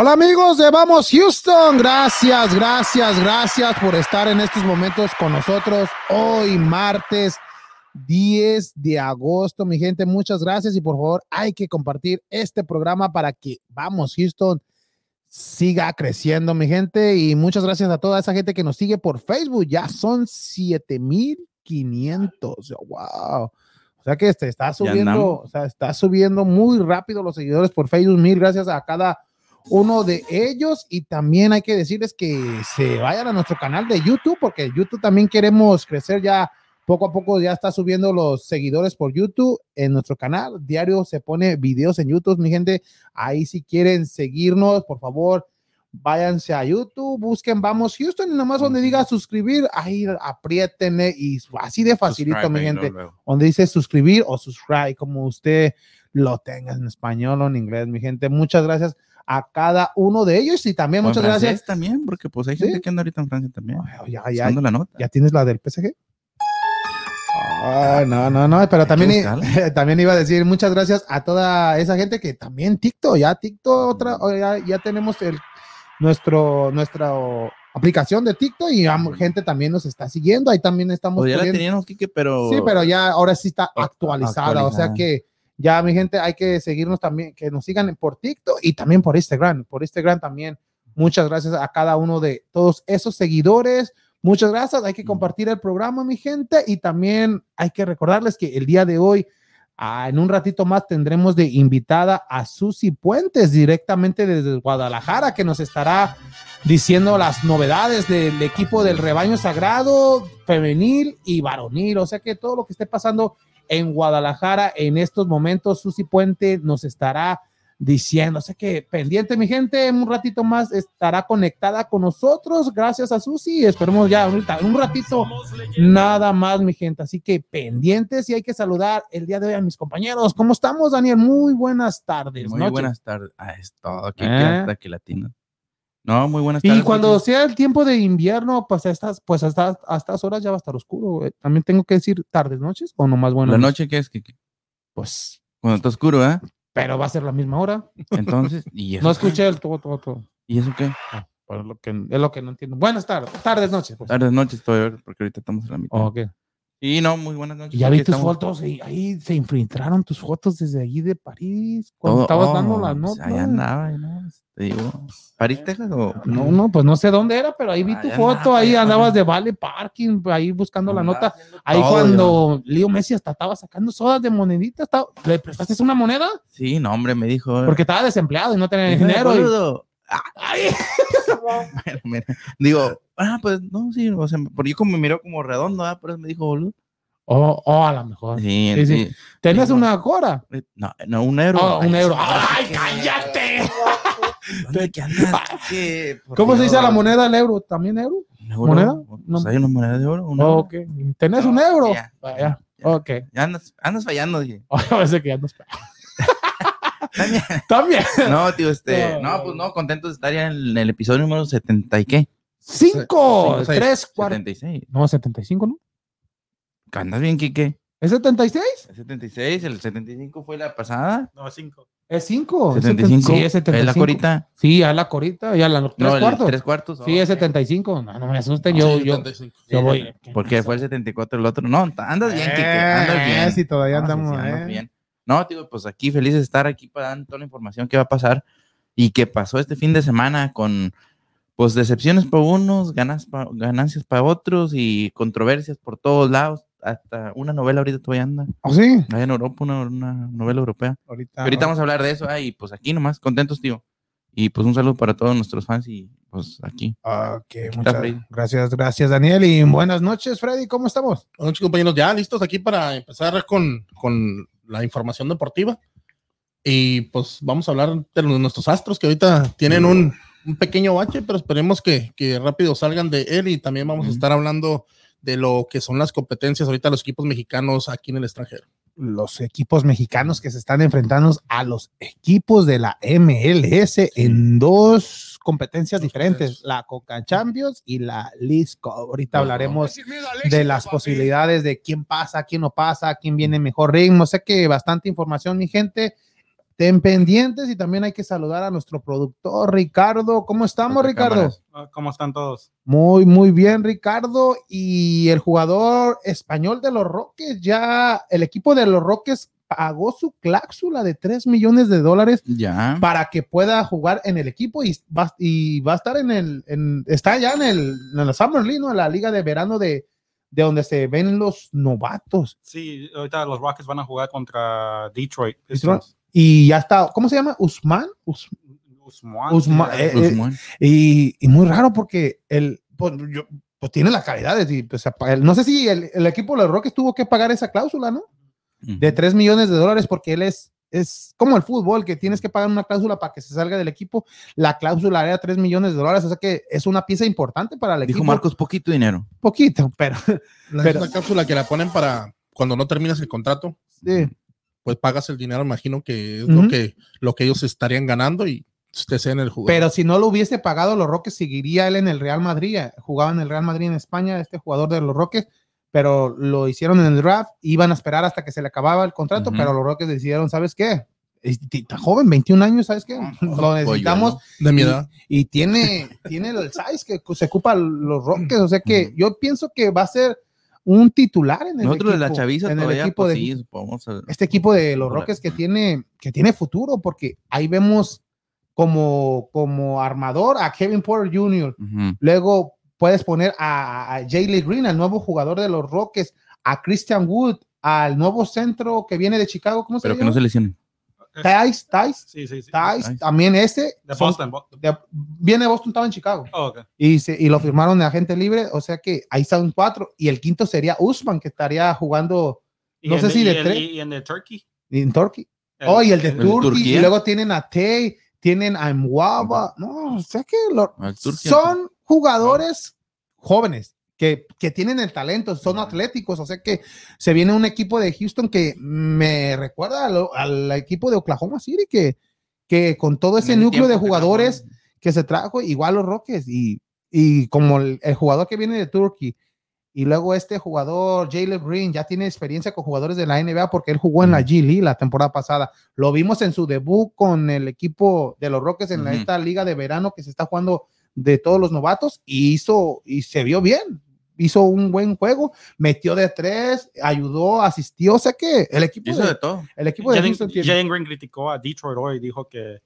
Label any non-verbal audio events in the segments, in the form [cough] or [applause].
Hola amigos de Vamos Houston, gracias, gracias, gracias por estar en estos momentos con nosotros. Hoy martes 10 de agosto, mi gente, muchas gracias. Y por favor hay que compartir este programa para que Vamos Houston siga creciendo, mi gente, y muchas gracias a toda esa gente que nos sigue por Facebook, ya son 7500, wow. O sea que este está subiendo, o sea, está subiendo muy rápido los seguidores por Facebook. Mil gracias a cada uno de ellos y también hay que decirles que se vayan a nuestro canal de YouTube porque YouTube también queremos crecer ya poco a poco ya está subiendo los seguidores por YouTube en nuestro canal. Diario se pone videos en YouTube, mi gente. Ahí si quieren seguirnos, por favor, váyanse a YouTube, busquen Vamos Houston y nomás donde diga suscribir, ahí apriétenle y así de facilito, mi gente. Donde dice suscribir o subscribe, como usted lo tenga en español o en inglés, mi gente. Muchas gracias a cada uno de ellos y también muchas gracias. también, porque pues hay gente que anda ahorita en Francia también. ya, ya, la nota. ¿Ya tienes la del PSG? no, no, no, pero también, [laughs] también iba a decir muchas gracias a toda esa gente que también TikTok, ya TikTok, otra, ya, ya tenemos el, nuestro, nuestra aplicación de TikTok y gente también nos está siguiendo, ahí también estamos. Pues ya la teníamos, Kike, pero... Sí, pero ya ahora sí está actualizada, o sea que ya, mi gente, hay que seguirnos también, que nos sigan por TikTok y también por Instagram. Por Instagram también. Muchas gracias a cada uno de todos esos seguidores. Muchas gracias. Hay que compartir el programa, mi gente. Y también hay que recordarles que el día de hoy, ah, en un ratito más, tendremos de invitada a Susi Puentes directamente desde Guadalajara, que nos estará diciendo las novedades del equipo del rebaño sagrado, femenil y varonil. O sea que todo lo que esté pasando en Guadalajara en estos momentos. Susi Puente nos estará diciendo, sé que pendiente mi gente, en un ratito más estará conectada con nosotros, gracias a Susi, esperemos ya ahorita, un ratito nada más mi gente, así que pendientes y hay que saludar el día de hoy a mis compañeros, ¿cómo estamos Daniel? Muy buenas tardes. Muy buenas tardes, ah, es todo, aquí, ¿Eh? aquí latino. No, muy buenas tardes. Y cuando sea el tiempo de invierno, pues estas, pues hasta, estas horas ya va a estar oscuro. También tengo que decir tardes, noches o nomás buenas. ¿La noche qué es, Kiki? Pues. Cuando está oscuro, ¿eh? Pero va a ser la misma hora. Entonces, ¿y [laughs] eso No escuché el todo, todo, todo. ¿Y eso qué? Ah, lo que, es lo que no entiendo. Buenas tardes, tardes, noches. Pues. Tardes, noches, todavía, porque ahorita estamos en la mitad. ok. Y no, muy buenas noches. ya vi tus fotos y ahí se infiltraron tus fotos desde allí de París, cuando estabas dando oh, las pues, notas. Allá andaba, ¿no? Te digo, ¿París, Texas o...? No, no, pues no sé dónde era, pero ahí vi tu foto, ahí andabas de Vale Parking, ahí buscando la nota. Ahí cuando Leo Messi hasta estaba sacando sodas de moneditas, ¿le prestaste una moneda? Sí, no, hombre, me dijo. Porque estaba desempleado y no tenía dinero. Ay. [laughs] Digo, ah, pues no, sí, o sea, porque yo como me miró como redondo, ¿ah? por eso me dijo boludo. Oh, oh, a lo mejor. Sí, sí. sí. ¿Tenías una hora? Eh, no, no, un euro. Oh, un euro. ¡Ay, cállate! ¿Dónde [laughs] que andas? ¿Qué? ¿Cómo se dice la moneda el euro? ¿También euro? ¿Euro? ¿Moneda? Pues hay una moneda de oro. Un euro. Ok. ¿Tenés un euro? Ya, ya, Ok. Ya andas, andas fallando, dije. [laughs] a veces que andas También. [laughs] También. No, tío, este. No, pues no, contento de estar ya en el episodio número 70 y qué. Cinco, tres, cuatro. 76. No, 75, ¿no? ¿Andas bien, Quique? ¿Es 76? Es 76, el 75 fue la pasada. No, 5. Es 5. 75. Sí, es 75. ¿Es la corita? Sí, es la corita. Ya la, tres no, cuartos. Tres cuartos. Sí, es 75. No, no me asusten. Yo, yo, yo voy. Porque fue el 74 el otro. No, andas bien, Quique. Andas bien. Sí, todavía andamos. Sí, eh. bien. No, tío, pues aquí feliz de estar aquí para dar toda la información que va a pasar y que pasó este fin de semana con pues decepciones para unos, ganas ganancias para otros y controversias por todos lados. Hasta una novela ahorita todavía anda. ¿Oh, sí? Hay en Europa una, novela europea. Ahorita, ahorita vamos a hablar de eso. y pues aquí nomás, contentos, tío. Y pues un saludo para todos nuestros fans y pues aquí. Ok, muchas gracias, gracias Daniel y buenas noches Freddy, ¿cómo estamos? Buenas noches compañeros, ya listos aquí para empezar con, con la información deportiva. Y pues vamos a hablar de nuestros astros que ahorita tienen un un pequeño bache, pero esperemos que, que, rápido salgan de él y también vamos a estar hablando de lo que son las competencias ahorita los equipos mexicanos aquí en el extranjero. Los equipos mexicanos que se están enfrentando a los equipos de la MLS en dos competencias diferentes, la Coca Champions y la Lisco. Ahorita hablaremos de las posibilidades de quién pasa, quién no pasa, quién viene mejor ritmo. Sé que bastante información, mi gente estén pendientes y también hay que saludar a nuestro productor Ricardo. ¿Cómo estamos, Ricardo? cámaras. Ah, ¿Cómo están todos? Muy, muy bien, Ricardo. Y el jugador español de los Roques, ya el equipo de los Roques pagó su cláusula de 3 millones de dólares Ya. para que pueda jugar en el equipo y va, y va a estar en el, en- está ya en el, en la Summer League, ¿no? En la liga de verano de, de donde se ven los novatos. Sí, ahorita los Rockets van a jugar contra Detroit. Detroit. Y ya está, ¿cómo se llama? Usman. Us- Usman. Eh, eh, y, y muy raro porque el, pues, yo- pues tiene las calidades. Y, pues, no sé si el, el equipo de los Rockets tuvo que pagar esa cláusula, ¿no? De 3 millones de dólares porque él es, es como el fútbol, que tienes que pagar una cláusula para que se salga del equipo. La cláusula era 3 millones de dólares, o sea que es una pieza importante para el Dijo equipo. Marcos, poquito dinero. Poquito, pero La, Pero- es la cápsula que la ponen para cuando no terminas el contrato, sí. Pues pagas el dinero, imagino que es Ujú. lo, que, lo que ellos estarían ganando y te sean el jugador. Pero si no lo hubiese pagado los Roques, seguiría él en el Real Madrid. eh, Jugaba en el Real Madrid en España, este jugador de los Roques, pero lo hicieron en el draft. Iban a esperar hasta que se le acababa el contrato, Ujú. pero los Roques decidieron, ¿sabes qué? Está joven, 21 años, ¿sabes qué? [laughs] Lo necesitamos de mi y- edad. y tiene, tiene el size que se ocupa los Rockets. O sea que [laughs] Ujú. yo pienso que va a ser un titular en el Nosotros de la equipo, chaviza en el equipo pues de sí, este equipo de los. Rockets que tiene, que tiene futuro, porque ahí vemos como, como armador a Kevin Porter Jr. Luego puedes poner a, a Jaylee Green, al nuevo jugador de los Rockets, a Christian Wood, al nuevo centro que viene de Chicago, ¿cómo se Pero que no se lesionen. Tice, Tice, Sí, sí, sí. Tice, Tice. también este. De son- Boston. Bo- de- viene de Boston, estaba en Chicago. Oh. Y, se- y lo firmaron de agente libre, o sea que ahí están cuatro. Y el quinto sería Usman, que estaría jugando Y No sé si y de en- tres. Y en de Turkey. en Turkey. El- Oh, y el de Turkey. Y luego tienen a Tay, tienen a Mwaba. No, o sea que lo- son jugadores jóvenes que, que tienen el talento, son atléticos. O sea que se viene un equipo de Houston que me recuerda a lo- al equipo de Oklahoma City, que, que con todo ese núcleo de que jugadores que se trajo, igual los Rockets, y, y como el, el jugador que viene de Turkey, y luego este jugador, Jalen Green, ya tiene experiencia con jugadores de la NBA porque él jugó en la G League la temporada pasada. Lo vimos en su debut con el equipo de los Rockets en Ujú. esta liga de verano que se está jugando de todos los novatos y hizo, y se vio bien. Hizo un buen juego, metió de tres, ayudó, asistió. O sea que el equipo, Hizo de, de todo. el equipo de Houston tiene- Green criticó a Detroit hoy y dijo que,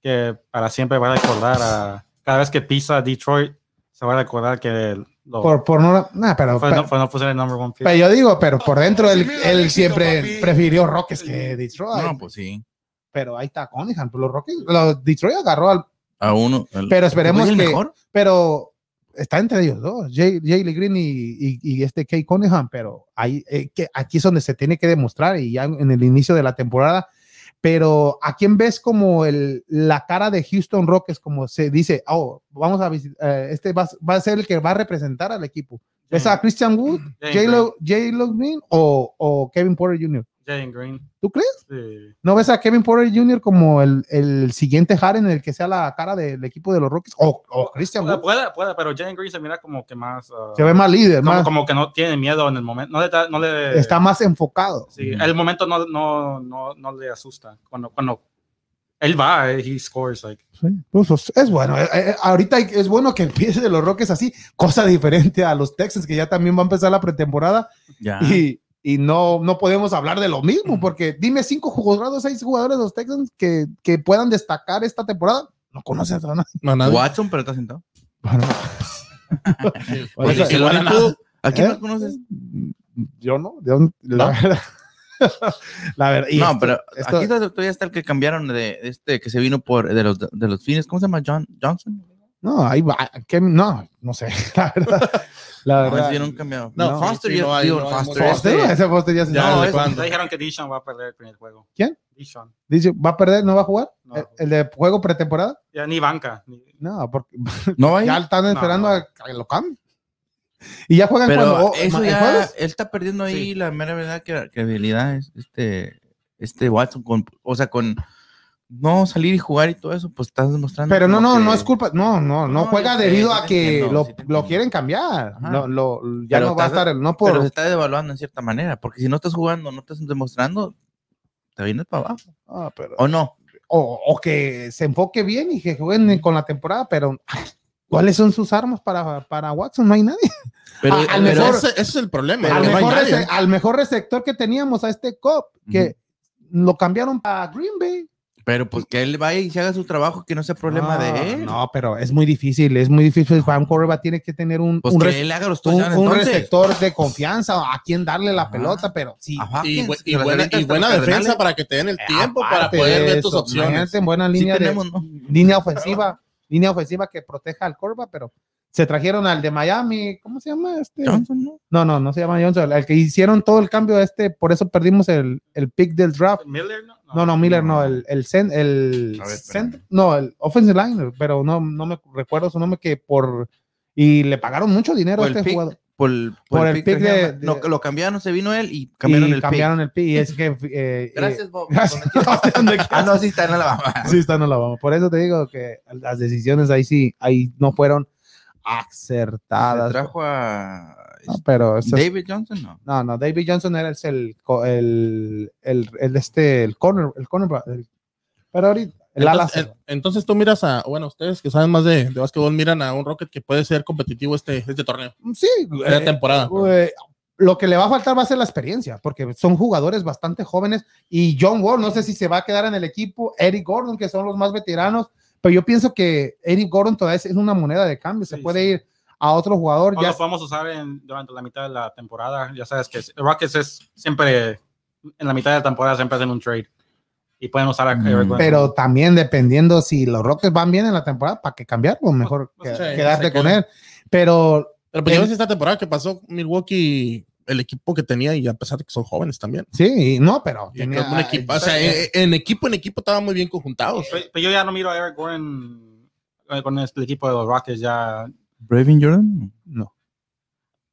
que para siempre va a recordar a cada vez que pisa Detroit se va a recordar que lo, por, por no, nah, pero, fue, pero- no, fue no puso el number one pick. pero yo digo, pero por dentro él, él siempre papi. prefirió Rockets que Detroit. No, pues sí. pero ahí está Cunningham. Los Rockets, los Detroit agarró al, A uno. el- Pero esperemos ¿es el que- mejor? pero está entre ellos dos, Jay, Jaylee Green y, y- y este Kay Cunningham, pero ahí, eh, que aquí es donde se tiene que demostrar y ya en el inicio de la temporada. Pero a quién ves como el, la cara de Houston Rockets, como se dice, oh, vamos a visitar, este va, va a ser el que va a representar al equipo. ¿Es a Christian Wood, Jalen J-Lo J-Lo Green o, o Kevin Porter Jr.? Jalen Green. ¿Tú crees? Sí. ¿No ves a Kevin Porter Jr. como el, el siguiente Harden, el que sea la cara del equipo de los Rockets? O, o Christian Puede, Wood. puede, puede, pero Jalen Green se mira como que más. uh, Se ve más líder, como, más, como que no tiene miedo en el momento. No le, da- no le, está más enfocado. Sí, Ujú. el momento no, no, no, no le asusta. Cuando, cuando él va, eh, he scores. Like, Sí, pues, es- es bueno. eh, eh, ahorita es bueno que empiece de los Rockets así, cosa [laughs] diferente a los Texans, que ya también va a empezar la pretemporada Ya. y, y no, no podemos hablar de lo mismo, porque dime cinco jugadores, seis jugadores de los Texans que, que puedan destacar esta temporada. No conoces a nadie. No, nadie. Watson, pero está sentado. Bueno. [laughs] Pues, lo harán tú, ¿A quién ¿Eh? más conoces? yo no, yo- la ¿No? verdad. [laughs] la verdad. y no, esto- pero esto- aquí está- todavía está el que cambiaron de este que se vino por de los de los fines. ¿Cómo se llama? John Johnson. No, ahí va. que- no, no sé. [laughs] La verdad. La No, verdad. Foster sí, ya- no digo, Foster, mucho- Foster, este- ese Foster ya se Ya, No, ¿desde es- dijeron que Dishon va a perder el primer juego. ¿Quién? Dishon. Dice, ¿va a perder? ¿No va a jugar? No. ¿El, el de juego pretemporada? Ya ni banca. ni- No, porque No hay. ya están esperando no. a que lo cambien. Y ya juegan Pero cuando. oh, eso ¿el ya, él está perdiendo ahí Sí. la mera verdad que credibilidad es este, este Watson con, o sea, con no salir y jugar y todo eso, pues estás demostrando. Pero no, no, que- no es culpa. No, no, no, No, juega debido a que entiendo, lo, sí lo quieren cambiar. No, lo, ya Pero no va a estar. el- No Pero por. se está devaluando en cierta manera, porque si no estás jugando, no estás demostrando, te vienes para abajo. Ah, pero- ¿O no? o, o que se enfoque bien y que jueguen con la temporada, pero ¿cuáles son sus armas para, para Watson? No hay nadie. Pero, Ah, al pero- mejor- ese, ese es el problema. al, no mejor nadie. rece- al mejor receptor que teníamos, a este Cop, que lo cambiaron a Green Bay. Pero, pues que él vaya y se haga su trabajo, que no sea problema No, de él. No, pero es muy difícil, es muy difícil. Para un quarterback tiene que tener un, Pues un, que re- él haga los un- un receptor de confianza, a quien darle la Ajá. pelota, pero sí. Ajá, Y, bu- buena, y defensa cardenales. para que te den el tiempo para poder de ver tus opciones. buena Sí línea, de- tenemos, ¿no? línea ofensiva, línea ofensiva que proteja al corva, pero se trajeron al de Miami, ¿cómo se llama este? Johnson, ¿no? No, no, no se llama Johnson, el que hicieron todo el cambio a este, por eso perdimos el, el pick del draft. Miller, ¿no? No, no, Miller no, el, el, cen- el ver, cent- no, el offensive liner, pero no, no me recuerdo su nombre que por y le pagaron mucho dinero Por a el este pick, jugador. Por el, Por el pick de- de- no, lo cambiaron, se vino él y cambiaron y el cambiaron el pick y es que [laughs] eh, Gracias, Bob. [laughs] gracias. Ah, no, sí está en Alabama. Sí, está en Alabama. Por eso te digo que las decisiones ahí sí, ahí no fueron acertadas. Se trajo a No, pero es- David Johnson, no. no, no, David Johnson era el, el, el, el, el este, el corner, el cornerback. el- pero ahorita, el ala Entonces, en- entonces tú miras a, bueno, ustedes que saben más de, de básquetbol, miran a un Rocket que puede ser competitivo este, este torneo, sí, esta eh, temporada. eh, lo que le va a faltar va a ser la experiencia, porque son jugadores bastante jóvenes y John Wall, no sé si se va a quedar en el equipo, Eric Gordon, que son los más veteranos, pero yo pienso que Eric Gordon todavía es, es una moneda de cambio, se Sí, puede sí. ir a otro jugador, O ya lo podemos usar en- durante la mitad de la temporada. Ya sabes que Rockets es siempre en la mitad de la temporada siempre hacen un trade y pueden usar a Mm. Eric Gordon. pero también dependiendo si los Rockets van bien en la temporada, ¿para qué cambiarlo? Mejor Pues, que- sí, con él. Pero Pero pues ya el- ves esta temporada que pasó Milwaukee, el equipo que tenía, y a pesar de que son jóvenes también. sí, no, pero tenía- un equipo, o sea, en, en equipo en equipo estaban muy bien conjuntados. Pero, pero yo ya no miro a Eric Gordon eh, con este equipo de los Rockets. Ya Braving Jordan. no.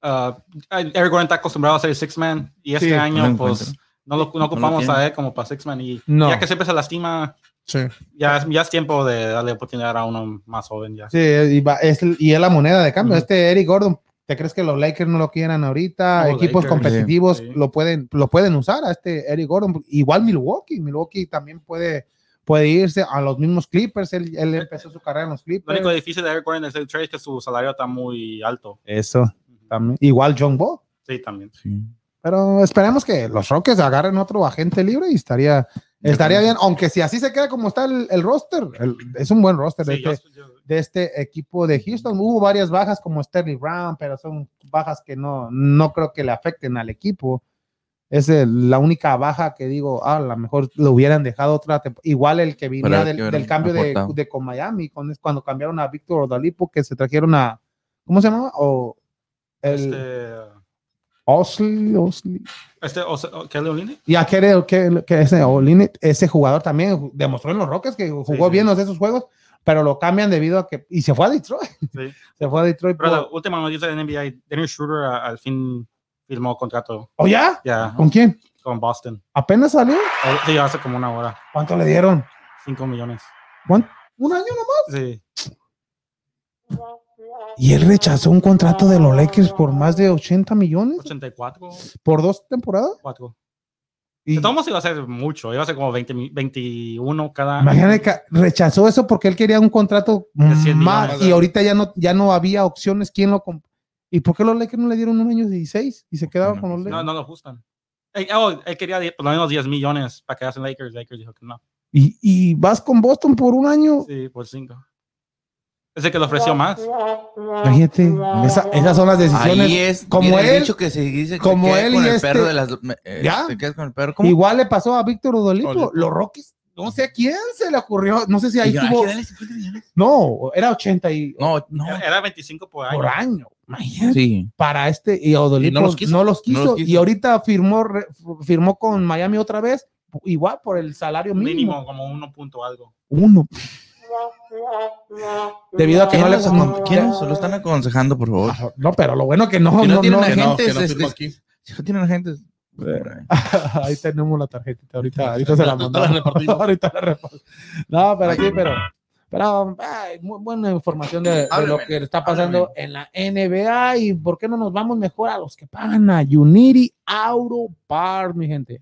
uh, Eric Gordon está acostumbrado a ser six man y este Sí, no año lo pues no lo, no ocupamos tiene. a él como para six man y No. ya que siempre se lastima Sí. ya, es- ya es tiempo de darle oportunidad a uno más joven ya. Sí, y, va- es, y es la moneda de cambio. Este Eric Gordon, ¿te crees que los Lakers no lo quieran ahorita? No, Equipos Lakers, competitivos sí. lo pueden lo pueden usar a este Eric Gordon. Igual Milwaukee, Milwaukee también puede puede irse a los mismos Clippers. Él, él empezó su carrera en los Lo Clippers. único difícil de Eric Gordon es el trade es que su salario está muy alto. Eso también. Igual John Wall. Sí, también. Sí. Pero esperemos que los Rockets agarren otro agente libre y estaría, estaría bien. Aunque si así se queda como está el, el roster, el- es un buen roster Sí, yo- este, yo- de este equipo de Houston. Hubo varias bajas como Sterling Brown, pero son bajas que no, no creo que le afecten al equipo. Es el- la única baja que digo, ah, a lo mejor lo hubieran dejado otra Igual el que venía del, que del cambio de, aportado. de con Miami, con, cuando cambiaron a Víctor Odalipo, que se trajeron a, ¿cómo se llama? O el este, Osley, Osley. este o sea, o- Kelly Olynyk. Y a que, que, que ese, Olynyk, ese jugador también demostró en los Rockets que jugó sí. bien los de esos juegos, pero lo cambian debido a que. Y se fue a Detroit. Sí. [laughs] Se fue a Detroit. Pero la por- última noticia de NBA, Dennis Schroeder al fin firmó contrato ¿Oh, ya? ya ¿Con quién? con Boston. ¿Apenas salió? O- Sí, hace como una hora, ¿Cuánto le dieron? 5 millones. ¿Cuánto? ¿Un año nomás? Sí, Y él rechazó un contrato de los Lakers por más de 80 millones 84, por dos temporadas. 4. Y De todos modos iba a ser mucho, iba a ser como 20, mi- 21 cada. imagínate que rechazó eso porque él quería un contrato De 100 más millones. y ahorita ya no, ya no había opciones. ¿Quién lo comp- ¿Y por qué los Lakers no le dieron un año de 16 y se quedaron No, con los No, Lakers? no lo ajustan. Él, oh, él quería por lo menos 10 millones para quedarse en Lakers. Lakers dijo que no. Y, y vas con Boston por un año. Sí, por 5. Es el que le ofreció más. Imagínate, esa- esas son las decisiones. Ahí es como él- dicho que se dice que como él con y el este- perro de las eh, ¿Ya? te quedas con el perro ¿cómo? Igual le pasó a Víctor. Odolipo. Los Rockies, no sé a quién se le ocurrió. No sé si ahí Y yo, "Ay, tuvo. dale 50 millones". No, era 80 y, no no Era- Era 25 por año. por año. Imagínate. sí Para este y Odolipo Y no los quiso. no los quiso, No los quiso. y ahorita firmó re- firmó con Miami otra vez igual por el salario mínimo, Mínimo, como 1 punto algo. uno debido a que ¿Quién no le quién los- lo están aconsejando por favor no pero lo bueno que no Que no no, tienen no- Que no, Agentes, que no este- aquí. si no tienen agentes [laughs] ahí tenemos la tarjetita ahorita ahorita se la mandamos [laughs] ahorita la repartimos. no pero sí pero pero ay, muy buena información de, de lo que está pasando háblame. en la NBA y por qué no nos vamos mejor a los que pagan a Unity Auto Parts mi gente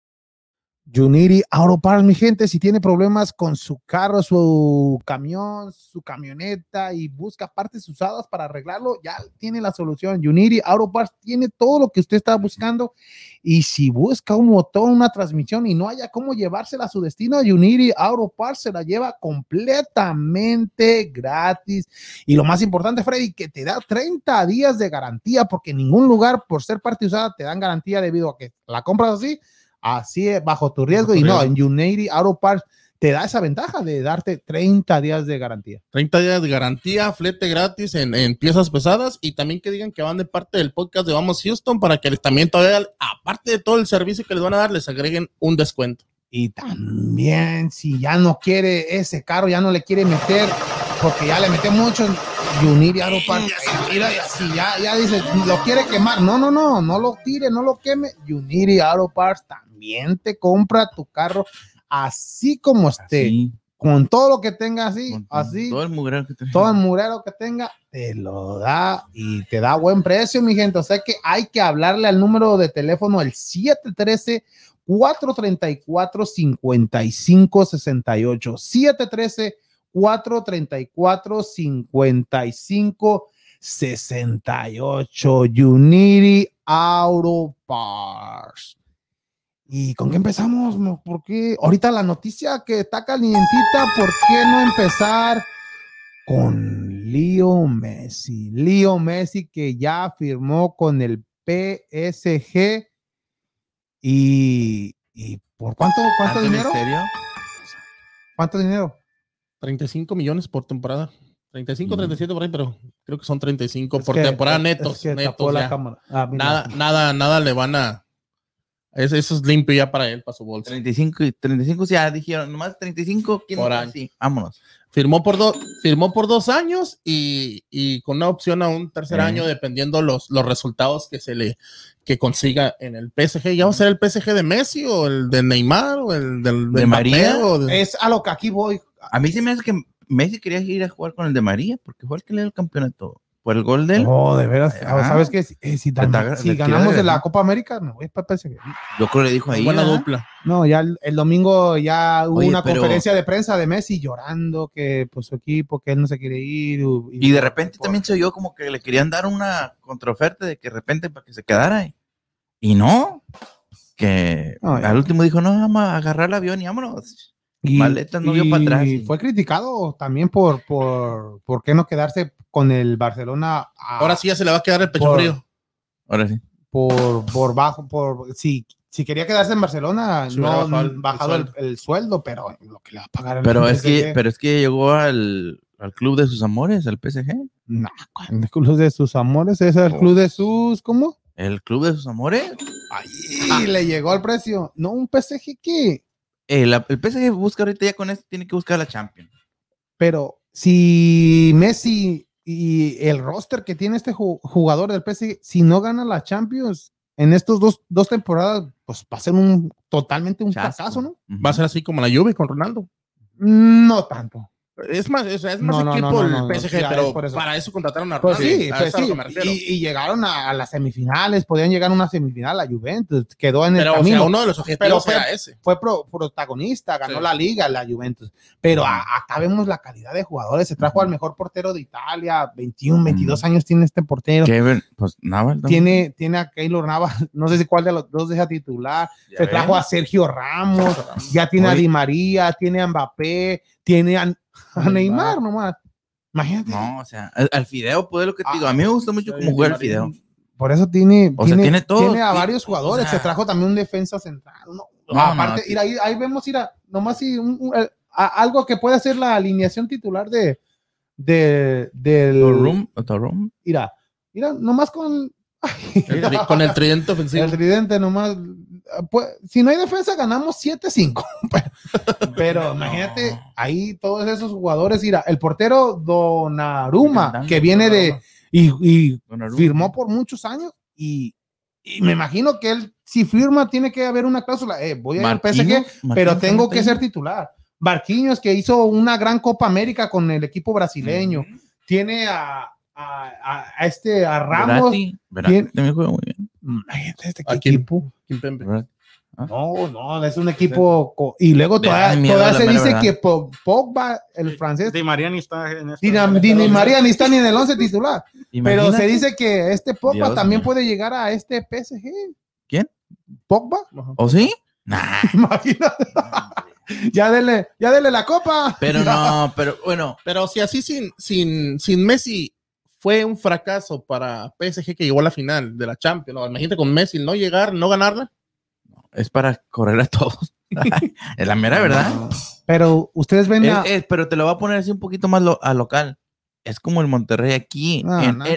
Unity Auto Parts, mi gente, si tiene problemas con su carro, su camión, su camioneta y busca partes usadas para arreglarlo, ya tiene la solución. Unity Auto Parts tiene todo lo que usted está buscando. Y si busca un motor, una transmisión y no haya cómo llevársela a su destino, Unity Auto Parts se la lleva completamente gratis. Y lo más importante, Freddy, que te da 30 días de garantía, porque en ningún lugar, por ser parte usada, te dan garantía debido a que la compras así así es, bajo tu riesgo. y no, en Unity Auto Parts te da esa ventaja de darte 30 días de garantía. 30 días de garantía, flete gratis en, en, piezas pesadas y también que digan que van de parte del podcast de Vamos Houston para que les, también todavía, aparte de todo el servicio que les van a dar, les agreguen un descuento. Y también si ya no quiere ese carro, ya no le quiere meter, porque ya le metió mucho Unity Auto Parts. Si ya, ya dice, lo quiere quemar. No, no, no, no lo tire, no lo queme. Unity Auto Parts también te compra tu carro así como esté. Así. Con todo lo que tenga así, Con así, Todo el mugrero que tenga. todo el murero que tenga, te lo da y te da buen precio, mi gente. O sea que hay que hablarle al número de teléfono, el 713 434 5568 713 434 55 68 Unity Auto Parts. ¿Y con qué empezamos? mo? ¿Por qué? Ahorita la noticia que está calientita, ¿por qué no empezar con Leo Messi? Leo Messi que ya firmó con el PSG y, y ¿por cuánto, cuánto ¿Tanto dinero? misterio? ¿Cuánto dinero? 35 millones por temporada. 35, Mm. 37 por ahí, pero creo que son 35 Es por que- temporada netos. es que netos tapó la ya. cámara. Ah. Nada, nada, nada le van a. Eso, eso es limpio ya para él, para su bolsa. 35, y 35 ya dijeron, nomás 35 ¿quién Por no? año. Sí, vámonos. Firmó por, dos firmó por dos años y, y con una opción a un tercer año, dependiendo los, los resultados que se le que consiga en el PSG. ¿Ya va a ser el PSG de Messi o el de Neymar o el del, ¿De María? de- Es a lo que aquí voy. A mí se me hace que Messi quería ir a jugar con el de María, porque fue el que le dio el campeonato. Por el gol de él. No, de veras. Ah. ¿Sabes qué? Si, eh, si, dan- si ganamos de la. Copa América, me voy para PSG. Yo creo que le dijo ahí. buena dupla. No, ya el, el domingo ya hubo Oye, una pero- conferencia de prensa de Messi llorando que pues su equipo, que él no se quiere ir. Y de repente también se oyó como que le querían dar una contraoferta de que de repente para que se quedara ahí. Y no. Que No, al último dijo, no, vamos a agarrar el avión y vámonos. Y, Maletas no vio para atrás. y fue criticado también por, por, por qué no quedarse con el Barcelona a- Ahora sí ya se le va a quedar el pecho Por- frío. Ahora sí. por, por bajo, por si, si quería quedarse en Barcelona, Se no bajado el- bajado el el, sueldo. el sueldo, pero lo que le va a pagar el Pero es que, pero es que llegó al, al club de sus amores, al PSG. nah, ¿cuál? el club de sus amores, es el club de sus, ¿cómo? El club de sus amores. Ahí le llegó al precio. No, un PSG que, Eh, la- el PSG busca ahorita ya con esto, tiene que buscar la Champions. pero si Messi y el roster que tiene este ju- jugador del PSG, si no gana la Champions en estos dos, dos temporadas, pues va a ser un totalmente un Chasco. fracaso, ¿no? Va a ser así como la Juve con Ronaldo. No tanto. Es más, es, es más No, equipo no, no, el no, no, PSG, pero es eso. para eso contrataron a Pues Ronaldo. sí, a pues sí. me refiero. Y, y llegaron a, a las semifinales, podían llegar a una semifinal a Juventus, quedó en el pero o camino. sea, uno de los objetivos fue- era ese. fue pro- protagonista, ganó Sí. la liga la Juventus. Pero a- acá vemos la calidad de jugadores. Se trajo al mejor portero de Italia, 21, 22 años tiene este portero. ¿Qué ver? Pues nada, Tiene, tiene a Keylor Navas, [laughs] no sé si cuál de los dos deja titular. Se trajo a Sergio Ramos, ya tiene a. Di María, tiene a Mbappé, tiene a, [laughs] a Neymar. Neymar nomás. Imagínate. No, o sea, al, al Fideo, pues es lo que te digo. A mí me gusta mucho cómo juega el. Fideo. Por eso tiene, O sea, tiene todo. tiene a varios o jugadores. sea. Se trajo también un defensa central. No, No, aparte, no, ahí, ahí vemos, mira, nomás si un- a- algo que puede ser la alineación titular de, de del Torrum, Torrum. mira, mira, nomás con [laughs] Con el tridente ofensivo. el tridente nomás pues, si no hay defensa ganamos 7-5 [laughs] pero, [laughs] imagínate ahí todos esos jugadores mira el portero Donnarumma que viene de y, firmó por muchos años y, y me imagino que él si firma tiene que haber una cláusula eh, voy a ir al PSG pero tengo que ser titular. Barquinhos que hizo una gran Copa América con el equipo brasileño tiene a, a, a- este a Ramos Verratti, Verratti ¿Quién? también juega muy bien. Imagínate este ¿A quién? equipo Kimpembe. Verratti. no, no, es un equipo. Y luego todavía, da miedo, todavía la se dice verdad. que Po- Pogba, el francés, Di María ni está en este. Dina- Dini María ni está ni en el 11 titular. Pero se dice que este Pogba Dios también mío. puede llegar a este PSG. ¿Quién? Pogba. ¿O sí? Nah. [laughs] Imagínate. [laughs] ya dele, ya dele la copa. Pero no, [laughs] pero bueno, Pero si así sin, sin, sin Messi fue un fracaso para PSG que llegó a la final de la Champions. ¿no? Imagínate con Messi no llegar, no ganarla. es para correr a todos. [laughs] [laughs] es la mera verdad. Pero ustedes ven Es- a. es- pero te lo voy a poner así un poquito más lo- a local. Es como el Monterrey aquí. No, En- no, en-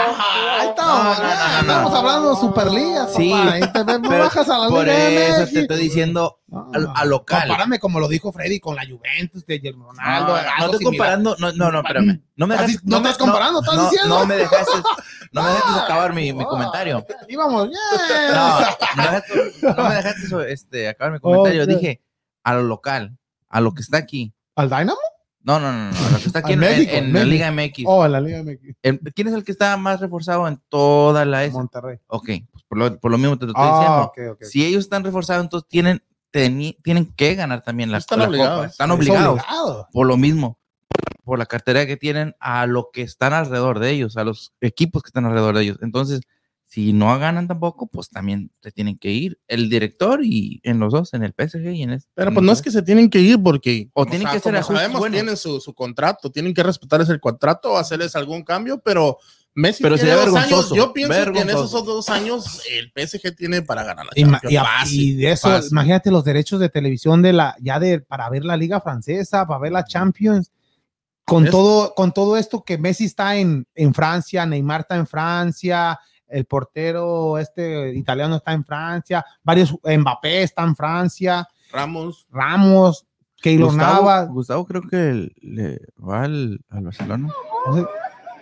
Ahí estamos, No, no, no, no, estamos no. hablando Superliga, Sí, papá. Ahí te ves, no pero bajas a la Por eso te estoy diciendo No, a, a local. Compárame como lo dijo Freddy con la Juventus de Ronaldo. No, estoy comparando, no, no, no, espérame. No me Estás no comparando, estás no, diciendo. No me dejaste, [laughs] no me dejaste acabar mi, mi comentario. Íbamos, No, yeah. no, me dejaste- no me dejaste eso, este, acabar mi comentario. Ok. Dije a lo local, a lo que está aquí. ¿Al Dynamo? No, no, no, no, lo que está aquí en, México, en- en México. la Liga MX. Oh, en la Liga MX. ¿Quién es el que está más reforzado en toda la S? Monterrey. Ok, pues por lo, por lo mismo te lo estoy Ah, diciendo. ok, ok. Si ellos están reforzados, entonces tienen, teni- tienen que ganar también la, Están la obligados. Copa. Están Es obligados obligado. por lo mismo, por la cartera que tienen a lo que están alrededor de ellos, a los equipos que están alrededor de ellos. Entonces, si no ganan tampoco, pues también se tienen que ir el director y en los dos, en el PSG y en este. Pero pues no es que se tienen que ir porque. O tienen que ser como sabemos, buenos. tienen su, su contrato, tienen que respetar ese contrato o hacerles algún cambio, pero Messi Pero tiene dos años. Yo pienso que en esos dos años el PSG tiene para ganar la Y, ma- Champions. y a- Fácil, y de eso, fácil. imagínate los derechos de televisión de la, ya de, para ver la Liga Francesa, para ver la Champions, con todo, con todo esto que Messi está en, en Francia, Neymar está en Francia, el portero este italiano está en Francia, varios, Mbappé está en Francia, Ramos. Ramos, Keylor Gustavo, Navas, Gustavo creo que le va al, al Barcelona.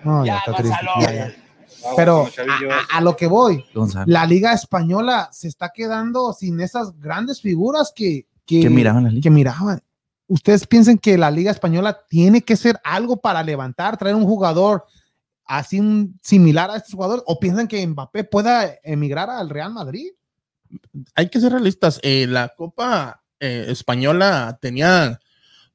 no, ya está triste, ya, ya. Pero a- a- a lo que voy, la liga española se está quedando sin esas grandes figuras que, que, que miraban la liga. que miraban. ¿Ustedes piensan que la liga española tiene que ser algo para levantar, traer un jugador así un- similar a estos jugadores? ¿O piensan que Mbappé pueda emigrar al Real Madrid? Hay que ser realistas. eh, la Copa eh, Española tenía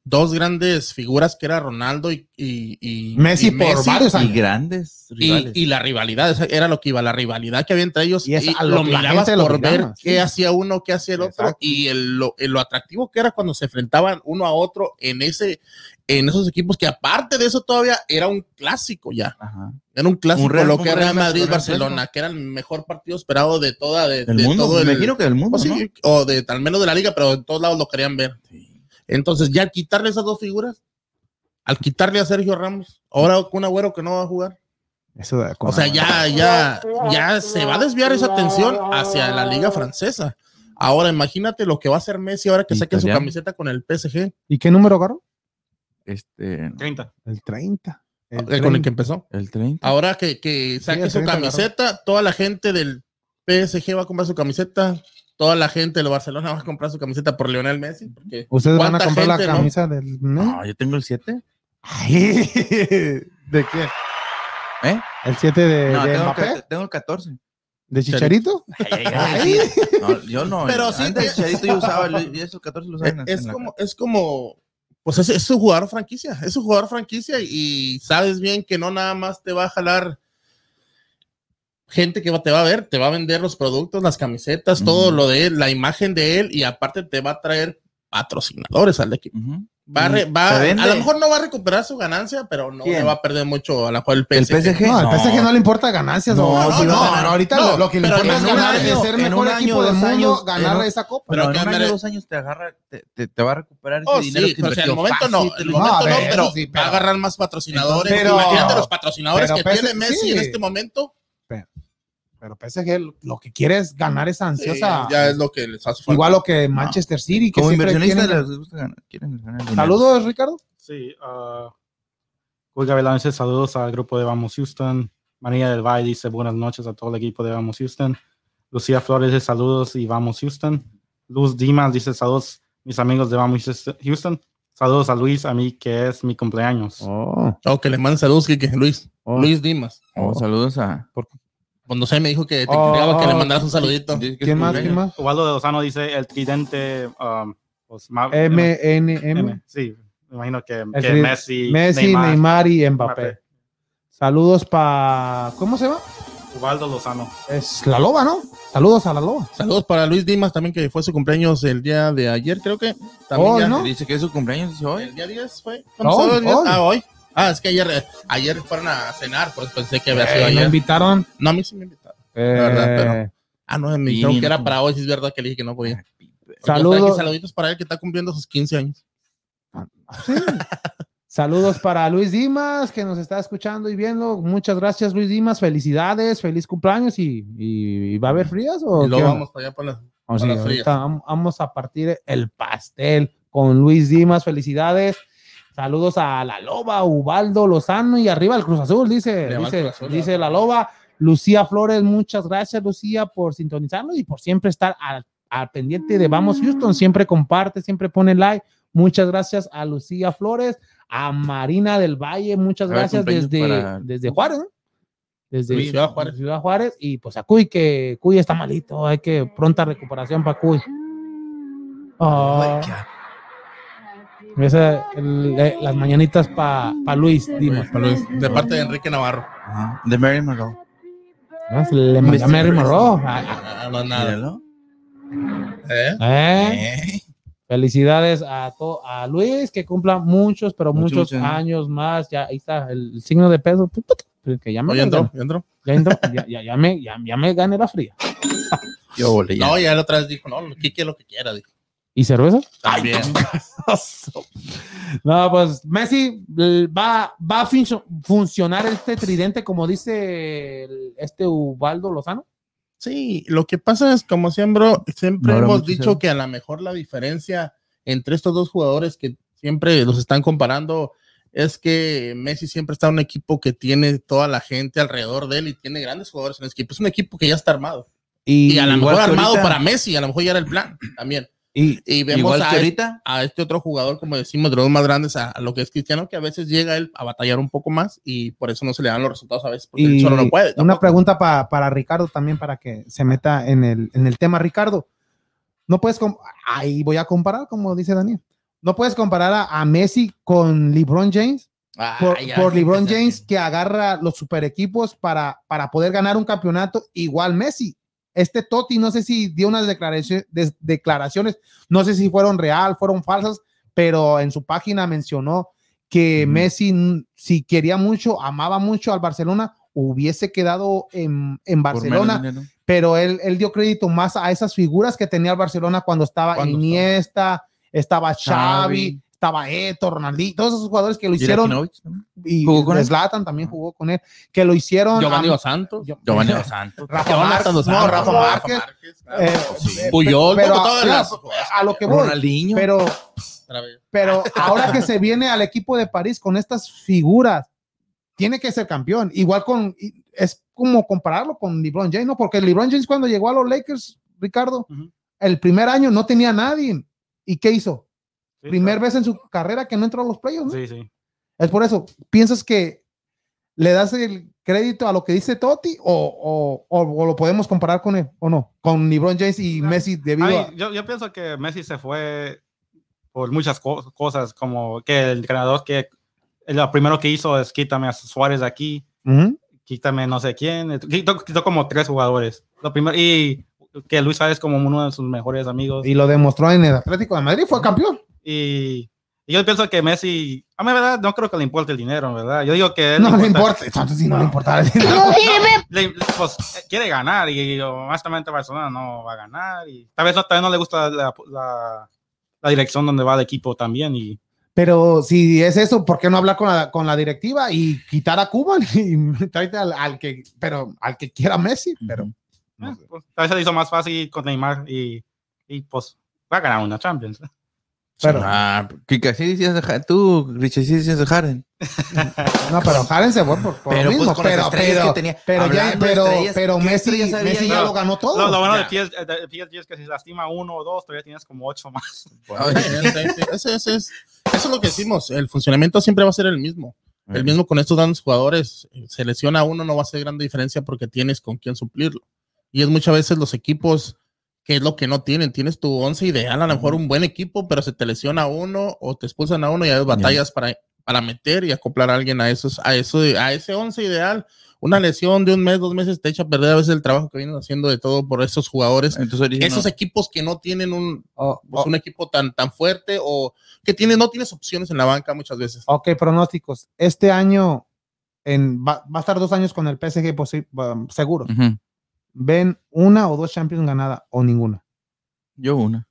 dos grandes figuras que era Ronaldo y, y- y- Messi y por varios Y grandes Y, rivales. y la rivalidad, esa era lo que iba, la rivalidad que había entre ellos. Y lo lo mirabas lo por ver miraba, qué sí. hacía uno, qué hacía el otro. Exacto. Y el- lo, el- lo atractivo que era cuando se enfrentaban uno a otro en ese en esos equipos que aparte de eso todavía era un clásico ya. Ajá. Era un clásico Real- lo un que era Real Madrid Barcelona, que era el mejor partido esperado de toda de, Del de mundo. todo me el imagino que del mundo. o, sí, ¿no? o de al menos de la liga, pero en todos lados lo querían ver. Entonces, ya al quitarle esas dos figuras, al quitarle a Sergio Ramos, ahora con un agüero que no va a jugar. Eso de- O sea, ya, ya, ya se va a desviar esa atención hacia la liga francesa. Ahora, imagínate lo que va a hacer Messi ahora que saque su camiseta con el PSG, ¿Y qué número agarró? Este, 30. El 30. El eh, con el 30. que empezó. el 30. Ahora que, que saque el su 30 agarró. camiseta, toda la gente del PSG va a comprar su camiseta, toda la gente de Barcelona va a comprar su camiseta por Lionel Messi. Porque ¿Ustedes van a ¿cuánta comprar la gente, no? camisa del... ¿no? No, yo tengo el 7. Ay, [laughs] ¿De qué? ¿Eh? ¿El 7 de, No, de tengo, Mbappé? el- tengo el 14. ¿De Chicharito? Ay, no, yo no. Pero sí que- el Chicharito yo usaba el, y esos 14 los usaban en- es en la como, es como, pues es, es un jugador franquicia, es un jugador franquicia y sabes bien que no nada más te va a jalar gente que va- te va a ver, te va a vender los productos, las camisetas, todo lo de él, la imagen de él y aparte te va a traer patrocinadores al equipo. Va a, re- va- a lo mejor no va a recuperar su ganancia, pero no ¿Quién? le va a perder mucho a la cual el El PSG. PSG. No, al. PSG no le importa ganancias. No, No, no, ahorita No, lo, que le importa es ganar, año, es ser en mejor un equipo año, del dos mundo, años, ganar esa copa. Pero Pero en que un año, dos años te agarra, te, te, te va a recuperar ese Oh, dinero sí, que pero sea, en el momento no, en el momento pero va a agarrar más patrocinadores. Pero- Imagínate los patrocinadores pero que tiene Messi sí. en este momento. Pero PSG lo- lo que quiere es ganar esa ansiosa. Sí, ya es lo que les hace falta. Igual lo que Manchester City. Que Como inversionistas quieren- les gusta ganar, quieren ganar dinero. Saludos, Ricardo. Sí, uh, Julio Gavilán dice saludos al grupo de Vamos Houston. María del Valle dice buenas noches a todo el equipo de Vamos Houston. Lucía Flores dice saludos y Vamos Houston. Luz Dimas dice saludos mis amigos de Vamos Houston. Saludos a Luis, a mí que es mi cumpleaños. Oh, Oh, que le manden saludos. Luis. oh. Luis Dimas. Oh, saludos a. Cuando se me dijo que te Oh, que le oh. mandaras un saludito. ¿Quién más? ¿Quién más? Ubaldo de Lozano dice el tridente. um, pues, M, N, M. M, Sí, me imagino que, El que tri- Messi, Messi, Neymar, y Mbappé. Mbappé. Saludos para. ¿Cómo se llama? Ubaldo Lozano. Es la loba, ¿no? Saludos a la loba. Saludos para Luis Dimas también, que fue su cumpleaños el día de ayer, creo que. También Hoy, ya- ¿no? Dice que es su cumpleaños hoy. ¿El día 10 fue? Hoy, hoy. Ah, hoy. Ah, es que ayer, eh, ayer fueron a cenar, pues pensé que había sido Eh, me ayer. invitaron. No, a mí sí me invitaron. eh, verdad, pero- Ah, no, me Sí, dijeron que era para hoy, sí es verdad que le dije que no podía. Saludos. Saluditos para él que está cumpliendo sus 15 años. Saludos para Luis Dimas, que nos está escuchando y viendo. Muchas gracias, Luis Dimas. Felicidades, feliz cumpleaños. ¿Y, y- y va a haber frías? O luego vamos para allá para las Oh, sí, para las ahorita frías. vam- vamos a partir el pastel con Luis Dimas. Felicidades. Saludos a la Loba, Ubaldo Lozano y arriba el Cruz Azul, dice, dice, Cruz Azul, dice la Loba. Lucía Flores, muchas gracias, Lucía, por sintonizarnos y por siempre estar al, al pendiente de Vamos Houston. Siempre comparte, siempre pone like. Muchas gracias a Lucía Flores, a Marina del Valle, muchas ver, gracias desde, para- desde Juárez. ¿no? Desde Ciudad Juárez. Ciudad Juárez. Y pues a Cuy, que Cuy está malito. Hay que pronta recuperación para Cuy. Ah, esa, el- eh, las mañanitas para Luis Dimas. Para Luis, de parte de Enrique Navarro. Ajá. De Mary Monroe. Ah, se Le mandé a Mary Monroe. Ah, Ah, no, nada. ¿Eh? ah, ¿eh? Eh. Felicidades a, to- a Luis, que cumpla muchos, pero Muchos, muchos muchos. años más. Ya ahí está el signo de peso. Que ya me, No, ya entró, ya entró. ya entró, ya- ya- ya me, ya, ya me gané la fría. Yo. No, ya la otra vez dijo, no, Kike lo que quiera, dijo. ¿Y cerveza? También. No, pues Messi va, va a funcio- funcionar este tridente, como dice el- este Ubaldo Lozano. Sí, lo que pasa es, como siempre, siempre No hemos dicho cero. que a lo mejor la diferencia entre estos dos jugadores que siempre los están comparando es que Messi siempre está en un equipo que tiene toda la gente alrededor de él y tiene grandes jugadores en el equipo. Es un equipo que ya está armado. Y, a lo mejor armado ahorita- para Messi, a lo mejor ya era el plan también. Y, Y vemos igual a, que este, ahorita. a este otro jugador, como decimos, de los más grandes, a, a lo que es Cristiano, que a veces llega él a batallar un poco más y por eso no se le dan los resultados a veces, porque él Y solo no puede. una pregunta pa- para Ricardo también, para que se meta en el, en el tema. Ricardo, no puedes, ahí voy a comparar, como dice Daniel. No puedes comparar a, a Messi con LeBron James, Ah, por, ya, por ya, LeBron James que agarra los super equipos para, para poder ganar un campeonato, igual Messi. Este Totti, no sé si dio unas declaraciones, declaraciones, no sé si fueron real, fueron falsas, pero en su página mencionó que. Messi, mm, si quería mucho, amaba mucho al Barcelona, hubiese quedado en, en Barcelona, pero él, él dio crédito más a esas figuras que tenía el Barcelona cuando estaba Iniesta, estaba Xavi, Xavi. Estaba Eto, Ronaldinho, todos esos jugadores que lo hicieron y ¿Jugó con él? Zlatan también jugó con él, que lo hicieron Giovanni a- Dos Santos. Yo- Giovanni [laughs] Dos Santos. Rafa Márquez, no, Rafa Márquez, eh, Sí. Puyol, pero, ya, las- a lo que voy, Ronaldinho. pero, pero [laughs] ahora que se viene al equipo de París con estas figuras, tiene que ser campeón. Igual con, es como compararlo con LeBron James, ¿no? Porque LeBron James cuando llegó a los Lakers, Ricardo, el primer año no tenía nadie. ¿Y qué hizo? Sí, Primer claro. vez en su carrera que no entró a los playoffs, ¿no? Sí, sí. Es por eso, ¿piensas que le das el crédito a lo que dice Totti o, o- o- o lo podemos comparar con él o no? Con LeBron James y. Messi debido Ay, a... yo, yo pienso que Messi se fue por muchas co- cosas, como que el entrenador que lo primero que hizo es quítame a Suárez de aquí, Ujú. quítame no sé quién, quitó, quitó como tres jugadores. Lo primero, y que Luis Suárez como uno de sus mejores amigos. Y lo demostró en el Atlético de Madrid, fue campeón. Y Y yo pienso que Messi, a mí, verdad, no creo que le importe el dinero, ¿verdad? Yo digo que... él No le importa, entonces sí no, le importa. el [laughs] dinero. le- le- pues, eh, quiere ganar y honestamente Barcelona no va a ganar y tal vez no, tal vez no le gusta la, la- la dirección donde va el equipo también y Pero si es eso, ¿por qué no hablar con la, con la directiva y quitar a Cuba [laughs] y tráete al, al que, pero al que quiera Messi? Pero eh, pues, tal vez se le hizo más fácil con Neymar y, y pues va a ganar una Champions. Pero- ah, Kika, sí decías de Harden. Tú, Richie, sí decías de Harden. no, pero Harden se fue por, por Pero, lo pues, mismo. pero, pero, que tenía. pero, ya, pero, pero ¿qué Messi, Messi ya lo ganó todo. Lo, lo bueno de PSG, es que si lastima uno o dos, todavía tienes como ocho más. Ay, Eso, eso es, eso es lo que decimos. El funcionamiento siempre va a ser el mismo. El mismo con estos grandes jugadores. Se lesiona uno, no va a hacer gran diferencia porque tienes con quién suplirlo. Y es muchas veces los equipos que es lo que no tienen. Tienes tu once ideal, a lo mejor un buen equipo, pero se te lesiona a uno o te expulsan a uno y hay batallas para, para meter y acoplar a alguien a esos, a eso, a ese once ideal. Una lesión de un mes, dos meses te echa a perder a veces el trabajo que vienen haciendo de todo por esos jugadores. Entonces, Esos no. equipos que no tienen un, Oh, pues, oh, un equipo tan, tan fuerte o que tiene, no tienes opciones en la banca muchas veces. ok, pronósticos. Este año en, va, va a estar dos años con el PSG seguro. ¿Ven una o dos Champions ganada o ninguna? Yo una.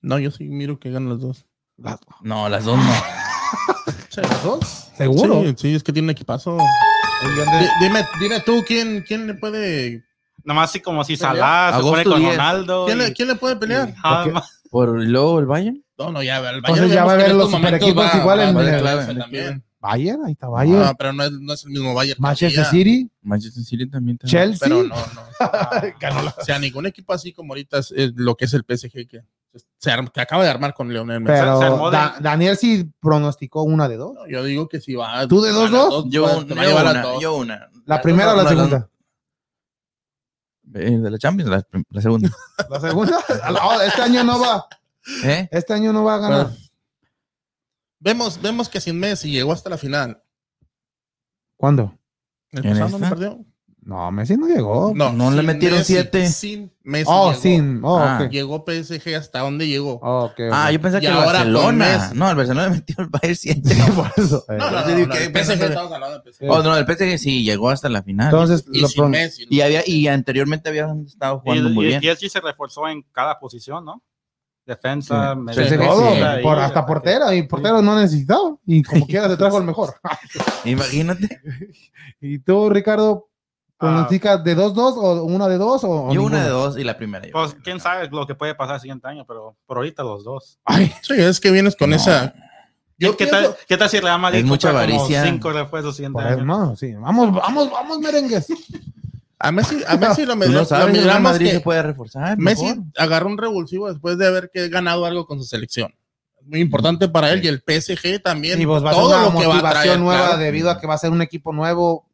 No, yo sí miro que ganan los dos. Las, No, las dos no. [laughs] ¿las dos? ¿Seguro? Sí, sí, es que tiene un equipazo. Di- Dime, dime tú, ¿quién, quién le puede, Nomás así como si. Salah se pone con 10. What quién, le, y- quién le puede pelear? Haaland. ¿Por luego el Bayern? No, no, ya, el Entonces Bayern ya va a haber los estos momentos superequipos va- igual va- en va- el- clave en el- también. Bayern, ahí está Bayern. No, pero no es, no es el mismo Bayern. Manchester City, Manchester City también. está- Chelsea. Pero no, no. [laughs] O sea, ningún equipo así como ahorita es, es lo que es el PSG que, se que acaba de armar con Leonel Messi. Pero se armó de- Da- Daniel sí pronosticó una de dos. No, Yo digo que si va. ¿Tú de dos, dos? Yo, va- un- te va a yo llevar a una. dos. Yo una. ¿La primera o la segunda? Eh, ¿De la Champions? La, segunda. La segunda. [laughs] [laughs] Oh, este año no va. ¿Eh? Este año no va a ganar. Pero- Vemos, vemos que sin Messi llegó hasta la final. ¿Cuándo? ¿El ¿En pasado no perdió? No, Messi no llegó. No le sin metieron Messi, siete. Sin Messi. oh, llegó. sin. Oh, Ah. ok. Llegó PSG hasta dónde llegó. Oh. Ah, yo pensaba Y que el Barcelona. Messi. No, el Barcelona metió el Bayern 7. Por eso. Eh, No, no, yo no, no, el PSG que- estamos hablando de PSG. Oh, no, el PSG sí llegó hasta la final. Entonces, y lo sin Messi. ¿no? y, había, y anteriormente habían estado Y, jugando muy y, bien. y PSG se reforzó en cada posición, ¿no? Defensa, Sí. medio PSG todo, sí. ahí, por, hasta portero, y portero no necesitaba. Y [laughs] como quiera se trajo el mejor. [laughs] Imagínate. [laughs] ¿Y tú, Ricardo, pronosticas de 2-2 o una de 2 o, Yo una ninguna? de dos y la primera. yo Pues quién sabe lo que puede pasar el siguiente año, pero por ahorita los dos. Ay, Sí, es que vienes con No. esa. Yo ¿Qué, pienso- tal, ¿Qué tal si Real Madrid Es mucha compra como avaricia. cinco refuerzos el siguiente por eso, año? no, sí. Vamos, vamos, vamos, merengues. A Messi, a [laughs] Messi lo, med- no sabes, Madrid que se puede reforzar. Messi mejor. agarró un revulsivo después de haber que ganado algo con su selección. Muy importante para él y el PSG también. Y va a ser todo una lo que va a motivación traer. nueva claro. debido a que va a ser un equipo nuevo,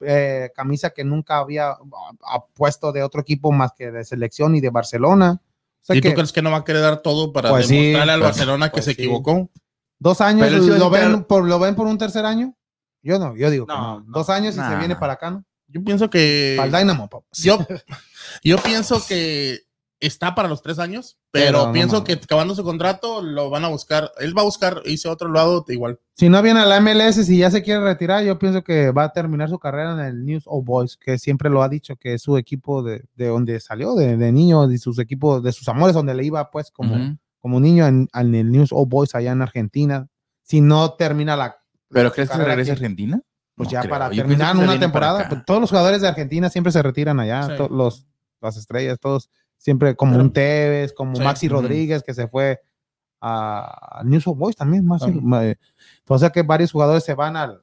eh, camisa que nunca había ah, ah, puesto de otro equipo más que de selección y de Barcelona. O sea ¿Y que tú crees que no va a querer dar todo para Pues sí, demostrarle al pues- Barcelona que pues se sí. equivocó? dos años a lo ven, entrar- por, lo ven por un tercer año. Yo no, yo digo que No. Dos años y se Nah. viene para acá, ¿no? Yo pienso que. Para el Dynamo. papá. yo, [laughs] yo pienso que está para los tres años, pero, pienso que acabando su contrato lo van a buscar. Él va a buscar irse a otro lado igual. Si no viene a la MLS, si ya se quiere retirar, yo pienso que va a terminar su carrera en el News Old Boys, que siempre lo ha dicho, que es su equipo de, de donde salió, de, de niño, de sus equipos, de sus amores, donde le iba pues como, Ujú. como niño en, en el News Old Boys allá en Argentina. Si no termina la... ¿Pero crees que se regresa a Argentina? Pues No ya creo. para Yo terminar una temporada, pues, todos los jugadores de Argentina siempre se retiran allá, Sí. los, las estrellas, todos siempre como Pero- un Tevez, como Sí. Maxi. Rodríguez que se fue a, a News Old Boys también, ma- eh, o sea que varios jugadores se van al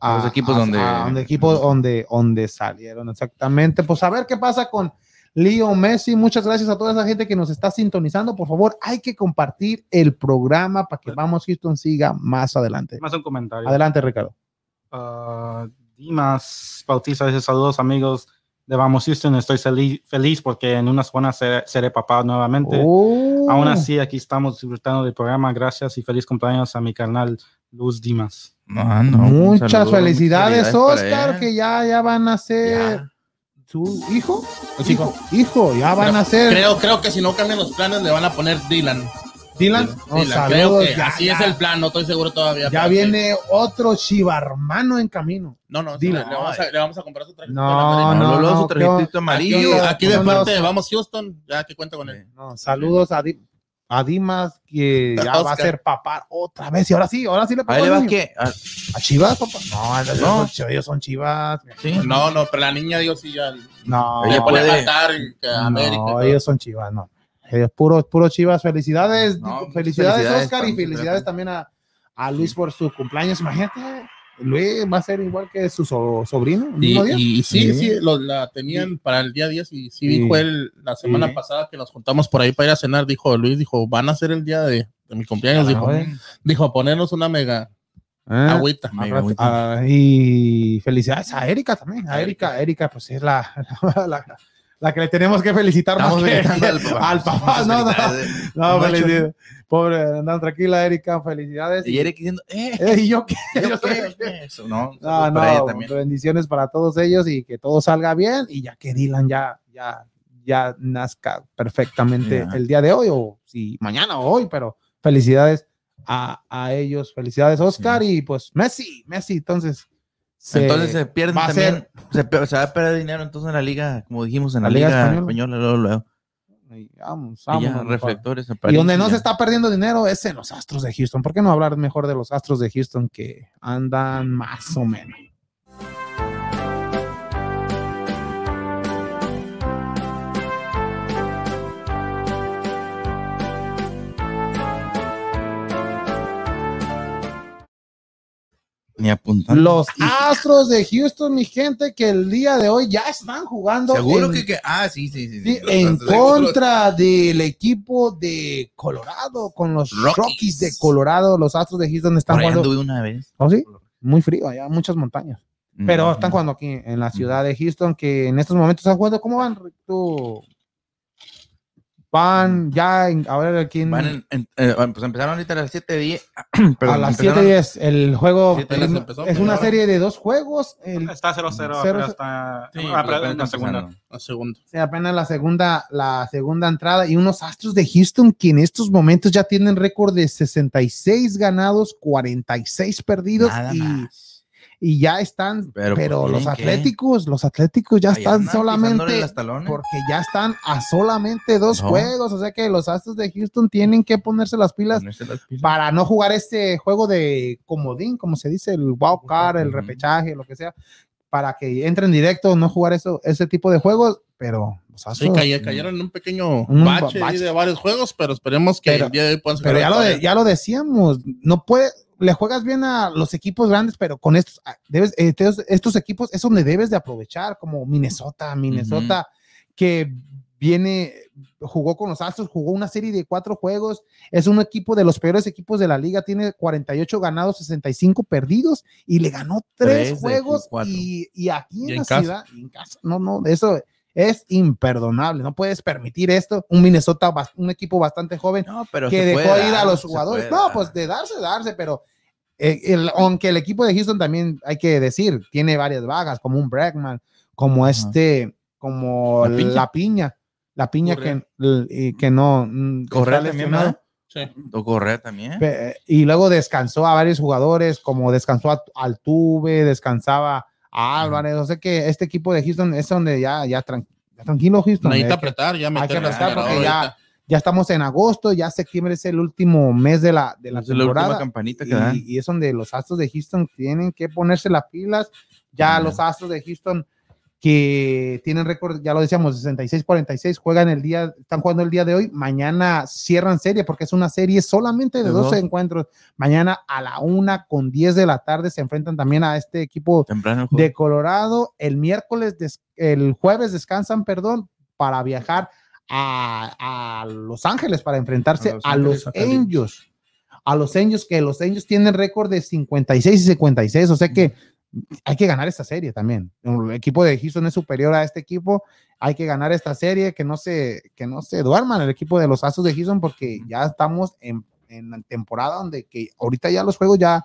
A los equipos donde- a donde equipos donde donde salieron exactamente pues a ver qué pasa con Leo Messi muchas gracias a toda esa gente que nos está sintonizando por favor hay que compartir el programa para que vamos Houston siga más adelante Más un comentario. adelante Ricardo Ah, Dimas Bautista dice saludos amigos de Vamos Houston. Estoy feliz, porque en unas semanas seré, seré papá nuevamente. Oh. Aún así, aquí estamos disfrutando del programa. Gracias y feliz cumpleaños a mi carnal Luz Dimas. No, no, muchas felicidades, Oscar, que ya, ya van a ser Ya. su hijo. Hijo. Hijo, ya van Pero a ser. Creo, creo que si no cambian los planes le van a poner Dylan. Dylan, Sí, no, la creo saludos, que ya, así ya. es el plan, no estoy seguro todavía. Ya viene otro chivarmano en camino. sí. No, no, sí, Dylan. le, vamos a, le vamos a comprar su traje. No, No, no, su trajecito ¿qué- amarillo. Aquí, aquí de no, parte, no. vamos Houston, ya que cuenta con él. No, saludos a, Di- a Dimas, que ya va a Oscar. ser papá otra vez. Y ahora sí, ahora sí le va niño. que. ah, ¿A Chivas, papá? No, ellos, No. son- ellos son Chivas. sí. No, no, pero la niña, digo, sí, ya No, le Ella pone puede- a que a América. no, ellos son Chivas, no. Ellos puro, puro Chivas. Felicidades, No, felicidades, felicidades Oscar, y felicidades también a, a Luis por su cumpleaños. Imagínate, Luis va a ser igual que su so- sobrino. el Y, mismo día. y sí, Sí. sí, lo- la tenían para el día 10 y sí dijo él la semana pasada que nos juntamos por ahí para ir a cenar, dijo Luis, dijo, van a ser el día de, de mi cumpleaños, Ah, dijo, dijo, ponernos una mega Ah, agüita. Mega ah, agüita. ah, y felicidades a Erika también. A Erika, Erika, pues es la, [laughs] la, la que le tenemos que felicitar Estamos más que- felicitando al [laughs] papá. al papá. Muchas No, no, no, Macho. felicidades. Pobre, andan tranquila, Erika, felicidades. Y Eric diciendo, eh, Eh, ¿y yo qué? [laughs] ¿yo Yo qué? soy- [laughs] Eso, no, No, para ella no, también. bendiciones para todos ellos y que todo salga bien y ya que Dylan ya, ya, ya nazca perfectamente el día de hoy o si mañana o hoy, pero felicidades a, a ellos, felicidades Oscar y pues Messi, Messi, entonces. Se- entonces se pierden va también, se, se va a perder dinero entonces en la liga, como dijimos, en La la, Liga liga, Española. española, luego, luego. y vamos, Y ya, vamos, reflectores en Y París, donde no ya. se está perdiendo dinero es en los Astros de Houston. ¿Por qué no hablar mejor de los Astros de Houston que andan más o menos? Ni apuntando. Los Astros de Houston, mi gente, que el día de hoy ya están jugando Seguro en, que, que- ah, sí, sí, sí. en contra del equipo de Colorado, con los Rockies. Rockies, de Colorado. Los Astros de Houston están Por jugando. anduve una vez. ¿Oh, sí? Muy frío, allá muchas montañas. Pero Mm. están jugando aquí en la ciudad de Houston, que en estos momentos están jugando. ¿Cómo van? Tú? Van ya, en- a ver quién. Van en- en- eh, pues empezaron ahorita a las 7:10. [clears throat] a las 7 10 el juego Siete diez el- empezó, es una ahora- serie de dos juegos el- Está 0-0, Cero, pero está Sí, ah, pero Apenas en la segunda. La segunda. Sí, apenas la segunda, la segunda entrada y unos Astros de Houston que en estos momentos ya tienen récord de 66 ganados, 46 perdidos Nada y, más. Y ya están, pero, Pero, pues, los ¿tienen qué? atléticos, los atléticos ya Ahí están solamente porque ya están a solamente dos No. juegos, o sea que los Astros de Houston tienen que ponerse las pilas Ponerse las pilas. para no jugar este juego de comodín, como se dice, el wild card, el repechaje, lo que sea, para que entren directo, no jugar eso, ese tipo de juegos, pero los Sí, Astros, cay- cayeron en un pequeño Un bache, de varios juegos, pero esperemos que Pero- el día de hoy puedan pero ya lo, de- ya lo decíamos, no puede, le juegas bien a los equipos grandes, pero con estos, ah, debes, eh, estos, estos equipos es donde debes de aprovechar, como Minnesota, Minnesota, que viene, jugó con los Astros, jugó una serie de cuatro juegos, es un equipo de los peores equipos de la liga, tiene 48 ganados, 65 perdidos y le ganó tres, juegos y, y aquí en, Y en la casa. ciudad, en casa, no, no, eso es imperdonable, no puedes permitir esto, un Minnesota, un equipo bastante joven No, pero que dejó puede ir a los jugadores. No, dar. pues de darse, darse, pero eh, el- aunque el equipo de Houston también hay que decir, tiene varias vagas, como un Bregman, como este, como La la Piña. la piña, que, l- y que no mm, está también. Sí. Correa también. Pe- Y luego descansó a varios jugadores, como descansó a Altuve, descansaba a Álvarez. O sea que este equipo de Houston es donde ya, ya, tran- ya tranquilo, Houston. Necesita que- apretar, ya meter que apretar porque ya- ya estamos en agosto, ya septiembre es el último mes de la, de la Es la última temporada. campanita que. Y, y es donde los Astros de Houston tienen que ponerse las pilas. Ya los Astros de Houston que tienen récord, ya lo decíamos, 66-46, juegan el día, están jugando el día de hoy. Mañana cierran serie porque es una serie solamente de De 12 dos. encuentros. Mañana a la una con 10 de la tarde se enfrentan también a este equipo Temprano de Colorado. El miércoles, des- el jueves descansan, perdón, para viajar a, a Los Ángeles para enfrentarse A Los los, Ángeles, a Cali. Angels. A los Angels, que los Angels tienen récord de 56 y 56, o sea que hay que ganar esta serie también. El equipo de Houston es superior a este equipo, hay que ganar esta serie, que no se, que no se duerman el equipo de los Astros de Houston, porque ya estamos en, en la temporada donde que ahorita ya los juegos ya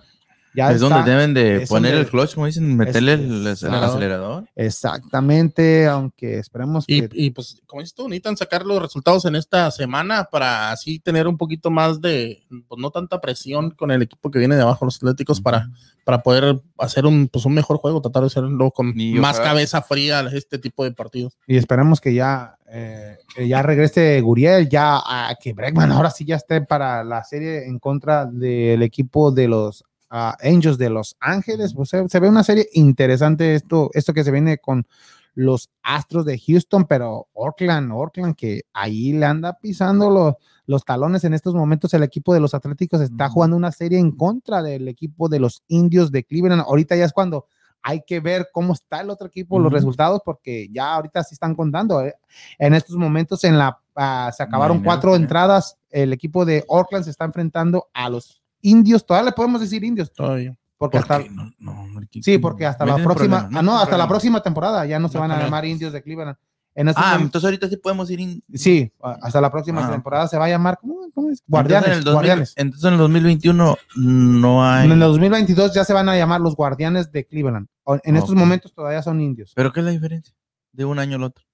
Ya es donde deben de poner donde- el clutch, como dicen, meterle es- el, el acelerador. acelerador. Exactamente, aunque esperemos que Y, y, pues, como dices tú, necesitan sacar los resultados en esta semana para así tener un poquito más de, pues no tanta presión con el equipo que viene de abajo, los Atléticos, para, para poder hacer un, pues, un mejor juego, tratar de hacerlo con Y más ojalá- cabeza fría este tipo de partidos. y esperemos que ya eh, que ya regrese Guriel, ya a que Bregman ahora sí ya esté para la serie en contra del equipo de los ah, Angels de Los Ángeles. Pues, se, se ve una serie interesante esto, esto que se viene con los Astros de Houston, pero Oakland, Oakland que ahí le anda pisando los, los talones en estos momentos. El equipo de los Atléticos está jugando una serie en contra del equipo de los Indios de Cleveland. Ahorita ya es cuando hay que ver cómo está el otro equipo, los resultados, porque ya ahorita sí están contando. ¿eh? En estos momentos en la ah, se acabaron cuatro entradas. El equipo de Oakland se está enfrentando a los indios. Todavía le podemos decir indios, Todavía. porque ¿Por hasta? No, no, hombre, ¿qué- sí, porque hasta la próxima, problema, ah, no, hasta la problema. próxima temporada ya no se No van a llamar indios de Cleveland. En estos Ah, momentos- entonces ahorita sí podemos ir. in- sí, hasta la próxima Ah. temporada se va a llamar ¿cómo, cómo es? Entonces, Guardianes, en el 2000 Guardianes. Entonces en el 2021 no hay. En el 2022 ya se van a llamar los Guardianes de Cleveland. En estos Ok. momentos todavía son indios. ¿Pero qué es la diferencia de un año al otro?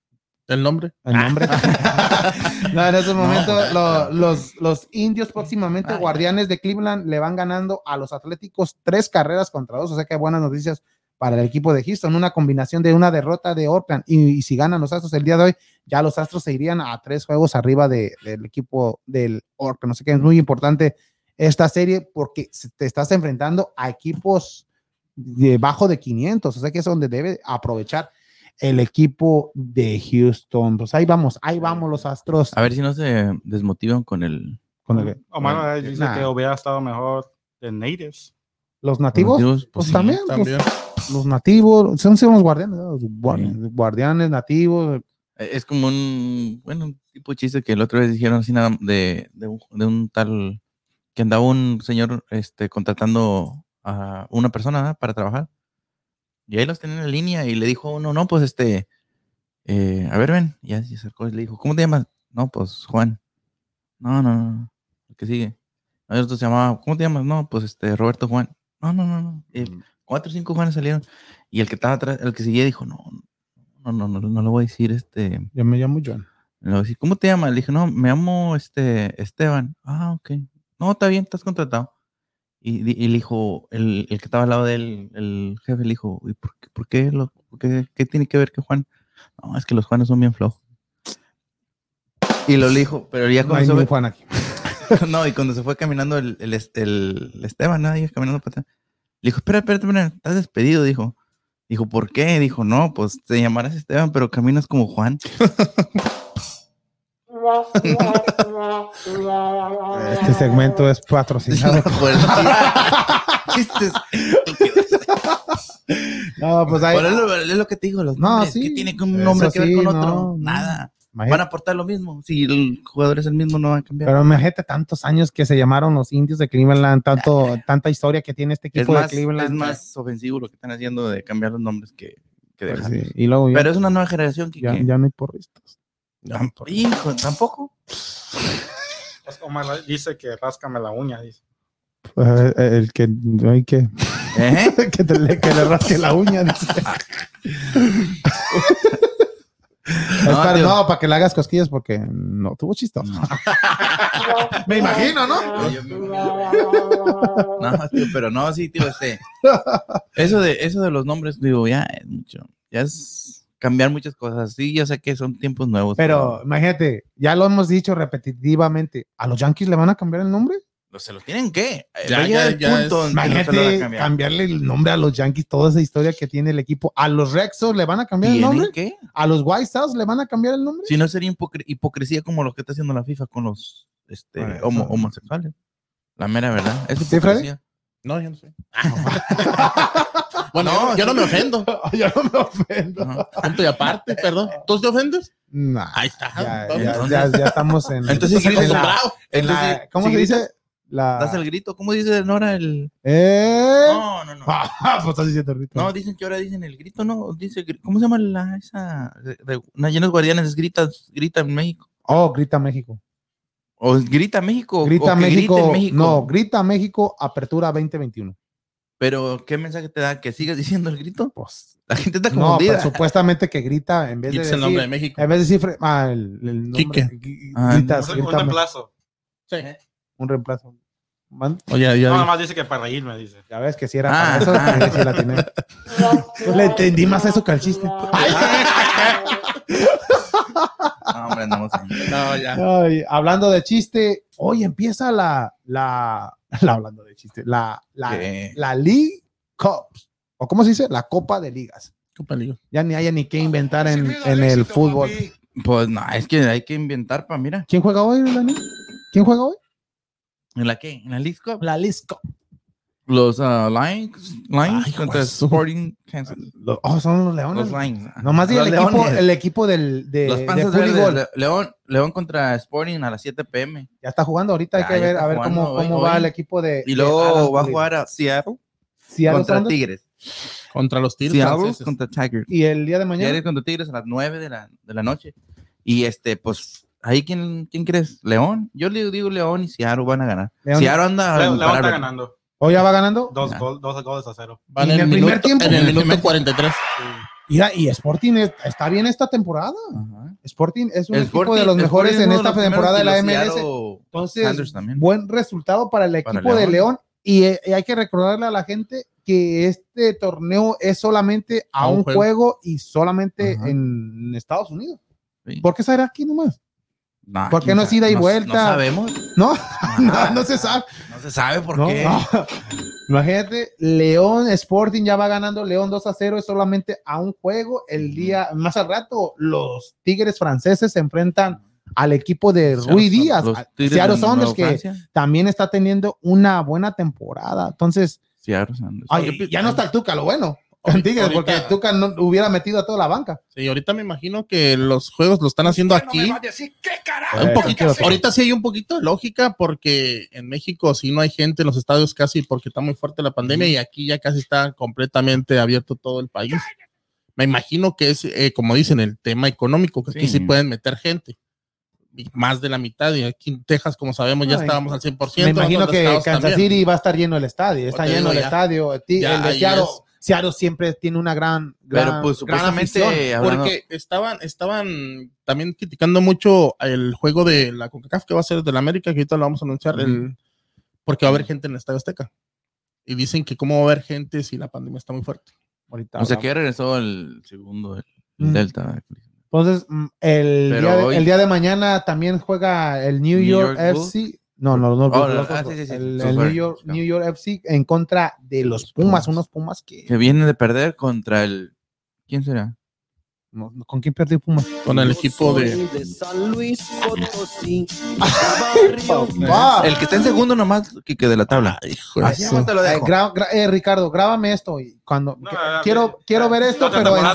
El nombre. El nombre. [laughs] no, en No. momentos lo- los, los indios próximamente, Ay. guardianes de Cleveland, le van ganando a los Atléticos tres carreras contra dos. O sea que hay buenas noticias para el equipo de Houston. Una combinación de una derrota de Oakland y, y si ganan los Astros el día de hoy, ya los Astros se irían a tres juegos arriba de- del equipo del Oakland. No sé qué es muy importante esta serie porque se- te estás enfrentando a equipos debajo de 500. O sea que es donde debe aprovechar el equipo de Houston. Pues ahí vamos, ahí vamos los Astros. A ver si no se desmotivan con el. Con el- Omar eh, dice Nah. que hubiera estado mejor de Natives. los nativos, motivos, pues, sí. también, pues, También. los nativos, son, son los guardianes, ¿no? los guardianes, guardianes nativos. Eh, Es como un, bueno, un tipo de chiste que el otro vez dijeron así nada de, de, un, de un tal que andaba un señor este, contratando a una persona para trabajar. Y ahí los tenía en línea y le dijo a uno, no, pues este, eh, a ver, ven. Y ya se acercó y le dijo, ¿cómo te llamas? No, pues Juan. No, no, no. El que sigue. No, el otro se llamaba, ¿cómo te llamas? No, pues este, Roberto Juan. No, no, no, no. Y cuatro o cinco Juanes salieron. Y el que estaba atrás, el que seguía dijo, no, no, no, no, no le voy a decir este. Yo me llamo John. Le voy a decir, ¿cómo te llamas? Le dije, no, me llamo este Esteban. Ah, ok. No, está bien, estás contratado. Y, le dijo, el, el que estaba al lado de él, el jefe, le dijo, ¿y por qué, por qué, lo, por qué, qué tiene que ver que Juan? No, es que los Juanes son bien flojos. Y lo dijo, pero ya No hay cuando ni se un Juan aquí. fue, [laughs] no, y cuando se fue caminando el, el, el Esteban, nadie caminando para atrás. Le dijo, espera, espera, espera, estás despedido, dijo. Dijo, ¿por qué? Dijo, no, pues te llamarás Esteban, pero caminas como Juan. [laughs] Este segmento es patrocinado. [laughs] [laughs] Chistes. No, pues ahí. Es lo, es lo que te digo, los No, nombres. sí. ¿Qué tiene que un nombre que ver sí, con otro? no. Nada. imagínate- Van a aportar lo mismo. Si el jugador es el mismo, no va a cambiar. Pero imagínate tantos años que se llamaron los indios de Cleveland, tanto, [laughs] tanta historia que tiene este es, equipo más, de Cleveland. es más ofensivo lo que están haciendo de cambiar los nombres que, que Pues dejarlos. sí, Y luego ya, Pero es una nueva generación que. ya, que- ya no hay porristas. Tamp- Hijo, tampoco. Pues Omar dice que ráscame la uña. Dice. Eh, el que hay que, ¿Eh? [laughs] que, te le, que le rasque la uña. dice. [laughs] No, para, no, que le hagas cosquillas porque no tuvo chistoso. [laughs] Me imagino, ¿no? Yo me- No, tío, pero no, sí, tío, este. Eso de, eso de los nombres, digo, ya es mucho. Ya es cambiar muchas cosas. Sí, yo sé que son tiempos nuevos. Pero imagínate, ya lo hemos dicho repetitivamente. ¿A los Yankees le van a cambiar el nombre? ¿Se los tienen que? Ya, ya, ya punto es- no lo a Imagínate cambiar. cambiarle el nombre a los Yankees, toda esa historia que tiene el equipo. ¿A los Rexos le van a cambiar el ¿Tienen nombre? que? ¿A los White Sox le van a cambiar el nombre? Si no sería hipocre- hipocresía como lo que está haciendo la FIFA con los este, homo- homosexuales. La mera verdad. Es ¿Sí, Freddy? hipocresía. No, yo no sé. [laughs] [laughs] bueno, No, yo, [laughs] yo no me ofendo. Yo no me ofendo. Punto y aparte, perdón. ¿Tú te ofendes? Nah, Ahí está. ya, Entonces, ya, ya- ya estamos en, Entonces, en la- acostumbrado. en la- ¿cómo se dice? La, Das el grito. ¿Cómo dice Nora el.? ¿Eh? No, no, no. [laughs] Ah, pues estás diciendo ahorita. No, dicen que ahora dicen el grito, ¿no? Dice, ¿cómo se llama la esa? De, de- una llenos guardianes es grita, grita en México. Oh, grita México. O grita México. Grita o que grite México, en México. No, grita México, apertura 2021. Pero, ¿qué mensaje te da? ¿Que sigas [laughs] diciendo el grito? Pues, La gente está no, confundida. pero supuestamente que grita en vez de decir, el nombre de México. en vez de decir, ah, el, el nombre, Quique. Ah, gritas, Un, un reemplazo. Sí. un reemplazo. Man- Oye, ya, No, nada más dice que para reírme, dice. Ya ves que si era Ah, para eso, ah. sí la tiene. Le entendí más eso que al chiste. No, [laughs] [laughs] hombre, ahí. No, ya. Ay, hablando de chiste, hoy empieza la, la, [laughs] la- hablando de chiste, la, la, ¿Qué? la League Cup, o cómo se dice, la Copa de Ligas. Copa Liga. Ya ni haya ni qué inventar en, en el fútbol. Pues no, es que hay que inventar para, mira. ¿Quién juega hoy, Dani? ¿Quién juega hoy? ¿En la qué? ¿En la League Cup? La League Cup. Los ah, Lions, Lions Ay, contra. Sporting Kansas. Oh, son los Leones. Los Lions. Nomás diga el equipo, el equipo del, de, Los Panzas León, León contra Sporting a las 7 pm. Ya está jugando ahorita, hay Ya, que ver, a ver jugando cómo, hoy, cómo va hoy. el equipo de. Y Alan luego va a Pulido. jugar a Seattle Seattle contra. Tigres. Contra los Tigres Seattle contra Tigers. Y el día de mañana. Tigres contra Tigres a las 9 de la, de la noche. Y este, pues, ahí quién, quién crees? ¿León? Yo le digo León y Seattle van a ganar. León- Seattle anda. León, León está ganando. ¿Hoy ya va ganando? Dos, gol- dos goles a cero. Van en el primer tiempo- en el minuto primer- 43. Mira, y Sporting es- está bien esta temporada. Ajá. Sporting es un equipo de los mejores en esta de temporada de la MLS. Entonces, buen resultado para el Para equipo de León. Y, eh, y hay que recordarle a la gente que este torneo es solamente a, A un un juego. juego. y solamente Ajá. en Estados Unidos. Sí. ¿Por qué será aquí nomás? Nah, ¿Por qué no es ida y No- vuelta? No [laughs] sabemos. No, no, se sabe. No se sabe por qué. Imagínate, León Sporting ya va ganando León 2 a 0, es solamente a un juego. El día más al rato, los Tigres franceses se enfrentan al equipo de Rui Díaz, Seattle Nueva que Francia. también está teniendo una buena temporada. Entonces, Seattle ay, pi- ya no está el Tuca, lo bueno. Con Ahorita- porque Tuca no hubiera metido a toda la banca. Sí, ahorita me imagino que los juegos lo están haciendo aquí. Un Eh, ahorita sí hay un poquito de lógica porque en México sí no hay gente en los estadios casi porque está muy fuerte la pandemia y aquí ya casi está completamente abierto todo el país. Me imagino que es, eh, como dicen, el tema económico, que aquí Sí. pueden meter gente. Y más de la mitad, y aquí en Texas, como sabemos, ya Ay, estábamos al 100%. Me imagino que Kansas también. City va a estar lleno el estadio. Está lleno digo, el ya. estadio. Ti- Ya el de Seattle, es. Seattle siempre tiene una gran, gran Pero pues gran supuestamente afición. hablando- Porque estaban, estaban también criticando mucho el juego de la CONCACAF que va a ser de la América, que ahorita lo vamos a anunciar, el, porque va a haber gente en el Estadio Azteca. Y dicen que cómo va a haber gente si la pandemia está muy fuerte. Ahorita O sea que regresó el segundo, el Mm. Delta. Entonces, mm, el día, de, hoy- el día de mañana también juega el New, New York, York FC. No, no, no. Oh, los ah, otros. sí, sí, sí. El, New, York, claro. New York FC en contra de los Pumas, Pumas. unos Pumas que. Que viene de perder contra el. ¿Quién será? no, ¿Con quién perdió Pumas? Con el equipo de. San Luis Potosí. [laughs] Papá. El que está en segundo nomás que, que de la tabla. Así te lo Eh, dejo. gra- gra- eh, Ricardo, grábame esto y cuando No, que- ya, quiero quiero ver esto, pero en,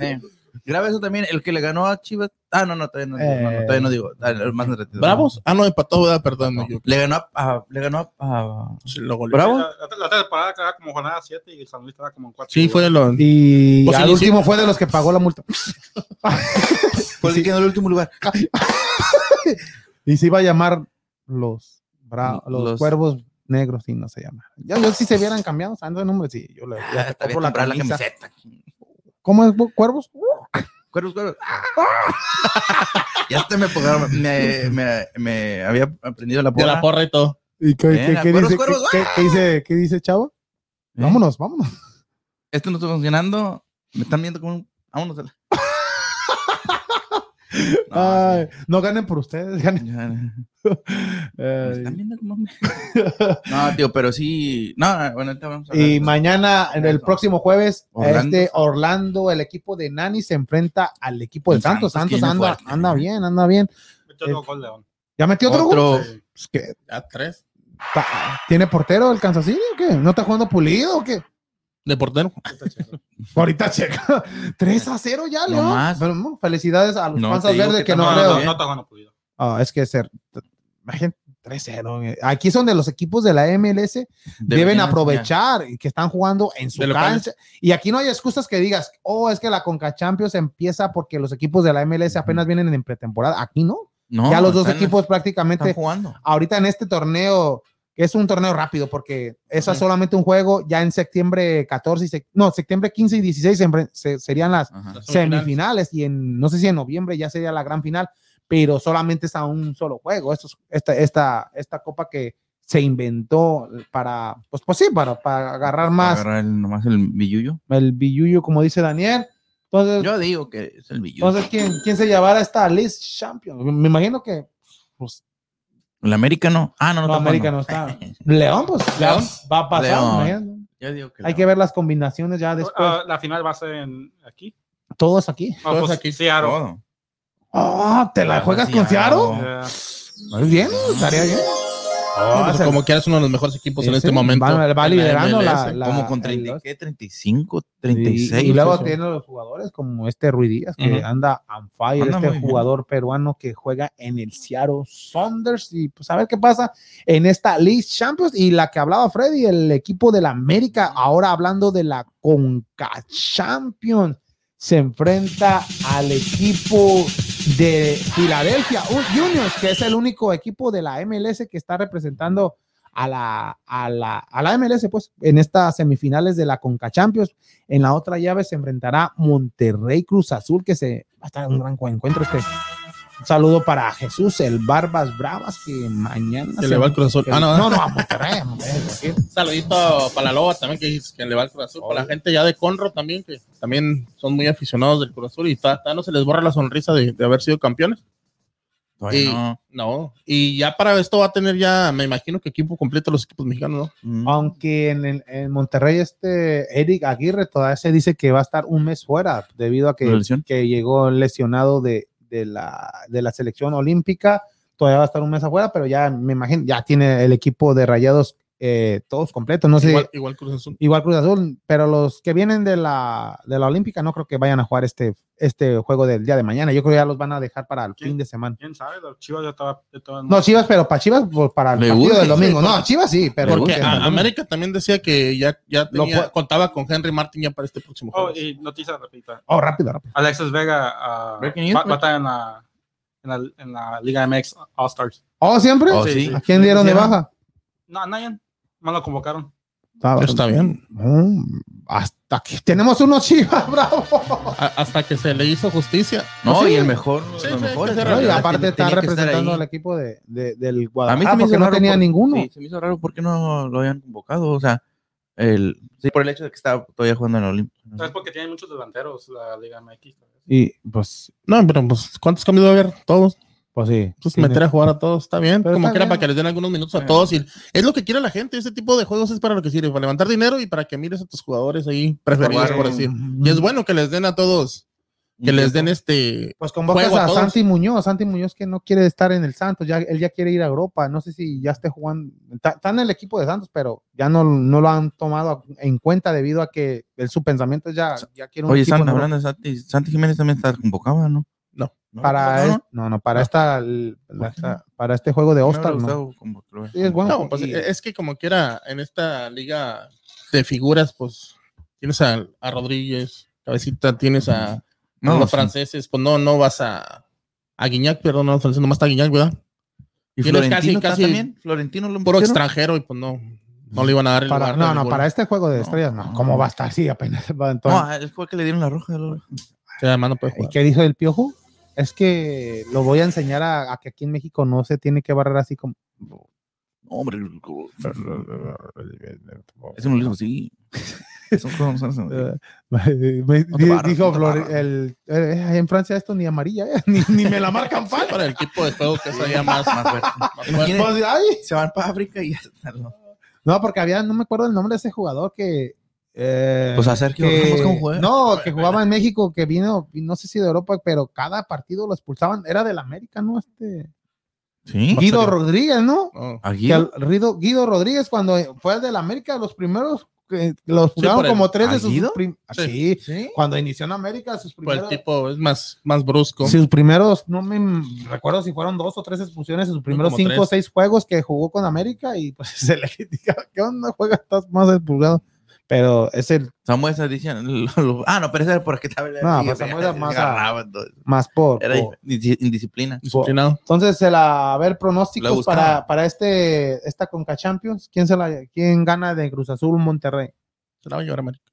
en-. [laughs] Eh, graba eso también. El que le ganó a Chivas. Ah, no, no, todavía no, no, no, Eh. todavía no digo. Ah, el más retiro. ¿Bravos? Ah, no, empató, ¿verdad? Perdón. No. yo- Le ganó a. a- le ganó a. a- sí, lo goleó. Bravo. La, la, otra temporada quedaba como jornada 7 y San Luis estaba como en 4. Sí, fue de los. y Pues al inició- último fue de los que pagó la multa. [laughs] El que quedó en el último lugar. [laughs] Y se iba a llamar los, bra- los, Los- cuervos negros, y no se llama. Yo, yo si se hubieran cambiado, ¿sabes el nombre? Sí, yo le Ah, la la camiseta. ¿Cómo es cuervos? Cuervos, cuervos. [laughs] ya hasta me, ponga- me, me, me había aprendido la De porra. la porra y todo. ¿Y qué, Ven, qué- qué cuervos, dice, cuervos, qué- qué- qué dice, qué dice Chavo? ¿Eh? Vámonos, vámonos. Esto no está funcionando. Me están viendo como un. Vámonos. No, Ay, no ganen por ustedes, ganen. me están viendo No, tío, pero sí. No, bueno, ahorita vamos a Y mañana, en el próximo jueves, Orlando. este Orlando, el equipo de Nani se enfrenta al equipo de Santos. Santos anda, fuerte. anda bien, anda bien. Metió otro gol León. ¿Ya metió otro, gol? Otro. Sí. Pues, ¿qué? Ya tres. ¿Tiene portero el Kansas City o qué? ¿No está jugando pulido o qué? De portero. Ahorita checa. [laughs] 3 [laughs] a 0 ya, No León. más. Pero, no, felicidades a los No, panzas verdes que que no creo. no, no. Ah, es que ser. Imagínate, 3-0. eh. Aquí es donde los equipos de la MLS deben aprovechar y que están jugando en su De locales. cancha. Y aquí no hay excusas que digas, oh, es que la Conca Champions empieza porque los equipos de la MLS apenas vienen en pretemporada. Aquí no. No, ya los dos equipos están prácticamente, jugando. ahorita en este torneo que es un torneo rápido porque es solamente un juego, ya en septiembre 14 y no, septiembre 15 y 16 se enfren- se- serían las semifinales. semifinales y en no sé si en noviembre ya sería la gran final, pero solamente es a un solo juego. Esto es- esta, esta, esta copa que se inventó para, pues, pues sí, para, para agarrar más Agarrar el, nomás el billuyo. el billuyo, como dice Daniel. Entonces, Yo digo que es el billuyo. entonces ¿quién, ¿quién se llevará esta list champion? Me imagino que pues, el América no. Ah, no, no, no, está América jugando. no está. [laughs] León, pues León. Va a pasar. León. Yo digo que Hay no. que ver las combinaciones ya después. Ah, la final va a ser en, aquí. Todos aquí. Ah, Todos pues, aquí. Seattle. Todo. Oh, ¿te la Ah, juegas con ah, Seattle? Yeah. Muy bien, estaría bien. Pues, se- como quieras, uno de los mejores equipos en este sí, momento. va- va la liderando la- Como con el 30, dos. ¿qué? 35, Y, 36. y luego eso. tiene los jugadores como este Rui Díaz que anda on fire, Anda este bien. jugador peruano que juega en el Seattle Saunders y pues a ver qué pasa en esta League Champions y la que hablaba Freddy, el equipo de la América, ahora hablando de la Conca Champions, se enfrenta al equipo de Filadelfia Unions, que es el único equipo de la MLS que está representando a la, a la, a la MLS, pues, en estas semifinales de la Conca Champions. En la otra llave se enfrentará Monterrey Cruz Azul, que se va a estar un gran encuentro este. Un saludo para Jesús, el Barbas Bravas, que mañana. Que se- le va al Cruz Azul. que- Ah, no, no, no, a Monterrey, a Monterrey. Saludito para la Loba también, que, dice que le va al Cruz Azul. Para la gente ya de Conro también, que también son muy aficionados del Cruz Azul y ta- ta- no se les borra la sonrisa de, de haber sido campeones. Y- no. No, y ya para esto va a tener ya, me imagino que equipo completo los equipos mexicanos, ¿no? Mm. Aunque en, el- en Monterrey este Eric Aguirre todavía se dice que va a estar un mes fuera debido a que, que llegó lesionado de, de la, de la selección olímpica. Todavía va a estar un mes afuera, pero ya me imagino, ya tiene el equipo de rayados eh, todos completos. No sé, igual, igual, igual Cruz Azul. Cruz Azul, pero los que vienen de la, de la olímpica no creo que vayan a jugar este, este juego del día de mañana. Yo creo que ya los van a dejar para el fin de semana. ¿Quién sabe? Los Chivas ya estaba. No, Chivas, pero para Chivas, pues, para el Le partido del domingo. sí, no, Chivas sí, pero Porque a- América también decía que ya, ya tenía- contaba con Henry Martin ya para este próximo Oh, juego. y noticia rápida. Oh, rápido, rápido. Alexis Vega Breaking news, va, va a estar en la, en, la, en la Liga MX All Stars. Oh, siempre. Oh, Sí, sí. sí. ¿A quién dieron de baja? No, a nadie. No lo convocaron. Eso está bien. Mm, hasta que [laughs] tenemos unos chivas, [laughs] bravo. A- hasta que se le hizo justicia. No, Pues sí. y el mejor. Sí, se la No, y aparte está representando al equipo de, de- del A mí Guadalajara se me hizo porque no raro tenía por- ninguno. sí, se me hizo raro porque no lo habían convocado. O sea, el, sí, por el hecho de que estaba todavía jugando en Olimpia. Es porque tiene muchos delanteros la Liga MX. Y pues, No, pero pues, ¿cuántos cambios va a haber? Todos. Pues sí. Pues Tiene- meter a jugar a todos, está bien. Pero como quiera, para que les den algunos minutos a Bueno. todos. Y es lo que quiere la gente. Ese tipo de juegos es para lo que sirve, para levantar dinero y para que mires a tus jugadores ahí preferidos, por decir. Y es bueno que les den a todos, que les den este. Pues convocas a. Santi Muñoz, Santi Muñoz que no quiere estar en el Santos, ya, él ya quiere ir a Europa, no sé si ya esté jugando, está, está en el equipo de Santos, pero ya no, no lo han tomado en cuenta debido a que el, su pensamiento es ya, ya quiere un Oye, equipo Santi, hablando de Santi, Santi Jiménez también está convocado, ¿no? No. para, no, no, no, para esta, la- esta- para este juego de All-Star, no. gustado convocarlo. Sí, es bueno. No, pues y- es que como quiera, en esta liga de figuras, pues tienes a, a Rodríguez, Cabecita, tienes a, No, los sí. franceses, pues no, no vas a. A Guiñac, perdón, no, los franceses, nomás está Guiñac, ¿verdad? ¿Y tienes Florentino casi- está casi- también? ¿Florentino lo Puro extranjero y pues no, no le iban a dar el para, lugar no, no, para este juego de estrellas, no. no. ¿Cómo va a estar? Sí, apenas va entonces. No, él fue el que le dieron la roja. lo- Sí, además no puede ¿Y qué dijo el piojo? Es que lo voy a enseñar a, a que aquí en México no se tiene que barrer así como. No, hombre. No lo dijo así. No dijo Flor- el, eh, en Francia esto ni amarilla, eh, [laughs] ni, ni me la marcan falta. para el equipo de juego que es allá más, [laughs] Más fuerte. Pues, ay, se van para África y ya. No, porque había, no me acuerdo el nombre de ese jugador que. Eh, Pues a Sergio que-. No, que jugaba en México, que vino, no sé si de Europa, pero cada partido lo expulsaban. Era del América, ¿no? Este. Sí. Guido? Rodríguez, ¿no? Que al- Guido, Guido Rodríguez, cuando fue el del América, los primeros que los Sí, jugaron como tres de ¿a sus Guido? prim- Sí. sí, Sí. cuando inició en América, sus Pues el primeros, tipo es más, más brusco. sus primeros, no me recuerdo si fueron dos o tres expulsiones en sus primeros cinco o seis juegos que jugó con América y pues [laughs] se le critica, ¿qué onda? Juega, estás más expulsado. Pero es el Samuel está diciendo. [laughs] ah, no, pero ese era porque estaba. No, pues Samuel era más agarraba, más por. Era por- indisciplina. Disciplinado. Entonces, se la, a ver, pronósticos para, para este, esta Conca Champions. ¿Quién, se la, ¿Quién gana de Cruz Azul Monterrey? Se la va a llevar América.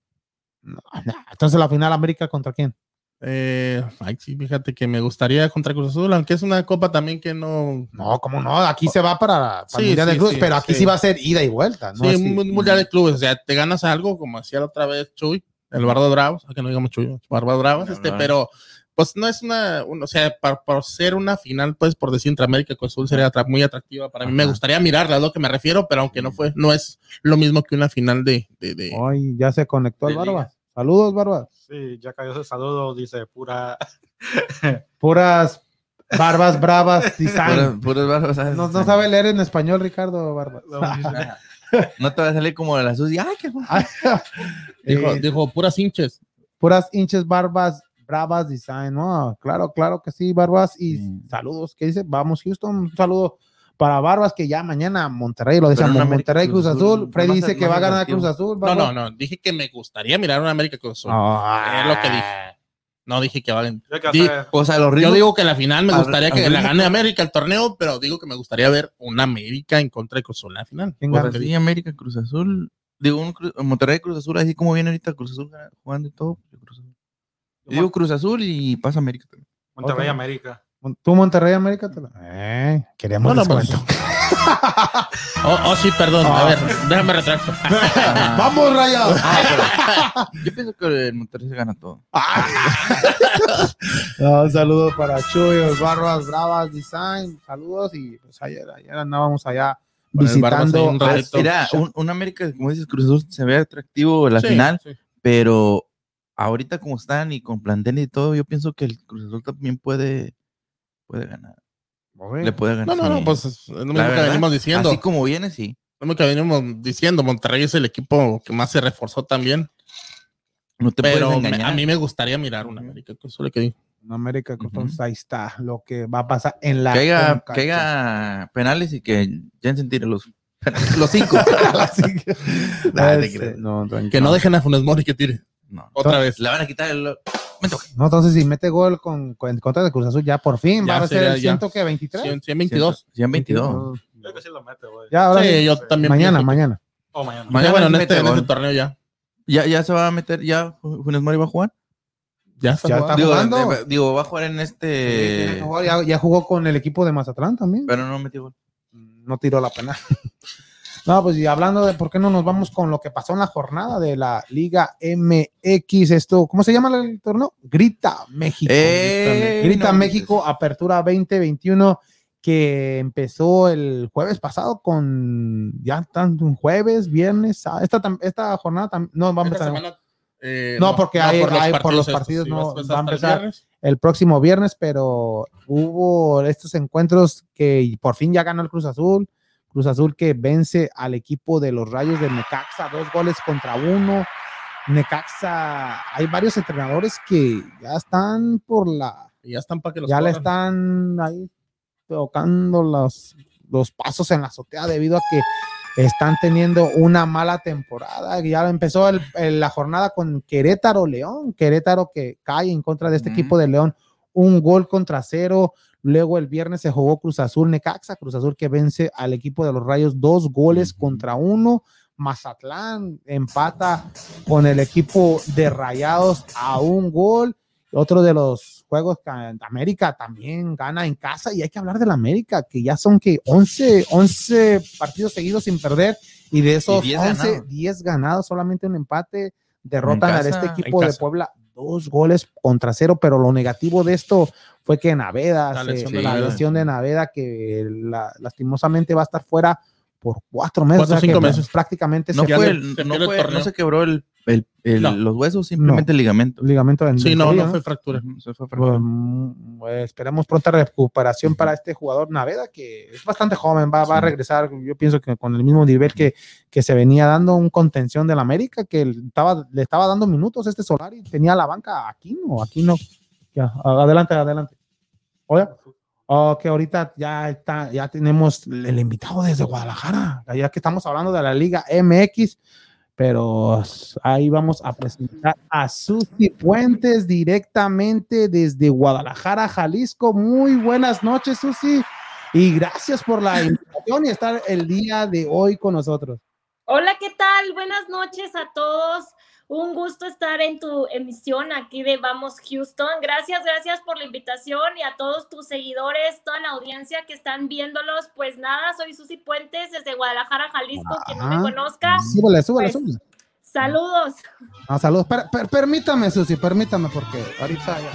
No, no. Entonces, la final América contra quién? Eh, ay, sí, fíjate que me gustaría contra Cruz Azul, aunque es una copa también que no. No, ¿cómo no? Aquí se va para, para Sí, el Mundial de sí, pero aquí sí. sí. va a ser ida y vuelta. ¿no? sí, un mundial de clubes. O sea, te ganas algo, como hacía la otra vez Chuy, el Barba de Bravos, aunque no digamos Chuy, Barba de Bravos, No, este, no. pero pues no es una, un- o sea, para, por ser una final, pues por decir entre América y Cruz Azul sería atra- muy atractiva. Para mí me Ajá. gustaría mirarla, es lo que me refiero, pero aunque no fue, no es lo mismo que una final de, de, de- Ay, ya se conectó el De Barba. Saludos, Barba. Sí, ya cayó ese saludo, dice pura. [laughs] Puras barbas bravas, design. Puras- puras barbas, ¿sabes? No, no sabe leer en español, Ricardo Barba. No [laughs] te va a salir como de la Susi. ¡Ay, qué bueno! [laughs] dijo, Eh, dijo puras hinches. puras hinches barbas bravas design, ¿no? Claro, claro que sí, barbas. Y saludos, ¿qué dice? Vamos, Houston, un saludo para barbas que ya mañana Monterrey, lo decíamos, Monterrey, Cruz Cruz Azul. Azul, Freddy dice que va a ganar. Cruz Azul. No, no, no, dije que me gustaría mirar una América Cruz Azul. Ah. Es lo que dije. No dije que va a ganar. Yo que Di- O sea, los Yo digo que la final me gustaría que la gane América el torneo, pero digo que me gustaría ver una América en contra de Cruz Azul en la final. ¿Quién gana? sí, América, Cruz Azul. Digo, un Monterrey, Cruz Azul, así como viene ahorita Cruz Azul jugando y todo. yo Cruz Azul. Yo digo Cruz Azul y pasa América también. Monterrey. América. ¿Tú, Monterrey, América? Te la- Eh, queríamos No, no, descuento. [laughs] Oh, oh, sí, perdón. A ver, déjame retracto. [laughs] Ah, ¡Vamos, rayados! yo pienso que el Monterrey se gana todo. No, un saludo para Chuy, Barbas Bravas Design. Saludos y pues ayer, ayer andábamos allá visitando. un a- ratito. Mira, un, un América, como dices, Cruz Azul se ve atractivo en la Sí, final, sí. pero ahorita como están y con plantel y todo, yo pienso que el Cruz Azul también puede, puede ganar. Le puede ganar. No, no, no, pues es lo mismo que venimos diciendo. Así como viene, sí. Lo mismo que venimos diciendo. Monterrey es el equipo que más se reforzó también. No te Pero puedes me- engañar. a mí me gustaría mirar una América Cruz Azul. que digo. En América, Ujú. entonces ahí está lo que va a pasar en la. que haya, que haya penales y que ya tire los, [laughs] los cinco. [laughs] Que- [laughs] no. Que no dejen a Funes Mori que tire. No. Otra vez. Le van a quitar el. Me toca. No, entonces si mete gol con, con- contra de Cruz Azul, ya por fin Ya va a ser el ya. 100 que 23. 100, 122. 122. Creo que sí lo mete, güey. Ya, ahora Sí, sí. yo también. mañana, mañana. O mañana. Mañana bueno, en este, mete en este torneo ya. Ya, ya se va a meter, ya Funes Mori va a jugar. Ya está. Ya jugando. está Digo, jugando. de- digo, va a jugar en este. ya, ya jugó con el equipo de Mazatlán también. pero no metió gol. no tiró la pena. [laughs] No, pues y hablando de por qué no nos vamos con lo que pasó en la jornada de la Liga MX, esto, ¿cómo se llama el torneo? Grita México. Eh, Grita no, México, Apertura 2021, que empezó el jueves pasado con ya tanto un jueves, viernes, esta, esta jornada no va a empezar semana, eh, No, porque hay- hay- por los partidos no va a el empezar. el próximo viernes, pero hubo estos encuentros que por fin ya ganó el Cruz Azul. Cruz Azul que vence al equipo de los Rayos de Necaxa, dos goles contra uno. Necaxa, hay varios entrenadores que ya están por la, ya están para que los ya le corran. están ahí tocando los, los pasos en la azotea debido a que están teniendo una mala temporada. Ya empezó el- el- la jornada con Querétaro León, Querétaro que cae en contra de este equipo de León, un gol contra cero. Luego el viernes se jugó Cruz Azul Necaxa, Cruz Azul que vence al equipo de los Rayos dos goles contra uno. Mazatlán empata con el equipo de Rayados a un gol. Otro de los juegos que América también gana en casa y hay que hablar de la América, que ya son que 11, 11 partidos seguidos sin perder y de esos Y 10 11, ganados. 10 ganados, solamente un empate, derrotan a casa, este equipo de. Puebla dos goles contra cero, pero lo negativo de esto fue que Naveda, La se- lesión de la Naveda. lesión de Naveda, que la- lastimosamente va a estar fuera por cuatro meses, Cuatro, o sea cinco meses. prácticamente No se fue, se- el- se no, fue- no se quebró el, el- el- No. los huesos, simplemente el ligamento. ligamento Sí, no, no fue fractura. Fue fractura. pues, esperemos pronta recuperación para este jugador Naveda, que es bastante joven, va, va a Sí. regresar, yo pienso que con el mismo nivel que, que se venía dando un contención del América, que estaba, le estaba dando minutos este Solar y tenía la banca aquí, no, aquí no. Ya, adelante, adelante. Oye, oh, que ahorita ya está, ya tenemos el invitado desde Guadalajara, ya que estamos hablando de la Liga MX, pero ahí vamos a presentar a Susi Puentes directamente desde Guadalajara, Jalisco. Muy buenas noches, Susi, y gracias por la invitación y estar el día de hoy con nosotros. Hola, ¿qué tal? Buenas noches a todos. Un gusto estar en tu emisión aquí de Vamos Houston. Gracias, gracias por la invitación y a todos tus seguidores, toda la audiencia que están viéndolos. Pues nada, soy Susi Puentes desde Guadalajara, Jalisco. Quien no me Ah, conozca, Súbele, súbele, Pues, súbele. saludos. Ah, saludos. Per- per- permítame, Susi, permítame, porque ahorita ya.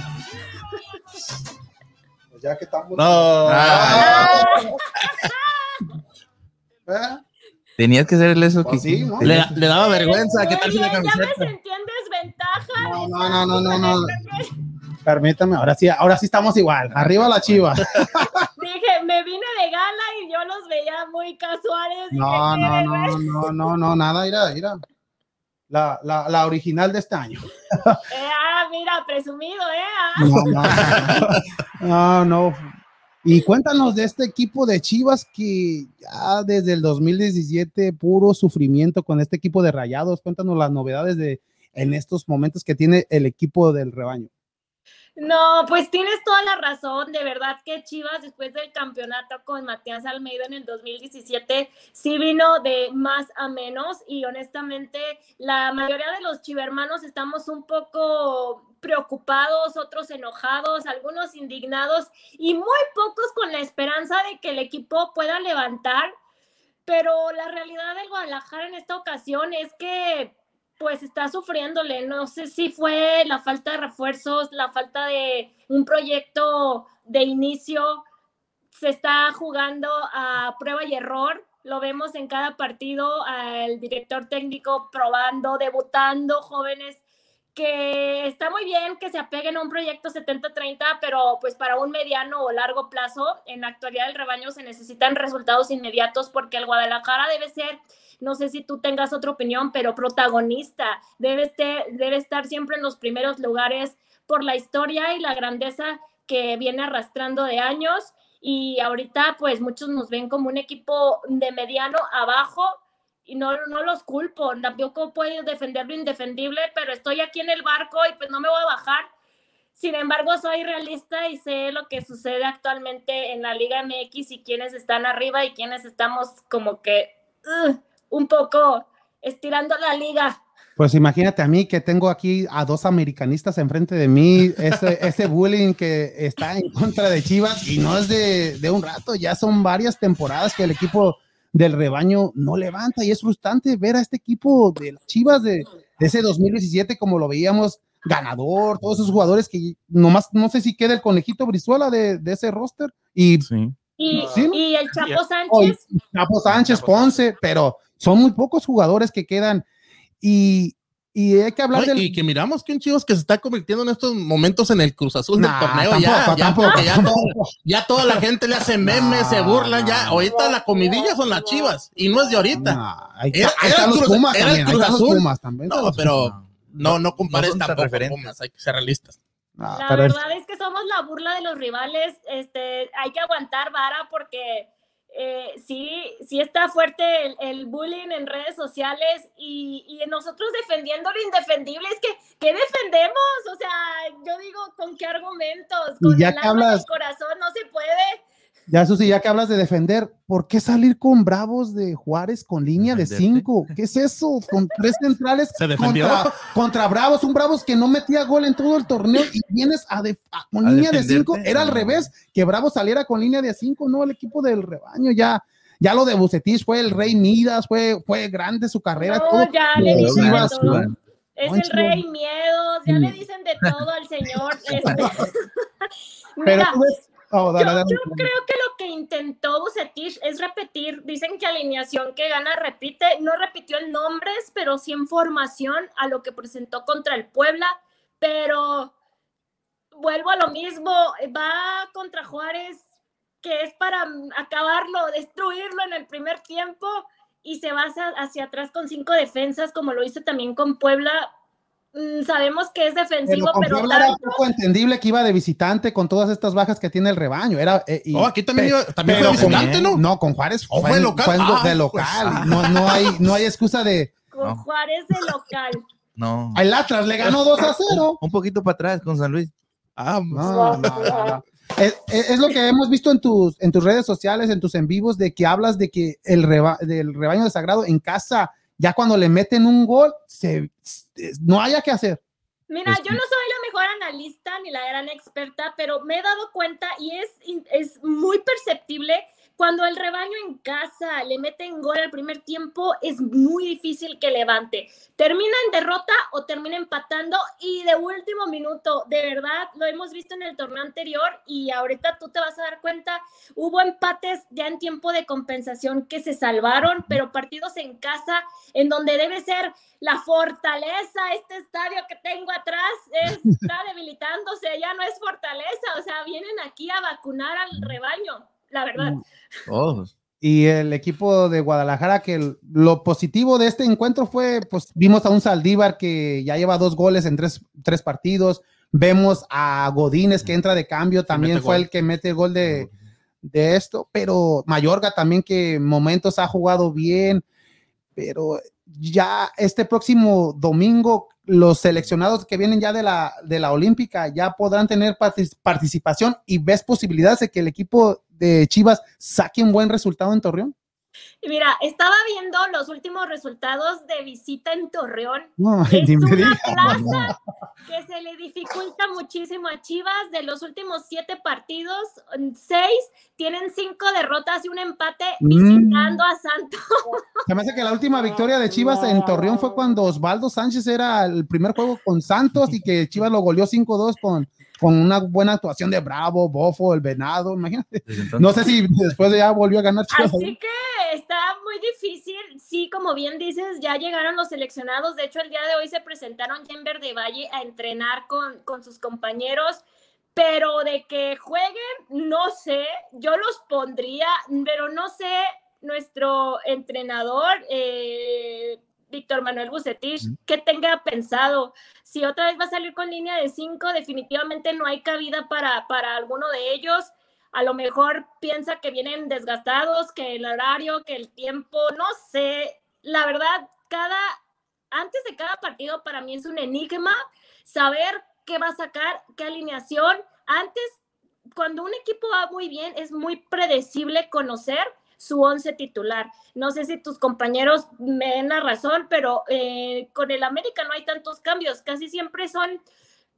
Pues ya que estamos. No. Ah, ¿Eh? Tenías que hacerle eso Pues que sí, ¿no? Le, le daba vergüenza. ¿Qué tal si la Oye, ya me camiseta? sentí en desventaja. No, no, no, no, no, no. Permítame, ahora sí, ahora sí estamos igual. Arriba la chiva. [laughs] Dije, me vine de gala y yo los veía muy casuales. No, ¿qué, no, no, no, no, no, nada, mira, mira. La, la, la original de este año. Eh, ah, mira, presumido, ¿eh? Ah. No, no, no, [laughs] no. Y cuéntanos de este equipo de Chivas que ya desde el 2017 puro sufrimiento con este equipo de Rayados. Cuéntanos las novedades de en estos momentos que tiene el equipo del rebaño. No, pues tienes toda la razón. De verdad que Chivas, después del campeonato con Matías Almeida en el 2017, sí vino de más a menos. Y honestamente, la mayoría de los chivermanos estamos un poco preocupados, otros enojados, algunos indignados y muy pocos con la esperanza de que el equipo pueda levantar. Pero la realidad del Guadalajara en esta ocasión es que pues está sufriéndole. No sé si fue la falta de refuerzos, la falta de un proyecto de inicio. Se está jugando a prueba y error. Lo vemos en cada partido al director técnico probando, debutando jóvenes que está muy bien que se apeguen a un proyecto 70-30, pero pues para un mediano o largo plazo, en la actualidad del rebaño se necesitan resultados inmediatos porque el Guadalajara debe ser no sé si tú tengas otra opinión, pero protagonista, debe, este, debe estar siempre en los primeros lugares por la historia y la grandeza que viene arrastrando de años. Y ahorita, pues muchos nos ven como un equipo de mediano abajo y no, no los culpo. Tampoco puedo defender lo indefendible, pero estoy aquí en el barco y pues no me voy a bajar. Sin embargo, soy realista y sé lo que sucede actualmente en la Liga MX y quiénes están arriba y quiénes estamos como que uh, un poco estirando la liga. Pues imagínate a mí que tengo aquí a dos americanistas enfrente de mí, ese, [laughs] ese bullying que está en contra de Chivas y no es de, de, un rato, ya son varias temporadas que el equipo del rebaño no levanta y es frustrante ver a este equipo de Chivas de, de ese 2017 como lo veíamos ganador, todos esos jugadores que nomás no sé si queda el conejito Brizuela de, de ese roster y, sí. y, ¿sí? y, el Chapo Sánchez. Oh, Chapo Sánchez, Ponce, pero son muy pocos jugadores que quedan y, y hay que hablar no, del... Y que miramos que un Chivas que se está convirtiendo en estos momentos en el Cruz Azul nah, del torneo. Tampoco, ya, tampoco, ya, ya, todo, ya, toda la gente le hace [laughs] memes, nah, se burlan. Ya, ahorita la comidilla son las Chivas y no es de ahorita. Ahí era, ahí era, los Pumas era también, el Cruz Azul. Pumas también. No, pero no, no compares no tampoco referentes. Pumas, hay que ser realistas. La verdad es... es que somos la burla de los rivales. Este, hay que aguantar vara porque eh, sí, sí está fuerte el, el, bullying en redes sociales y, y, nosotros defendiendo lo indefendible. Es que, ¿qué defendemos? O sea, yo digo, ¿con qué argumentos? Con y ya el que hablas, del corazón no se puede. Ya, Susi, ya que hablas de defender, ¿por qué salir con Bravos de Juárez con línea de cinco? ¿Qué es eso? Con tres centrales ¿Se defendió? Contra, contra, Bravos, un Bravos que no metía gol en todo el torneo y vienes a, de, a con a línea de cinco. Era al revés, que Bravos saliera con línea de cinco, no el equipo del rebaño, ya. Ya lo de Bucetich fue el Rey Midas, fue, fue grande su carrera. No, todo. ya le dicen de todo. Es el rey miedos, ya le dicen de todo al señor. [laughs] Este. Pero Mira, tú ves, Oh, dale, yo, dale. yo, creo que lo que intentó Bucetich es repetir, dicen que alineación que gana repite, no repitió el nombres, pero sí en formación a lo que presentó contra el Puebla, pero vuelvo a lo mismo, va contra Juárez, que es para acabarlo, destruirlo en el primer tiempo y se va hacia, hacia atrás con cinco defensas, como lo hizo también con Puebla, sabemos que es defensivo, pero, pero era poco entendible que iba de visitante con todas estas bajas que tiene el rebaño. Era, eh, y, oh, aquí también, iba, también fue visitante, con, ¿no? No, con Juárez oh, fue, fue local. Fue ah, de local. Pues, no, no, hay, no hay excusa de, con No. Juárez de local. [laughs] No. El Atlas le ganó 2 a [laughs] 0. Un poquito para atrás con San Luis. Ah, No, no, no, no. Es, es- es lo que hemos visto en tus, en tus redes sociales, en tus en vivos, de que hablas de que el reba- del rebaño de sagrado en casa, ya cuando le meten un gol, se, se- no haya que hacer. Mira, Pues yo no soy la mejor analista ni la gran experta, pero me he dado cuenta y es, in- es muy perceptible cuando el rebaño en casa le meten gol al primer tiempo, es muy difícil que levante. Termina en derrota o termina empatando y de último minuto, de verdad, lo hemos visto en el torneo anterior y ahorita tú te vas a dar cuenta, hubo empates ya en tiempo de compensación que se salvaron, pero partidos en casa en donde debe ser la fortaleza, este estadio que tengo atrás es- [laughs] está debilitándose, ya no es fortaleza, o sea, vienen aquí a vacunar al rebaño, la verdad. [laughs] Todos. Y el equipo de Guadalajara, que el- lo positivo de este encuentro fue, pues vimos a un Saldívar que ya lleva dos goles en tres, tres partidos. Vemos a Godínez que entra de cambio, también fue gol. el que mete el gol de, de esto, pero Mayorga también que en momentos ha jugado bien, pero ya este próximo domingo los seleccionados que vienen ya de la, de la Olímpica ya podrán tener partic- participación y ves posibilidades de que el equipo de Chivas saque un buen resultado en Torreón. Y mira, estaba viendo los últimos resultados de visita en Torreón. No, Es una plaza que se le dificulta muchísimo a Chivas. De los últimos siete partidos, seis tienen cinco derrotas y un empate Mm. visitando a Santos. Se me hace que la última [laughs] victoria de Chivas en Torreón fue cuando Osvaldo Sánchez era el primer juego con Santos y que Chivas lo goleó 5-2 con, con una buena actuación de Bravo, Bofo, el Venado, imagínate. No sé si después ya volvió a ganar Chivas. Así que está muy difícil. Sí, como bien dices, ya llegaron los seleccionados. De hecho, el día de hoy se presentaron ya en Verde Valle a entrenar con, con sus compañeros. Pero de que jueguen, no sé. Yo los pondría, pero no sé. Nuestro entrenador, eh, Víctor Manuel Bucetich, que tenga pensado. Si otra vez va a salir con línea de cinco, definitivamente no hay cabida para, para alguno de ellos a lo mejor piensa que vienen desgastados, que el horario, que el tiempo, no sé. La verdad, cada, antes de cada partido para mí es un enigma saber qué va a sacar, qué alineación. Antes, cuando un equipo va muy bien, es muy predecible conocer su once titular. No sé si tus compañeros me den la razón, pero eh, con el América no hay tantos cambios. Casi siempre son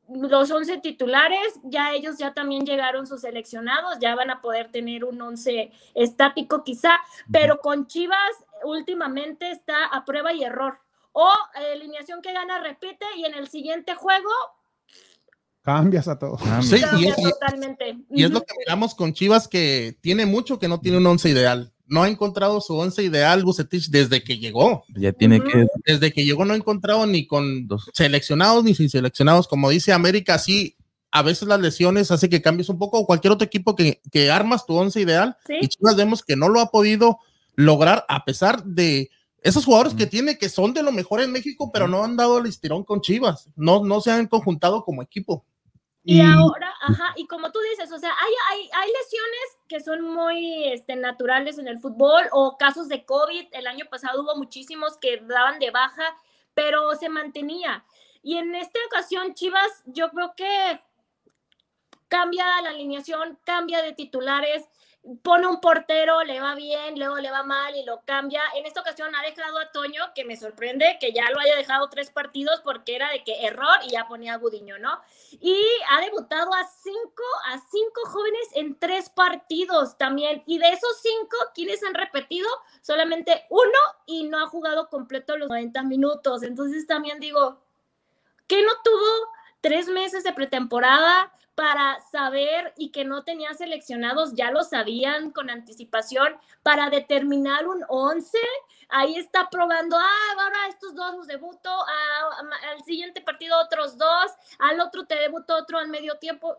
los 11 titulares, ya ellos ya también llegaron sus seleccionados, ya van a poder tener un 11 estático quizá, pero con Chivas últimamente está a prueba y error. O eh, alineación que gana repite y en el siguiente juego Cambias a todo. Sí, y- totalmente. Y es lo que miramos con Chivas, que tiene mucho que no tiene un once ideal. No ha encontrado su once ideal Bucetich desde que llegó. Ya tiene que. Desde que llegó no ha encontrado ni con Dos. seleccionados ni sin seleccionados. Como dice América, sí, a veces las lesiones hace que cambies un poco. Cualquier otro equipo que, que armas tu once ideal. Sí. Y Chivas vemos que no lo ha podido lograr a pesar de esos jugadores que tiene que son de lo mejor en México, pero no han dado el estirón con Chivas. No, no se han conjuntado como equipo. Y, Y- ahora, ajá, y como tú dices, o sea, hay, hay, hay lesiones que son muy este, naturales en el fútbol o casos de COVID. El año pasado hubo muchísimos que daban de baja, pero se mantenía. Y en esta ocasión, Chivas, yo creo que cambia la alineación, cambia de titulares, pone un portero, le va bien, luego le va mal y lo cambia. En esta ocasión ha dejado a Toño, que me sorprende que ya lo haya dejado tres partidos porque era de que error y ya ponía a Gudiño, ¿no? Y ha debutado a cinco, a cinco jóvenes en tres partidos también. Y de esos cinco, quienes han repetido? Solamente uno y no ha jugado completo los 90 minutos. Entonces también digo, que no tuvo tres meses de pretemporada para saber y que no tenía seleccionados, ya lo sabían con anticipación, para determinar un 11. Ahí está probando, ah, ahora estos dos los debuto, ah, al siguiente partido otros dos, al otro te debuto otro al medio tiempo.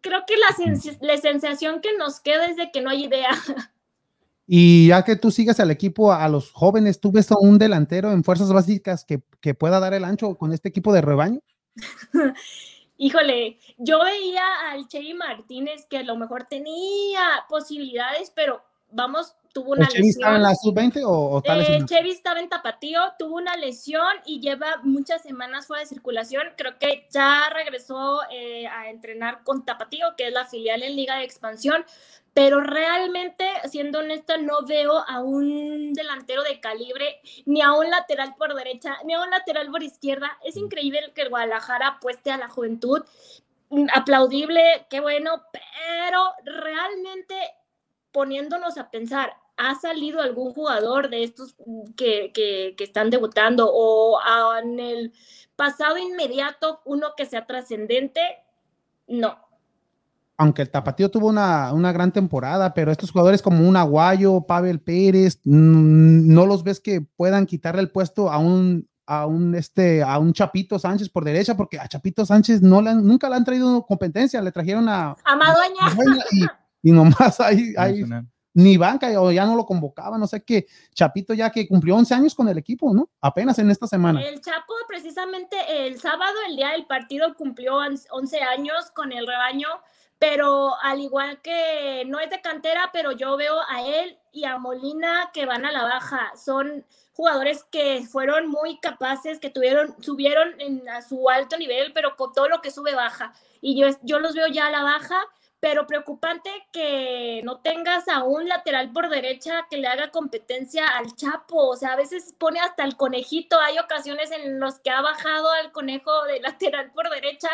Creo que la, sens- la sensación que nos queda es de que no hay idea. [laughs] Y ya que tú sigas al equipo, a los jóvenes, ¿tú ves a un delantero en fuerzas básicas que, que pueda dar el ancho con este equipo de rebaño? [laughs] Híjole, yo veía al Chevy Martínez que a lo mejor tenía posibilidades, pero vamos tuvo una ¿El Chevy estaba en lesión. la sub-20 o, o tal Eh, Chevy estaba en Tapatío, tuvo una lesión y lleva muchas semanas fuera de circulación. Creo que ya regresó eh, a entrenar con Tapatío, que es la filial en Liga de Expansión. Pero realmente, siendo honesta, no veo a un delantero de calibre, ni a un lateral por derecha, ni a un lateral por izquierda. Es increíble que el Guadalajara apueste a la juventud. Mm, Aplaudible, qué bueno, pero realmente poniéndonos a pensar, ¿ha salido algún jugador de estos que, que- que están debutando o en el pasado inmediato uno que sea trascendente? No. Aunque el Tapatío tuvo una, una gran temporada, pero estos jugadores como un Aguayo, Pavel Pérez, mm, no los ves que puedan quitarle el puesto a un a un este a un Chapito Sánchez por derecha porque a Chapito Sánchez no le han- nunca le han traído competencia, le trajeron a Amadueña. Dueña y, y nomás ahí, ni banca o ya no lo convocaban, no sé qué. Chapito ya que cumplió 11 años con el equipo, ¿no? Apenas en esta semana. El Chapo, precisamente el sábado, el día del partido, cumplió on- 11 años con el rebaño, pero al igual que no es de cantera, pero yo veo a él y a Molina que van a la baja. Son jugadores que fueron muy capaces, que tuvieron, subieron a su alto nivel, pero con todo lo que sube baja. Y yo, yo los veo ya a la baja, pero preocupante que no tengas a un lateral por derecha que le haga competencia al Chapo. O sea, a veces pone hasta el conejito. Hay ocasiones en las que ha bajado al conejo de lateral por derecha.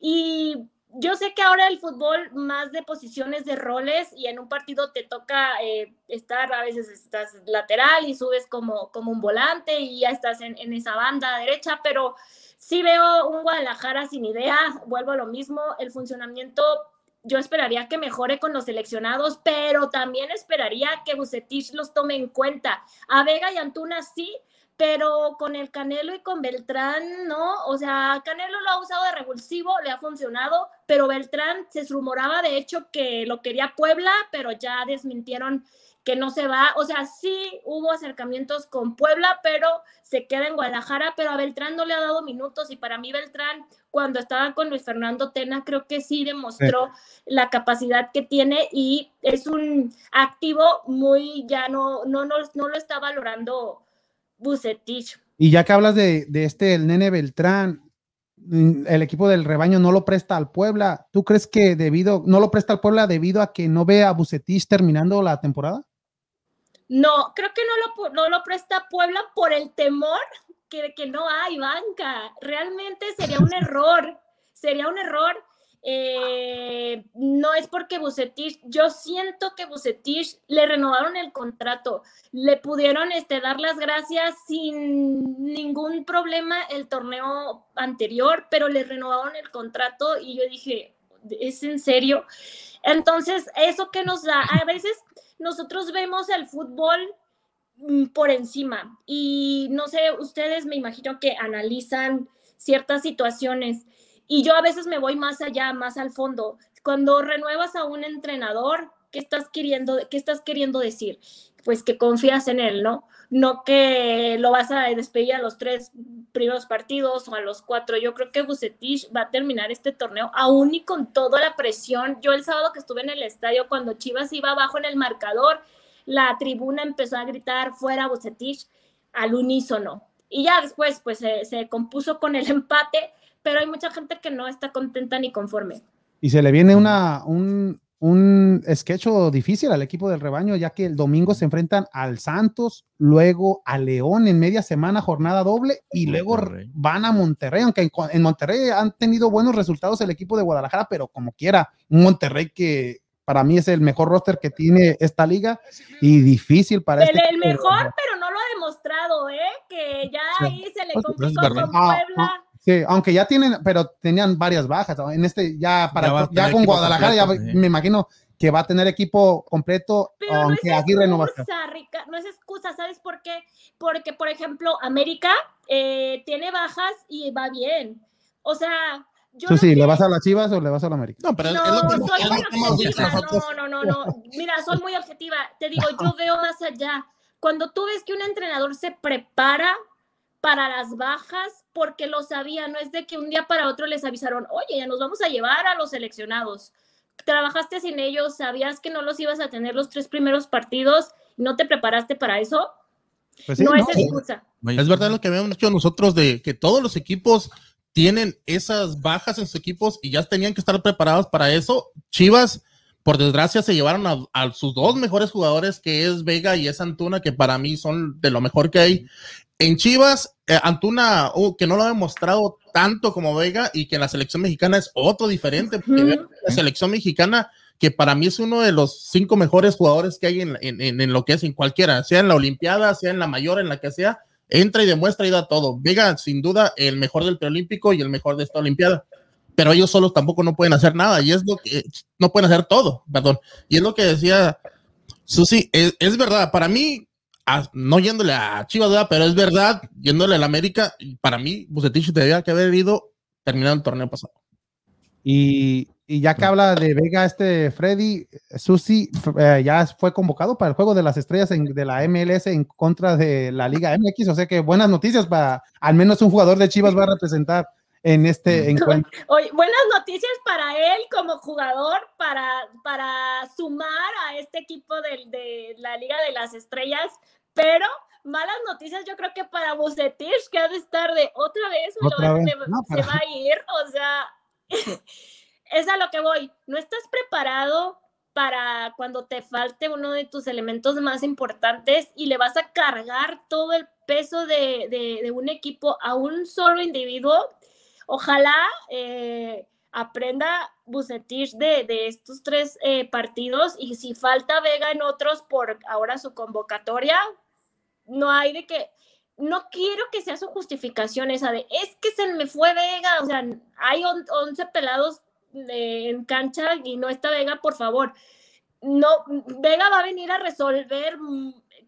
Y yo sé que ahora el fútbol más de posiciones de roles y en un partido te toca eh, estar, a veces estás lateral y subes como, como un volante y ya estás en, en esa banda derecha, pero sí veo un Guadalajara sin idea, vuelvo a lo mismo, el funcionamiento yo esperaría que mejore con los seleccionados, pero también esperaría que Bucetich los tome en cuenta. A Vega y Antuna sí, pero con el Canelo y con Beltrán no, o sea, Canelo lo ha usado de revulsivo, le ha funcionado, pero Beltrán se rumoraba de hecho que lo quería Puebla, pero ya desmintieron que no se va, o sea, sí hubo acercamientos con Puebla, pero se queda en Guadalajara, pero a Beltrán no le ha dado minutos y para mí Beltrán cuando estaba con Luis Fernando Tena creo que sí demostró la capacidad que tiene y es un activo muy ya no no no, no lo está valorando Bucetich. Y ya que hablas de, de este, el nene Beltrán, mm, el equipo del rebaño no lo presta al Puebla. ¿Tú crees que debido, no lo presta al Puebla debido a que no ve a Bucetich terminando la temporada? No, creo que no lo, no lo presta Puebla por el temor que, que no hay banca. Realmente sería un [laughs] error, sería un error. Eh, no es porque Bucetich, yo siento que Bucetich le renovaron el contrato, le pudieron este, dar las gracias sin ningún problema el torneo anterior, pero le renovaron el contrato y yo dije, ¿es en serio? Entonces, eso que nos da, a veces nosotros vemos el fútbol mm, por encima y no sé, ustedes me imagino que analizan ciertas situaciones y yo a veces me voy más allá, más al fondo. Cuando renuevas a un entrenador, ¿qué estás queriendo, qué estás queriendo decir? Pues que confías en él, ¿no? No que lo vas a despedir a los tres primeros partidos o a los cuatro. Yo creo que Bucetich va a terminar este torneo aún y con toda la presión. Yo el sábado que estuve en el estadio, cuando Chivas iba abajo en el marcador, la tribuna empezó a gritar fuera Bucetich al unísono. Y ya después, pues se, se compuso con el [laughs] empate, pero hay mucha gente que no está contenta ni conforme. Y se le viene una, un, un sketch difícil al equipo del rebaño, ya que el domingo se enfrentan al Santos, luego a León en media semana, jornada doble, y luego Monterrey. van a Monterrey, aunque en, en Monterrey han tenido buenos resultados el equipo de Guadalajara, pero como quiera, un Monterrey que para mí es el mejor roster que tiene esta liga y difícil para El, este el mejor, pero no lo ha demostrado, ¿eh? Que ya Sí. ahí se le Pues, complicó es verdad. con Ah, Puebla. Sí, aunque ya tienen, pero tenían varias bajas. ¿no? En este, ya para Ya ya, con Guadalajara, ya completo, sí. me imagino que va a tener equipo completo, Pero no aunque es Aguirre no va a estar. excusa, Rica- no es excusa, ¿sabes por qué? Porque, por ejemplo, América eh, tiene bajas y va bien. O sea, yo Tú lo sí, que- ¿le vas a las Chivas o le vas a la América? No, pero es- No, es lo que, soy es muy objetiva. No, no, no, no. Mira, soy muy objetiva. Te digo, yo [laughs] veo más allá. Cuando tú ves que un entrenador se prepara para las bajas, porque lo sabía, no es de que un día para otro les avisaron, oye, ya nos vamos a llevar a los seleccionados. trabajaste sin ellos, sabías que no los ibas a tener los tres primeros partidos, no te preparaste para eso, Pues sí, no, es no, excusa. Es verdad lo que habíamos dicho nosotros de que todos los equipos tienen esas bajas en sus equipos y ya tenían que estar preparados para eso. Chivas, por desgracia, se llevaron a, a sus dos mejores jugadores, que es Vega y es Antuna, que para mí son de lo mejor que hay. En Chivas, eh, Antuna, uh, que no lo ha demostrado tanto como Vega y que en la selección mexicana es otro diferente. porque La selección mexicana, que para mí es uno de los cinco mejores jugadores que hay en, en- en- en lo que es en cualquiera, sea en la Olimpiada, sea en la mayor, en la que sea, entra y demuestra y da todo. Vega, sin duda, el mejor del preolímpico y el mejor de esta Olimpiada. Pero ellos solos tampoco no pueden hacer nada y es lo que no pueden hacer todo, perdón. Y es lo que decía Susi, es, es verdad, para mí, a- no yéndole a Chivas, ¿verdad? pero es verdad, yéndole al América, para mí, Bucetich debía que haber ido terminado el torneo pasado. Y, y ya que habla de Vega, este Freddy, Susi eh, ya fue convocado para el juego de las estrellas en- de la MLS en contra de la Liga MX. O sea que buenas noticias para al menos un jugador de Chivas va a representar en este [laughs] encuentro. Oye, buenas noticias para él como jugador, para, para sumar a este equipo de, la Liga de las Estrellas, pero malas noticias yo creo que para Bucetich, que ha de estar de otra vez, Otra vez, me- no, se va a ir, o sea, [laughs] es a lo que voy. No estás preparado para cuando te falte uno de tus elementos más importantes y le vas a cargar todo el peso de, de- de un equipo a un solo individuo. Ojalá eh, aprenda Bucetich de, de estos tres eh, partidos y si falta Vega en otros por ahora su convocatoria, no hay de que, no quiero que sea su justificación esa de, es que se me fue Vega, o sea, hay on- 11 pelados de- en cancha y no está Vega, por favor. No, Vega va a venir a resolver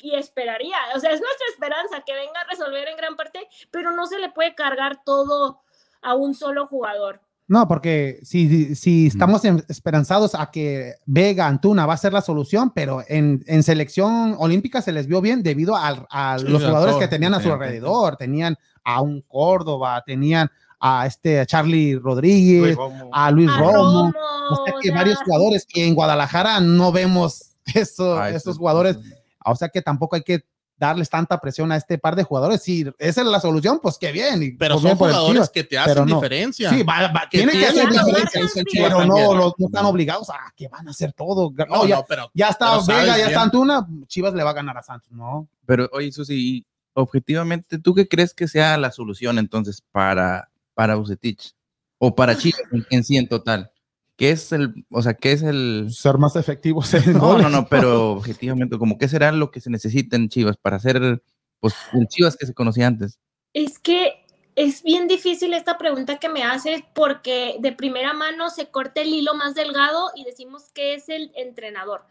y esperaría, o sea, es nuestra esperanza que venga a resolver en gran parte, pero no se le puede cargar todo a un solo jugador. No, porque si, si estamos en- esperanzados a que Vega Antuna va a ser la solución, pero en, en selección olímpica se les vio bien debido a, Sí, los jugadores que tenían a su alrededor. Tenían a un Córdoba, tenían a este a Charlie Rodríguez, a Luis A Romo. Romo, O sea que varios jugadores y en Guadalajara no vemos [laughs] eso, Ah, jugadores. O sea que tampoco hay que darles tanta presión a este par de jugadores. Si esa es la solución, pues qué bien. y Pero pues son jugadores Chivas. que te hacen no. diferencia. Sí, va, va- que tienen que hacer diferencia, pero no, los- no están obligados a que van a hacer todo. No, no, ya, no, pero ya está pero sabes Vega, ya está Antuna, Chivas le va a ganar a Santos, ¿no? Pero oye, Susi, y objetivamente, ¿tú qué crees que sea la solución entonces para, para Bucetich? O para Chivas en, en sí en total. ¿Qué es el, o sea, qué es el... Ser más efectivos [laughs] en No, goles. no, no, [laughs] pero objetivamente, como qué será lo que se necesita en Chivas para hacer, pues, el Chivas que se conocía antes? Es que es bien difícil esta pregunta que me haces porque de primera mano se corta el hilo más delgado y decimos que es el entrenador.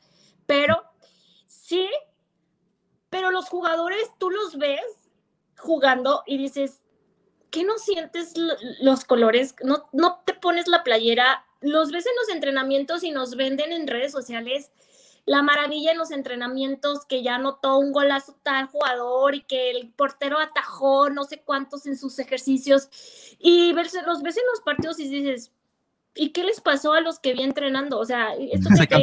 Pero sí, pero los jugadores tú los ves jugando y dices, ¿qué no sientes los colores? ¿No, no te pones la playera? Los ves en los entrenamientos y nos venden en redes sociales la maravilla en los entrenamientos que ya anotó un golazo tal jugador y que el portero atajó no sé cuántos en sus ejercicios y verse, los ves en los partidos y dices, ¿y qué les pasó a los que vi entrenando? O sea, esto ¿Se que-?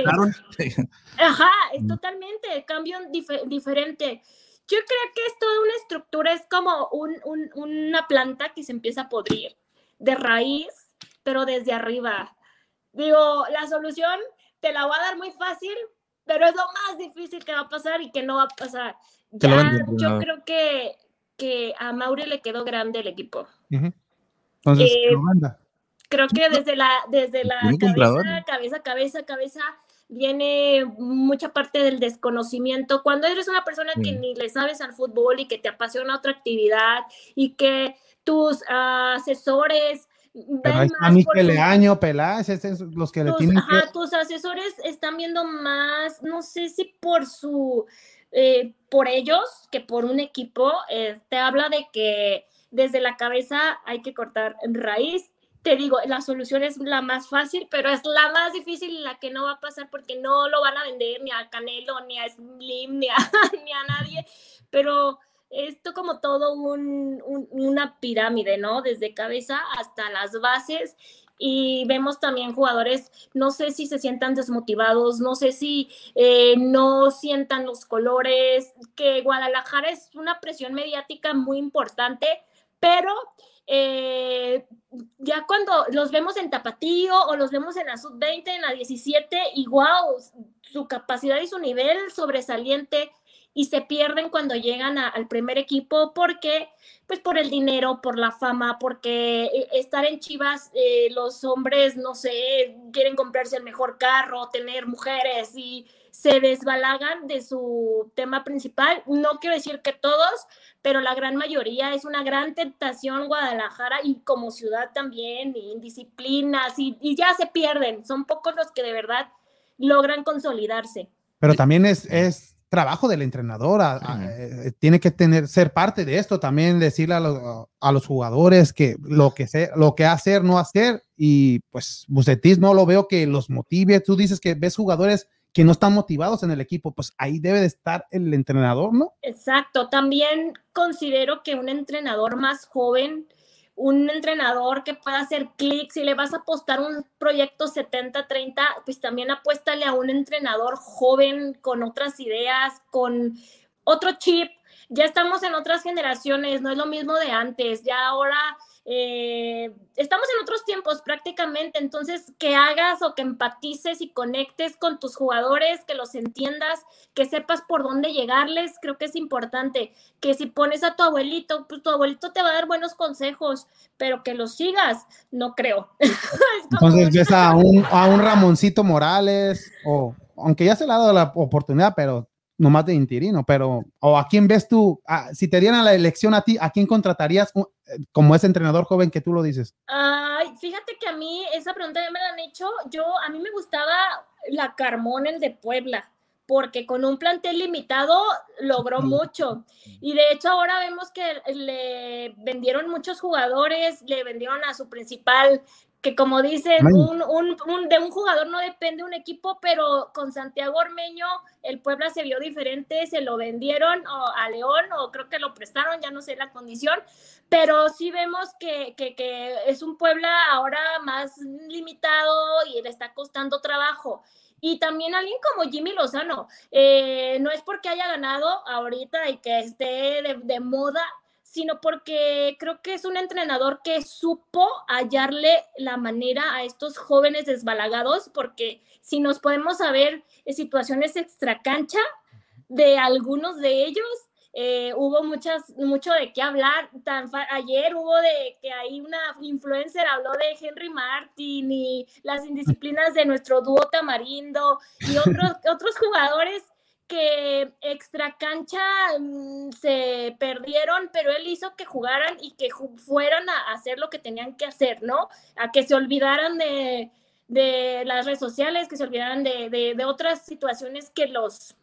[laughs] Ajá, es totalmente, cambio dife- diferente. Yo creo que es toda una estructura, es como un- un- una planta que se empieza a podrir de raíz, pero desde arriba. Digo, la solución te la voy a dar muy fácil, pero es lo más difícil que va a pasar y que no va a pasar. Ya, yo creo que, que a Mauri le quedó grande el equipo. Entonces, Eh, lo manda. Creo que desde la, desde la cabeza, cabeza, cabeza, cabeza, viene mucha parte del desconocimiento. Cuando eres una persona que ni le sabes al fútbol y que te apasiona otra actividad y que tus ah, asesores Pero ahí está más por Miquel su- son los que le tienen ajá, que... tus asesores están viendo más, no sé si por su, eh, por ellos que por un equipo, eh, te habla de que desde la cabeza hay que cortar raíz. Te digo, la solución es la más fácil, pero es la más difícil y la que no va a pasar porque no lo van a vender ni a Canelo, ni a Slim, ni a, [laughs] ni a nadie. Pero esto como todo un, un, una pirámide, ¿no? Desde cabeza hasta las bases y vemos también jugadores, no sé si se sientan desmotivados, no sé si eh, no sientan los colores, que Guadalajara es una presión mediática muy importante, pero eh, ya cuando los vemos en Tapatío o los vemos en la sub-20, en la 17, y wow, su capacidad y su nivel sobresaliente y se pierden cuando llegan al primer equipo porque, pues por el dinero, por la fama, porque eh, estar en Chivas, eh, los hombres, no sé, quieren comprarse el mejor carro, tener mujeres y se desbalagan de su tema principal. No quiero decir que todos, pero la gran mayoría es una gran tentación Guadalajara y como ciudad también, y indisciplinas, y, ya se pierden. Son pocos los que de verdad logran consolidarse. Pero también es trabajo del entrenador, eh, tiene que tener, ser parte de esto, también decirle a, a, los jugadores que lo que, sé, lo que hacer, no hacer, y pues Bucetis no lo veo que los motive, tú dices que ves jugadores que no están motivados en el equipo, pues ahí debe de estar el entrenador, ¿no? Exacto, también considero que un entrenador más joven, un entrenador que pueda hacer clic, si le vas a apostar un proyecto 70-30, pues también apuéstale a un entrenador joven con otras ideas, con otro chip. Ya estamos en otras generaciones, no es lo mismo de antes, ya ahora eh, estamos en otros tiempos prácticamente, entonces que hagas o que empatices y conectes con tus jugadores, que los entiendas, que sepas por dónde llegarles, creo que es importante, que si pones a tu abuelito, pues tu abuelito te va a dar buenos consejos, pero que los sigas, no creo. [laughs] entonces ves a [laughs] un, a un Ramoncito Morales, o aunque ya se le ha dado la oportunidad, pero nomás de interino, pero, o a quién ves tú, si te dieran la elección a ti, ¿a quién contratarías como ese entrenador joven que tú lo dices? Ay, fíjate que a mí esa pregunta ya me la han hecho, yo, a mí me gustaba la Carmón, el de Puebla, porque con un plantel limitado logró mucho. Y de hecho ahora vemos que le vendieron muchos jugadores, le vendieron a su principal que como dicen, un, un, de un jugador no depende un equipo, pero con Santiago Ormeño el Puebla se vio diferente, se lo vendieron a León o creo que lo prestaron, ya no sé la condición, pero sí vemos que, que, que es un Puebla ahora más limitado y le está costando trabajo. Y también alguien como Jimmy Lozano, eh, no es porque haya ganado ahorita y que esté de, de moda, sino porque creo que es un entrenador que supo hallarle la manera a estos jóvenes desbalagados, porque si nos podemos saber situaciones extracancha de algunos de ellos, eh, hubo muchas, mucho de qué hablar. Tan ayer hubo de que hay una influencer habló de Henry Martin y las indisciplinas de nuestro dúo Tamarindo y otros, [laughs] otros jugadores que extra cancha mm, se perdieron, pero él hizo que jugaran y que fueran a hacer lo que tenían que hacer, ¿no? A que se olvidaran de, las redes sociales, que se olvidaran de, otras situaciones que los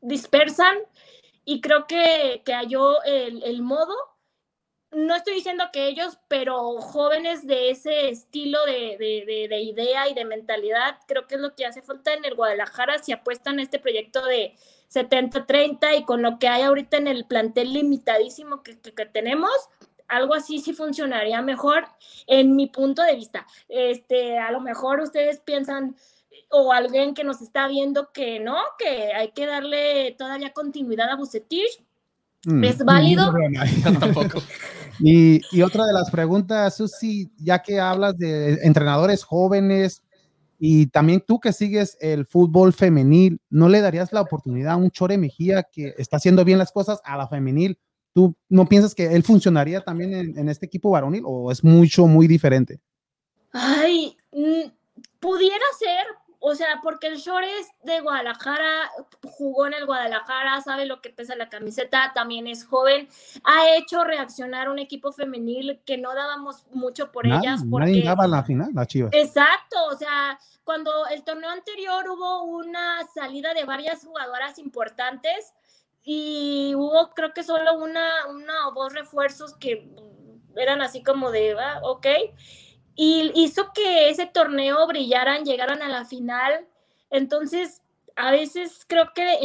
dispersan. Y creo que, que halló el modo no estoy diciendo que ellos, pero jóvenes de ese estilo de, idea y de mentalidad, creo que es lo que hace falta en el Guadalajara si apuestan a este proyecto de 70-30 y con lo que hay ahorita en el plantel limitadísimo que, tenemos, algo así sí funcionaría mejor en mi punto de vista. Este, a lo mejor ustedes piensan o alguien que nos está viendo que no, que hay que darle todavía continuidad a Bucetich Mm. ¿Es válido? [laughs] tampoco. Y, otra de las preguntas, Susi, ya que hablas de entrenadores jóvenes y también tú que sigues el fútbol femenil, ¿no le darías la oportunidad a un Chore Mejía que está haciendo bien las cosas a la femenil? ¿Tú no piensas que él funcionaría también en, en este equipo varonil o es mucho, muy diferente? Ay, mm, pudiera ser, o sea, porque el Shores de Guadalajara, jugó en el Guadalajara, sabe lo que pesa la camiseta, también es joven, ha hecho reaccionar un equipo femenil que no dábamos mucho por ellas. Porque... Nadie daba la final, la Chivas. Exacto, o sea, cuando el torneo anterior hubo una salida de varias jugadoras importantes y hubo creo que solo una, una o dos refuerzos que eran así como de, ah, ok y hizo que ese torneo brillaran, llegaran a la final. Entonces, a veces creo que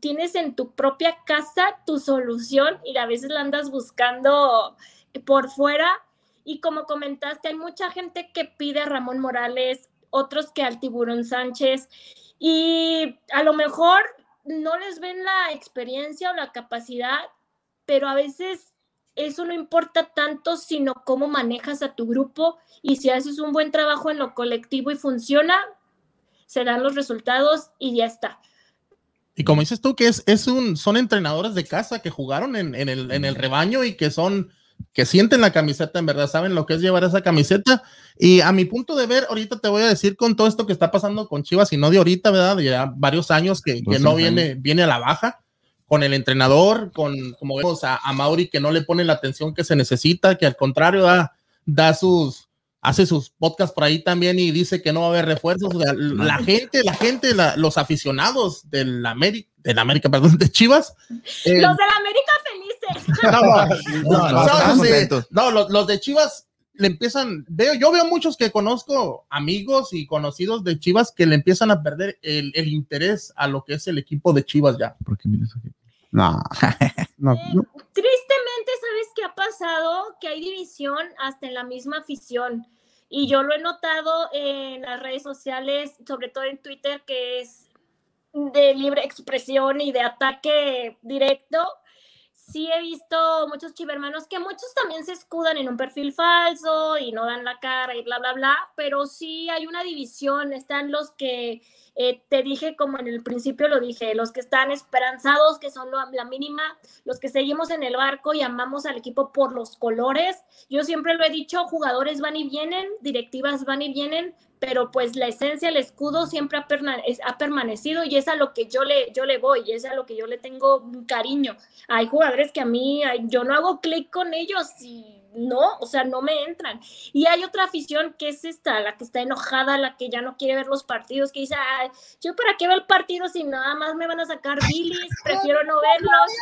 tienes en tu propia casa tu solución y a veces la andas buscando por fuera. Y como comentaste, hay mucha gente que pide a Ramón Morales, otros que al Tiburón Sánchez, y a lo mejor no les ven la experiencia o la capacidad, pero a veces eso no importa tanto, sino cómo manejas a tu grupo y si haces un buen trabajo en lo colectivo y funciona, se dan los resultados y ya está. Y como dices tú, que es, es un, son entrenadores de casa que jugaron en, en, el, en el rebaño y que son, que sienten la camiseta, en verdad, saben lo que es llevar esa camiseta. Y a mi punto de ver, ahorita te voy a decir con todo esto que está pasando con Chivas, y no de ahorita, ¿verdad? Ya varios años que, que no viene, viene a la baja con el entrenador, con, como vemos a, a, Mauri, que no le pone la atención que se necesita, que al contrario da, da sus, hace sus podcasts por ahí también y dice que no va a haber refuerzos. O sea, la gente, la gente, la, los aficionados del América, del América, perdón, de Chivas. Eh, los del América felices. [laughs] No, no, no, no los, los, de Chivas le empiezan, veo, yo veo muchos que conozco, amigos y conocidos de Chivas, que le empiezan a perder el, el interés a lo que es el equipo de Chivas ya. Porque mira aquí. No. [laughs] no, eh, tristemente, ¿sabes qué ha pasado? Que hay división hasta en la misma afición. Y yo lo he notado en las redes sociales, sobre todo en Twitter, que es de libre expresión y de ataque directo. Sí he visto muchos chivermanos que muchos también se escudan en un perfil falso y no dan la cara y bla, bla, bla, pero sí hay una división. Están los que eh, te dije, como en el principio lo dije, los que están esperanzados, que son lo, la mínima, los que seguimos en el barco y amamos al equipo por los colores. Yo siempre lo he dicho, jugadores van y vienen, directivas van y vienen, pero pues la esencia, el escudo siempre ha, ha, permanecido y es a lo que yo le, yo le voy, es a lo que yo le tengo cariño. Hay jugadores que a mí, yo no hago clic con ellos y no, o sea, no me entran. Y hay otra afición que es esta, la que está enojada, la que ya no quiere ver los partidos, que dice, yo para qué veo el partido si nada más me van a sacar bilis, prefiero no verlos.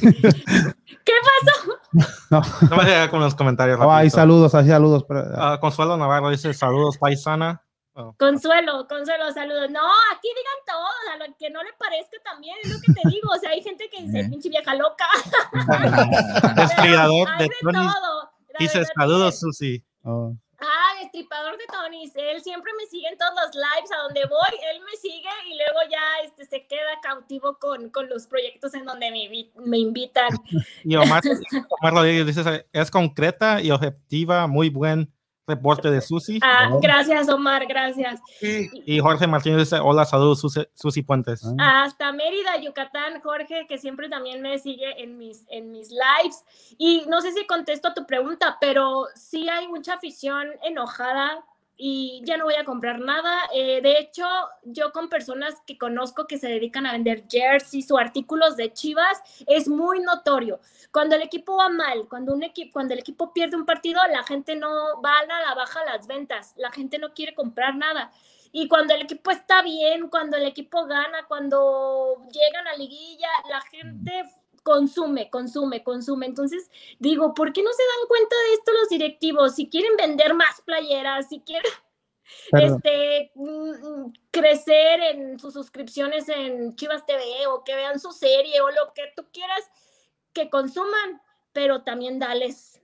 [laughs] ¿Qué pasó? No, no me diga con los comentarios. Oh, hay saludos, hay saludos. Pero... Uh, Consuelo Navarro dice saludos, paisana. Oh. Consuelo, Consuelo, saludos. No, aquí digan todo, a lo que no le parezca también, es lo que te digo. O sea, hay gente que dice, pinche vieja loca. [laughs] Destripador de, de Tony. Dice, saludos, Susi. Oh. Ah, destripador de Tony. Él siempre me sigue en todos los lives a donde voy. Él me sigue y luego ya este, se queda cautivo con, con los proyectos en donde me, me invitan. Y Omar, Omar Rodríguez dice: es concreta y objetiva, muy buen reporte de Susi. Ah, oh. gracias, Omar, gracias. Y, y, Jorge Martínez dice, hola, saludos, Susi, Susi Puentes. Ah. Hasta Mérida, Yucatán, Jorge, que siempre también me sigue en mis, en mis lives. Y no sé si contesto a tu pregunta, pero sí hay mucha afición enojada y ya no voy a comprar nada. Eh, de hecho, yo con personas que conozco que se dedican a vender jerseys o artículos de Chivas, es muy notorio. Cuando el equipo va mal, cuando, un equipo, cuando el equipo pierde un partido, la gente no va a la baja las ventas, la gente no quiere comprar nada. Y cuando el equipo está bien, cuando el equipo gana, cuando llegan a liguilla, la gente consume, consume, consume. Entonces digo, ¿por qué no se dan cuenta de esto los directivos? Si quieren vender más playeras, si quieren [laughs] este, mm, crecer en sus suscripciones en Chivas TV o que vean su serie o lo que tú quieras, que consuman, pero también dales,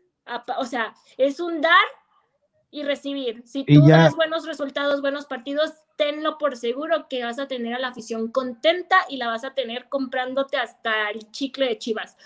o sea, es un dar y recibir. Si tú das buenos resultados, buenos partidos, tenlo por seguro que vas a tener a la afición contenta y la vas a tener comprándote hasta el chicle de Chivas.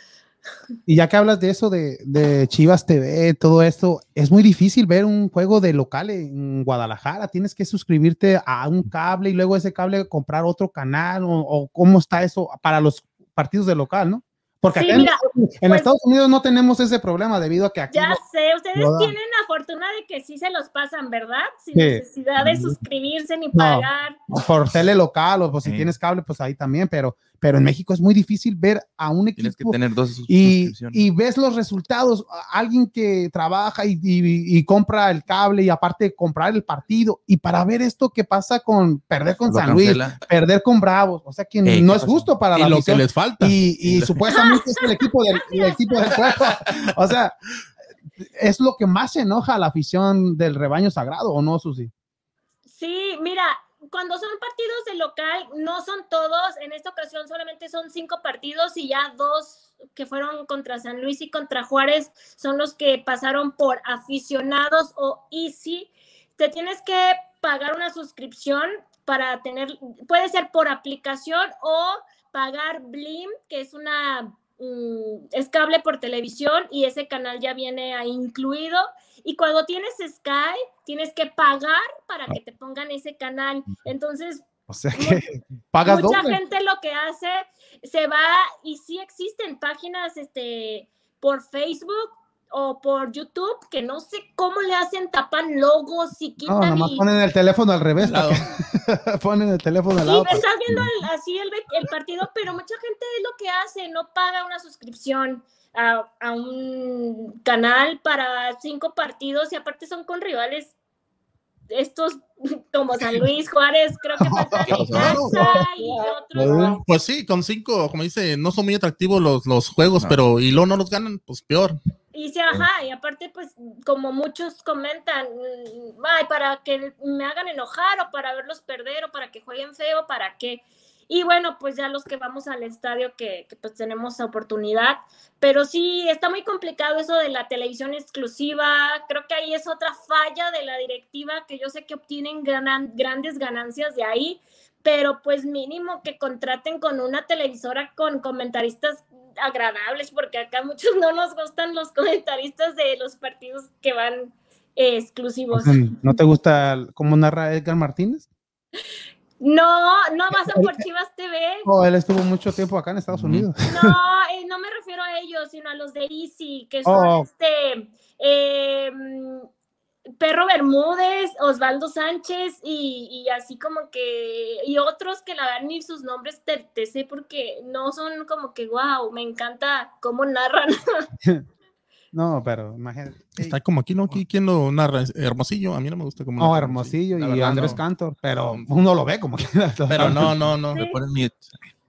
Y ya que hablas de eso, de, de, Chivas TV, todo esto, es muy difícil ver un juego de local en Guadalajara. Tienes que suscribirte a un cable y luego ese cable comprar otro canal o, o cómo está eso para los partidos de local, ¿no? Porque sí, acá mira, en, en pues, Estados Unidos no tenemos ese problema debido a que aquí. Ya no, sé, ustedes no tienen la fortuna de que sí se los pasan, ¿verdad? Sin sí. necesidad de suscribirse ni pagar. Por tele local o pues, si tienes cable, pues ahí también, pero, pero en México es muy difícil ver a un equipo. Tienes que tener dos y, y ves los resultados. Alguien que trabaja y, y, y, compra el cable y aparte comprar el partido. Y para ver esto que pasa con perder con Lo San cancela. Luis, perder con Bravos, o sea que no es justo para y la lo que les falta. Y, y [laughs] supuestamente es el equipo del, el equipo del juego. O sea, es lo que más enoja a la afición del rebaño sagrado, ¿o no, Susi? Sí, mira, cuando son partidos de local, no son todos, en esta ocasión solamente son cinco partidos y ya dos que fueron contra San Luis y contra Juárez son los que pasaron por aficionados o easy. Te tienes que pagar una suscripción para tener, puede ser por aplicación o pagar Blim, que es una mm, es cable por televisión y ese canal ya viene incluido. Y cuando tienes Sky, tienes que pagar para que te pongan ese canal. Entonces, O sea que [laughs] pagas mucha doble. gente lo que hace se va y sí existen páginas este por Facebook o por YouTube que no sé cómo le hacen tapan logos y No, quitan nomás y, ponen el teléfono al revés. Lado. [laughs] ponen el teléfono al y lado. estás viendo el- así el, el partido, pero mucha gente es lo que hace, no paga una suscripción a, a un canal para cinco partidos y aparte son con rivales estos [laughs] como San Luis, Juárez, creo que [laughs] falta y otros. Pues sí, con cinco, como dice, no son muy atractivos los, los juegos, No. pero y luego no los ganan, pues peor. Y sí, ajá, y aparte, pues, como muchos comentan, mm, ay, para que me hagan enojar o para verlos perder o para que jueguen feo, ¿para qué? Y bueno, pues ya los que vamos al estadio que, que, pues tenemos oportunidad, pero sí, está muy complicado eso de la televisión exclusiva, creo que ahí es otra falla de la directiva que yo sé que obtienen ganan- grandes ganancias de ahí, pero pues mínimo que contraten con una televisora con comentaristas agradables, porque acá muchos no nos gustan los comentaristas de los partidos que van eh, exclusivos. ¿No te gusta cómo narra Edgar Martínez? [laughs] No, no pasan por Chivas TV. Oh, él estuvo mucho tiempo acá en Estados. Unidos. No, eh, no me refiero a ellos, sino a los de Easy, que son Oh. este eh, mm, Perro Bermúdez, Osvaldo Sánchez y, y así como que, y otros que la verdad ni sus nombres te, te sé porque no son como que, wow, me encanta cómo narran. [laughs] No, pero imagínate. Está como aquí, ¿no? Aquí, ¿quién lo narra? Hermosillo, a mí no me gusta como. No, Hermosillo y verdad, Andrés no. Cantor, pero No. uno lo ve como que. [laughs] Pero no, no, no. Sí. Le ponen mute.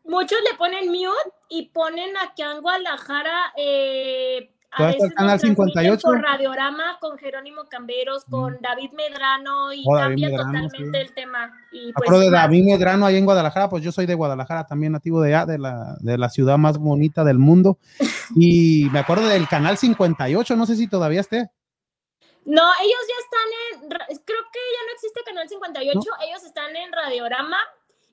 Muchos le ponen mute y ponen aquí en Guadalajara. Eh, a veces canal lo transmiten 58. Por Radiorama con Jerónimo Camberos, con David Medrano y Oh, cambia Medrano, totalmente sí. el tema. Y Me pues, de David Medrano ahí en Guadalajara, pues yo soy de Guadalajara, también nativo de de la, de la ciudad más bonita del mundo. [laughs] Y me acuerdo del canal 58, no sé si todavía esté. No, ellos ya están en, creo que ya no existe Canal 58, ellos están en Radiorama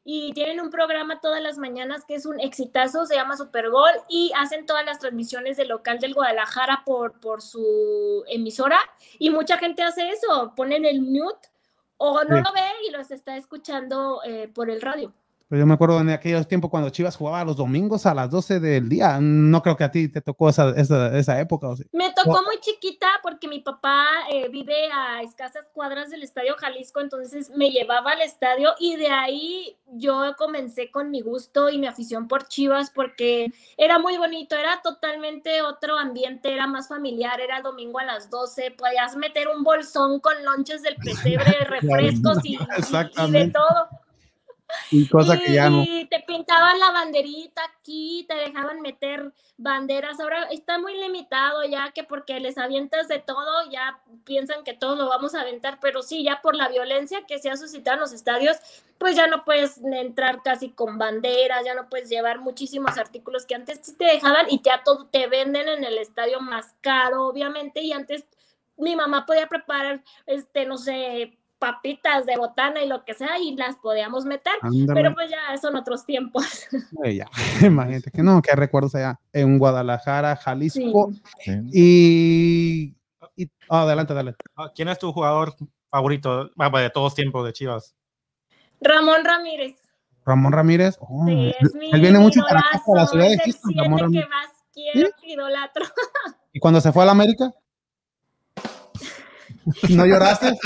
y tienen un programa todas las mañanas que es un exitazo, se llama Supergol y hacen todas las transmisiones del local del Guadalajara por, por su emisora y mucha gente hace eso, ponen el mute o no Sí. lo ve y los está escuchando eh, por el radio. Pero yo me acuerdo en aquellos tiempos cuando Chivas jugaba los domingos a las 12 del día. No creo que a ti te tocó esa, esa, esa época. ¿o sí? Me tocó muy chiquita porque mi papá eh, vive a escasas cuadras del Estadio Jalisco, entonces me llevaba al estadio y de ahí yo comencé con mi gusto y mi afición por Chivas porque era muy bonito, era totalmente otro ambiente, era más familiar, era domingo a las 12, podías meter un bolsón con lonches del [laughs] pesebre, refrescos y, y- y de todo. Y te pintaban la banderita aquí, te dejaban meter banderas. Ahora está muy limitado ya que porque les avientas de todo, ya piensan que todo lo vamos a aventar, pero sí, ya por la violencia que se ha suscitado en los estadios, pues ya no puedes entrar casi con banderas, ya no puedes llevar muchísimos artículos que antes sí te dejaban y ya todo te venden en el estadio más caro, obviamente, y antes mi mamá podía preparar, este, no sé, papitas de botana y lo que sea y las podíamos meter. Pero pues ya son otros tiempos. [laughs] Eh, ya, [laughs] imagínate que no, que recuerdos allá en Guadalajara. Jalisco. Sí. Y, y- adelante, adelante. Ah, ¿Quién es tu jugador favorito ah, de todos tiempos de Chivas? Ramón Ramírez. Ramón Ramírez. Oh, Sí, él, es mi él viene mucho para la ciudad de Houston, que más quiero, idolatro. ¿Y cuando se fue a la América? [laughs] ¿No lloraste?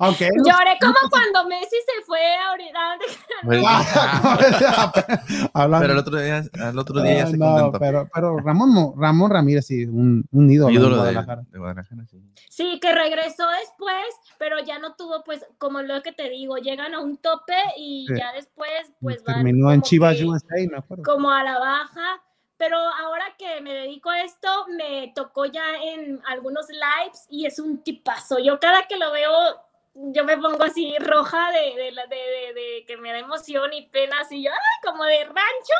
Aunque él no- Lloré como cuando Messi se fue ahorita. Pues, [laughs] Hablando- pero el otro día, al otro día ya Ah, se no, contentó. pero, pero Ramón, Ramón Ramírez, sí, un, un ídolo, Ídolo de, Guadalajara. de Guadalajara, sí. Sí, que regresó después, pero ya no tuvo, pues, como lo que te digo, llegan a un tope y Sí. ya después, pues van Terminó en como Chivas que- USA, me acuerdo. como a la baja. Pero ahora que me dedico a esto, me tocó ya en algunos lives y es un tipazo. Yo cada que lo veo, yo me pongo así roja de, de, la- de, de- de que me da emoción y pena, así yo, ¡ay! como de rancho.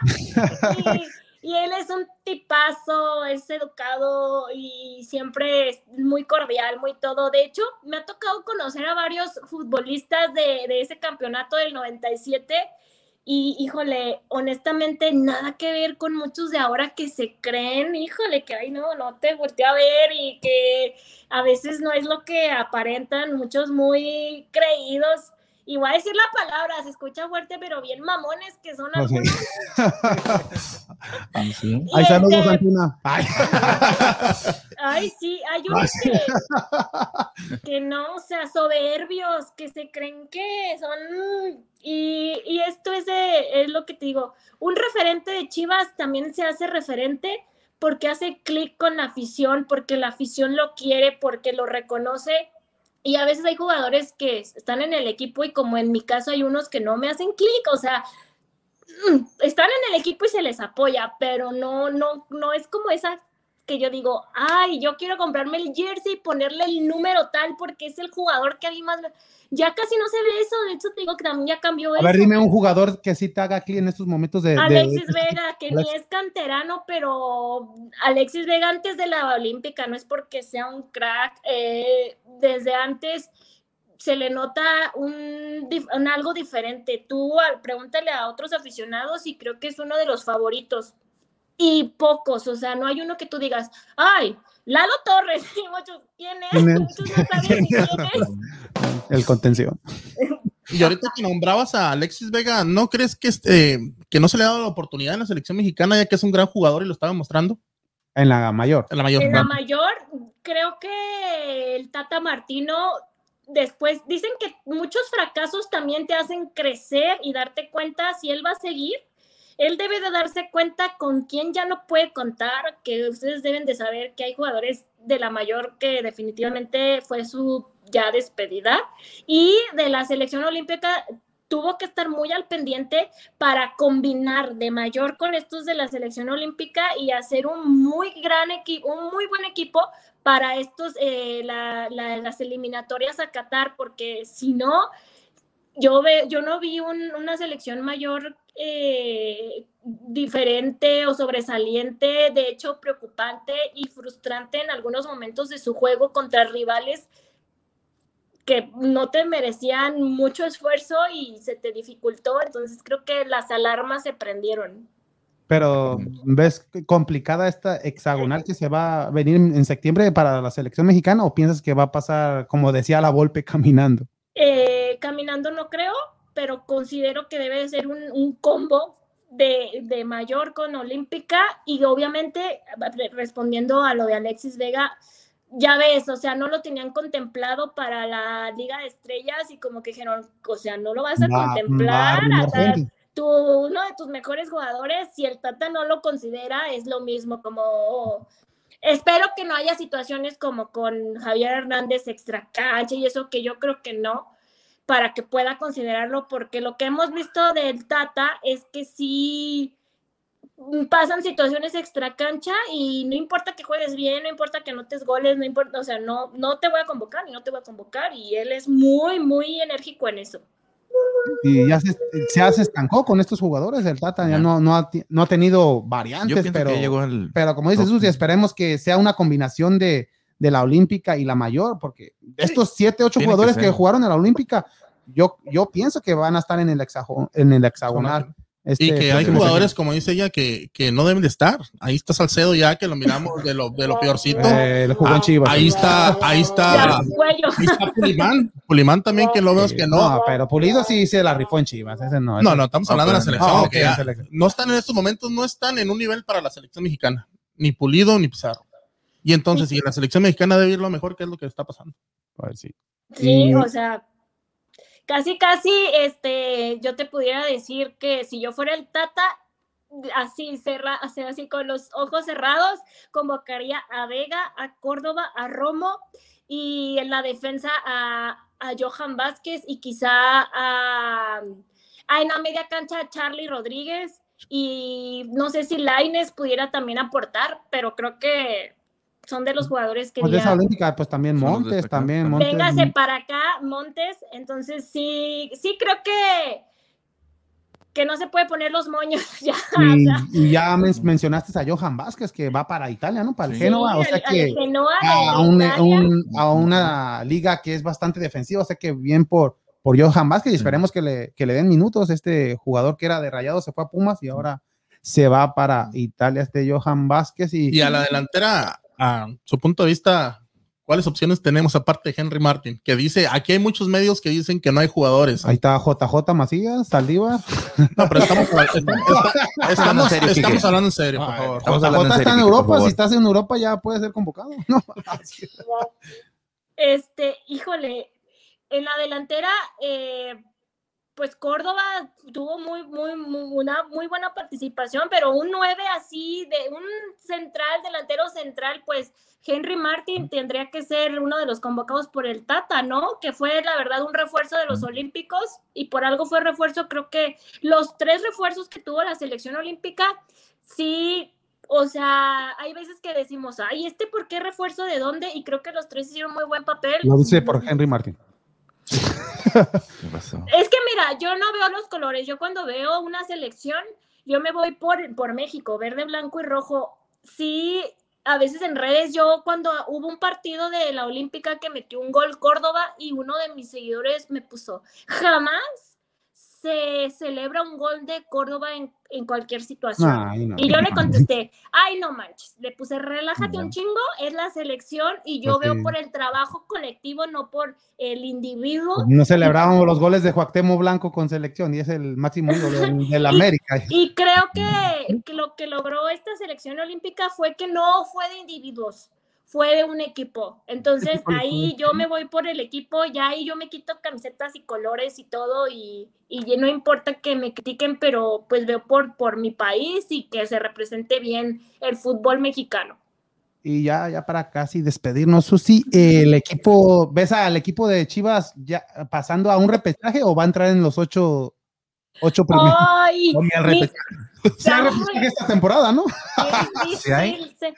[laughs] y, y él es un tipazo, es educado y siempre es muy cordial, muy todo. De hecho, me ha tocado conocer a varios futbolistas de, de ese campeonato del 97 y híjole, honestamente nada que ver con muchos de ahora que se creen, híjole, que ay no, no te volteé a ver y que a veces no es lo que aparentan, muchos muy creídos. Y voy a decir la palabra, se escucha fuerte, pero bien mamones que son algunos. Sí. [laughs] Y Ay, saludos, este. Ay. Ay, sí, hay unos que, que no, o sea, soberbios, que se creen que son... Y, y esto es, de- es lo que te digo, un referente de Chivas también se hace referente porque hace clic con la afición, porque la afición lo quiere, porque lo reconoce. Y a veces hay jugadores que están en el equipo y como en mi caso hay unos que no me hacen clic, o sea, están en el equipo y se les apoya, pero no, no, no es como esa que yo digo, ay, yo quiero comprarme el jersey y ponerle el número tal porque es el jugador que a mí más... me-". Ya casi no se ve eso, de hecho te digo que también ya cambió A eso. ver, dime un jugador que sí te haga clic en estos momentos de. de- Alexis Vega, que ni es canterano, pero Alexis Vega antes de la Olímpica, no es porque sea un crack, eh, desde antes se le nota un, algo diferente. Tú al- pregúntale a otros aficionados y creo que es uno de los favoritos. Y pocos, o sea, no hay uno que tú digas, ay, Lalo Torres, [laughs] y muchos, ¿quién es? ¿Quién es? Muchos no saben ni quién [laughs] es. El contención. Y ahorita que nombrabas a Alexis Vega, ¿no crees que, este, que no se le ha dado la oportunidad en la selección mexicana, ya que es un gran jugador y lo estaba mostrando? En la mayor. En la mayor En la mayor, creo que el Tata Martino, después, dicen que muchos fracasos también te hacen crecer y darte cuenta si él va a seguir. Él debe de darse cuenta con quién ya no puede contar, que ustedes deben de saber que hay jugadores de la mayor que definitivamente fue su ya despedida y de la selección olímpica tuvo que estar muy al pendiente para combinar de mayor con estos de la selección olímpica y hacer un muy gran equipo, un muy buen equipo para estos, eh, la- la- las eliminatorias a Qatar, porque si no, yo, ve, yo no vi un- una selección mayor eh, diferente o sobresaliente, de hecho preocupante y frustrante en algunos momentos de su juego contra rivales que no te merecían mucho esfuerzo y se te dificultó, entonces creo que las alarmas se prendieron. Pero ¿ves complicada esta hexagonal que se va a venir en septiembre para la selección mexicana o piensas que va a pasar, como decía la Volpe, caminando? Eh, caminando no creo, pero considero que debe de ser un, un combo de, de mayor con olímpica y obviamente re- respondiendo a lo de Alexis Vega, ya ves, o sea, no lo tenían contemplado para la Liga de Estrellas y como que dijeron, o sea, no lo vas a Va- contemplar, va a o uno de tus mejores jugadores, si el Tata no lo considera, es lo mismo, como espero que no haya situaciones como con Javier Hernández extra cancha y eso que yo creo que no, para que pueda considerarlo, porque lo que hemos visto del Tata es que sí pasan situaciones extra cancha y no importa que juegues bien, no importa que anotes goles, no importa, o sea, no, no te voy a convocar y no te voy a convocar y él es muy, muy enérgico en eso. Y ya se, se, se estancó con estos jugadores. El Tata ya no, no, ha, no ha tenido variantes, pero, que al. pero como dice top. Susi, esperemos que sea una combinación de, de la Olímpica y la mayor, porque estos siete, ocho Tiene que jugadores que, ser. jugaron en la Olímpica, yo, yo pienso que van a estar en el, en el hexagonal. Este Y que hay próximo jugadores, como dice ella, que, que no deben de estar. Ahí está Salcedo ya, que lo miramos de lo, de lo peorcito. Eh, jugó en Ah, Chivas. ahí está, ahí está, ahí está Pulimán. Pulimán también, que lo vemos que no. No, pero Pulido sí se la rifó en Chivas. Ese no. No, ese- no, estamos No, hablando de la selección. Que no están en estos momentos, no están en un nivel para la selección mexicana. Ni Pulido ni Pizarro. Y entonces, si la selección mexicana debe ir lo mejor, ¿qué es lo que está pasando? Pues sí. Sí, Y- o sea, casi, casi, este, yo te pudiera decir que si yo fuera el Tata, así, cerra, así, con los ojos cerrados, convocaría a Vega, a Córdoba, a Romo y en la defensa a, a Johan Vázquez y quizá a, a en la media cancha a Charlie Rodríguez y no sé si Laines pudiera también aportar, pero creo que son de los jugadores que Pues de esa ya- olímpica, pues también Montes, también Montes. Véngase para acá, Montes. Entonces sí, sí creo que que no se puede poner los moños [laughs] ya. o Y, sea, y ya men- mencionaste a Johan Vázquez que va para Italia, ¿no? Para el Sí. Génova, o sea que Genoa a, un- Italia. un- a una liga que es bastante defensiva, o sea que bien por, por Johan Vázquez y esperemos que le, que le den minutos. Este jugador que era de Rayado se fue a Pumas y ahora se va para Italia este Johan Vázquez y, Y a la delantera, a su punto de vista, ¿cuáles opciones tenemos aparte de Henry Martin? Que dice, aquí hay muchos medios que dicen que no hay jugadores. ahí está JJ Macías, Saldívar. No, pero estamos, [laughs] está- estamos, en serio, estamos hablando en serio, por favor. Estamos hablando en JJ está en Europa, si estás en Europa ya puede ser convocado. [laughs] No, Este, híjole, en la delantera, eh, pues Córdoba tuvo muy, muy, muy- una muy buena participación, pero un 9 así, de un central, delantero central, pues Henry Martin tendría que ser uno de los convocados por el Tata, ¿no? Que fue, la verdad, un refuerzo de los Olímpicos y por algo fue refuerzo, creo que los tres refuerzos que tuvo la selección olímpica, sí. O sea, hay veces que decimos, ay, ¿este por qué refuerzo de dónde? Y creo que los tres hicieron muy buen papel. lo dice por Henry Martin. [laughs] Es que mira, yo no veo los colores. Yo cuando veo una selección, yo me voy por, por México, verde, blanco y rojo. Sí, a veces en redes, yo cuando hubo un partido de la Olímpica que metió un gol Córdoba y uno de mis seguidores me puso, jamás se celebra un gol de Córdoba en, en cualquier situación. Ay, no. Y yo le contesté, ay, no manches, le puse, relájate Ya. un chingo, es la selección y yo Pues veo sí. por el trabajo colectivo, no por el individuo. No celebrábamos los goles de Cuauhtémoc Blanco con selección y es el máximo ídolo del, [laughs] del América. Y creo que, que lo que logró esta selección olímpica fue que no fue de individuos, fue de un equipo. Entonces ahí yo me voy por el equipo, ya ahí yo me quito camisetas y colores y todo y, y no importa que me critiquen, pero pues veo por, por mi país y que se represente bien el fútbol mexicano. Y ya, ya para casi despedirnos, Susi, el equipo, ¿ves al equipo de Chivas ya pasando a un repechaje o va a entrar en los ocho, ocho primeros? Ay, O. Sí repechaje [laughs] esta temporada, ¿no? [laughs] ¿Sí hay? difícil se-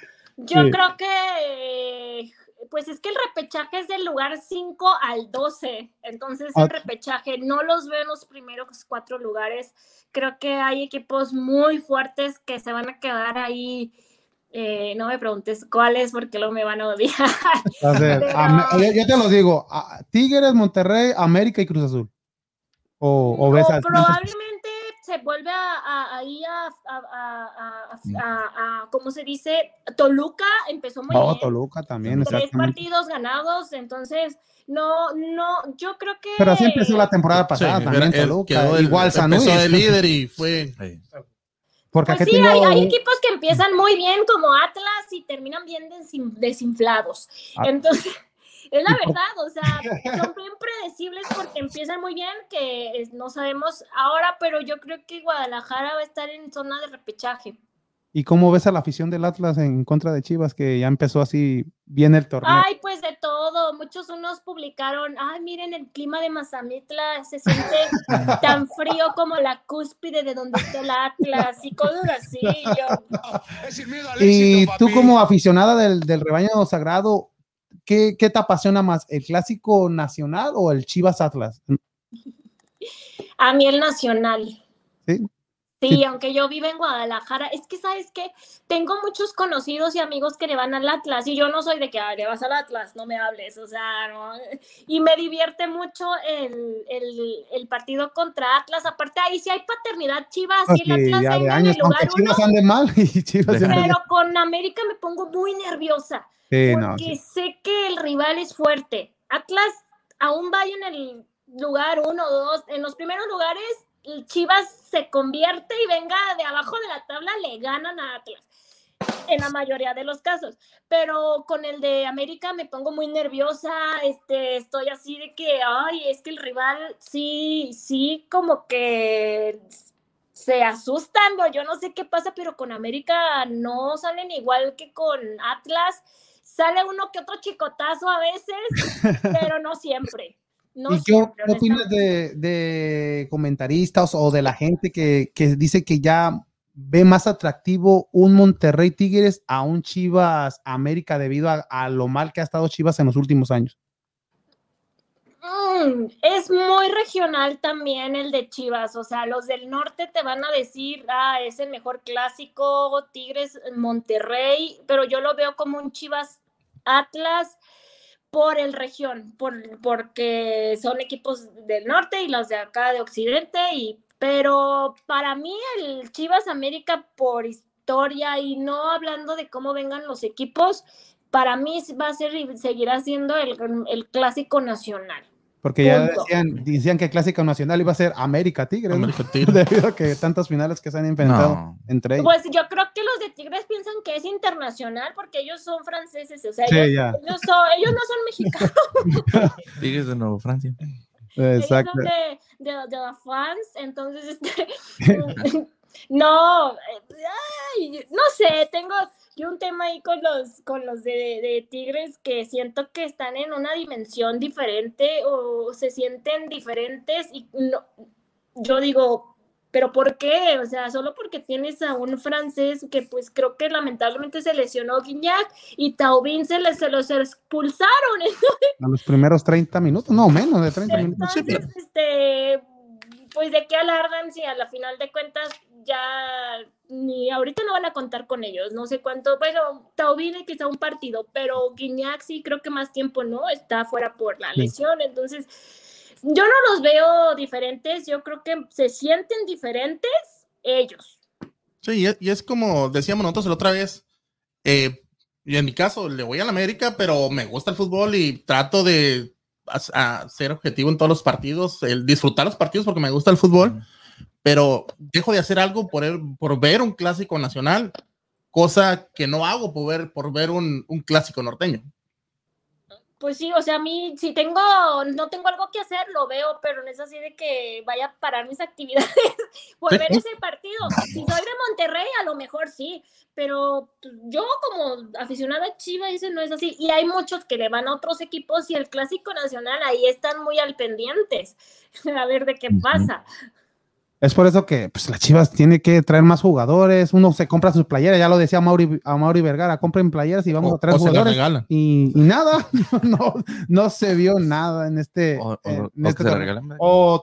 Yo Sí. creo que, eh, pues es que el repechaje es del lugar 5 al 12, entonces el repechaje no los veo en los primeros cuatro lugares. Creo que hay equipos muy fuertes que se van a quedar ahí. eh, no me preguntes cuáles porque luego me van a odiar. [laughs] Pero- yo, te lo digo, Tigres, Monterrey, América y Cruz Azul. O, o ves O al- probablemente se vuelve a, a- ahí a, a, a- a- a- a- ¿cómo se dice? Toluca empezó muy Oh, bien. Toluca también, tres partidos ganados, entonces no, no, yo creo que Pero así empezó la temporada pasada Sí, también, era- Toluca. quedó el- igual San empezó Luis. de líder y fue Sí. Porque Pues sí, tengo hay, equipos que empiezan muy bien como Atlas y terminan bien desin- desinflados. Ah. Entonces, es la verdad, o sea, son bien predecibles porque empiezan muy bien, que es- no sabemos ahora, pero yo creo que Guadalajara va a estar en zona de repechaje. ¿Y cómo ves a la afición del Atlas en contra de Chivas, que ya empezó así bien el torneo? Ay, pues de todo. Muchos unos publicaron, ay, miren el clima de Mazamitla, se siente [laughs] tan frío como la cúspide de donde está el Atlas y cosas así. yo, y tú como aficionada del, del rebaño sagrado, ¿qué, qué te apasiona más, el clásico nacional o el Chivas Atlas? a mí el nacional. Sí. Sí, Sí. aunque yo vivo en Guadalajara, es que sabes que tengo muchos conocidos y amigos que le van al Atlas y yo no soy de que "Ay, le vas al Atlas, no me hables, o sea, no. Y me divierte mucho el, el- el partido contra Atlas. Aparte, ahí sí hay paternidad chivas y el Atlas venga en el lugar uno, Chivas ande mal y [laughs] Chivas pero con América me pongo muy nerviosa Sí, porque sé que el rival es fuerte. Atlas aún vaya en el lugar uno o dos, en los primeros lugares, Chivas se convierte y venga de abajo de la tabla, le ganan a Atlas. En la mayoría de los casos, pero con el de América me pongo muy nerviosa, este, estoy así de que, ay, es que el rival sí, sí, como que se asustan, yo no sé qué pasa, pero con América no salen igual que con Atlas. Sale uno que otro chicotazo a veces, [laughs] pero no siempre. No ¿Y qué, siempre, qué opinas de, de comentaristas o de la gente que, que dice que ya ve más atractivo un Monterrey Tigres a un Chivas América debido a, a lo mal que ha estado Chivas en los últimos años? Mm, es muy regional también el de Chivas, o sea, los del norte te van a decir, ah, es el mejor clásico, Tigres, Monterrey, pero yo lo veo como un Chivas Atlas por el región, por, porque son equipos del norte y los de acá de occidente, y, pero para mí el Chivas América por historia y no hablando de cómo vengan los equipos, para mí va a ser y seguirá siendo el, el clásico nacional. Porque ya decían, decían que el clásico nacional iba a ser América Tigres. América [laughs] Tigres. debido a que tantas finales que se han enfrentado No. entre ellos. Pues yo creo que los de Tigres piensan que es internacional porque ellos son franceses, o sea, Sí, ellos, ya. ellos son- ellos no son mexicanos, [laughs] Tigres de Nuevo Francia. Exacto. ellos son de, de, de la France, entonces, este, [laughs] no, eh, ay, no sé, tengo yo un tema ahí con los, con los de, de Tigres que siento que están en una dimensión diferente o se sienten diferentes y no, yo digo, pero ¿por qué? O sea, solo porque tienes a un francés que pues creo que lamentablemente se lesionó Guignac y Taubín se, les, se los expulsaron. [laughs] A los primeros 30 minutos, no, menos de 30 minutos. Entonces, este, pues de qué alardan si a la final de cuentas ya ni ahorita no van a contar con ellos, no sé cuánto, bueno, Taubín quizá un partido, pero Guignac sí creo que más tiempo no, está fuera por la Sí. lesión, entonces yo no los veo diferentes, yo creo que se sienten diferentes ellos. Sí, y es, como decíamos nosotros la otra vez. eh, y en mi caso, le voy a la América, pero me gusta el fútbol y trato de as- a ser objetivo en todos los partidos, el disfrutar los partidos porque me gusta el fútbol, pero dejo de hacer algo por, el- por ver un clásico nacional, cosa que no hago por ver, por ver un, un clásico norteño. Pues sí, o sea, a mí si tengo, no tengo algo que hacer, lo veo, pero no es así de que vaya a parar mis [laughs] actividades por ver ese partido. Si soy de Monterrey, a lo mejor sí, pero pues, yo como aficionada a Chivas, dice no es así. Y hay muchos que le van a otros equipos y el Clásico Nacional ahí están muy al pendientes [laughs] a ver de qué pasa. Es por eso que pues, las Chivas tiene que traer más jugadores. Uno se compra sus playeras, ya lo decía Mauri, a Mauri Vergara, compren playeras y vamos O- a traer se jugadores. regalan. Y, y nada, [laughs] no, no se vio nada en este. O, o- en o este se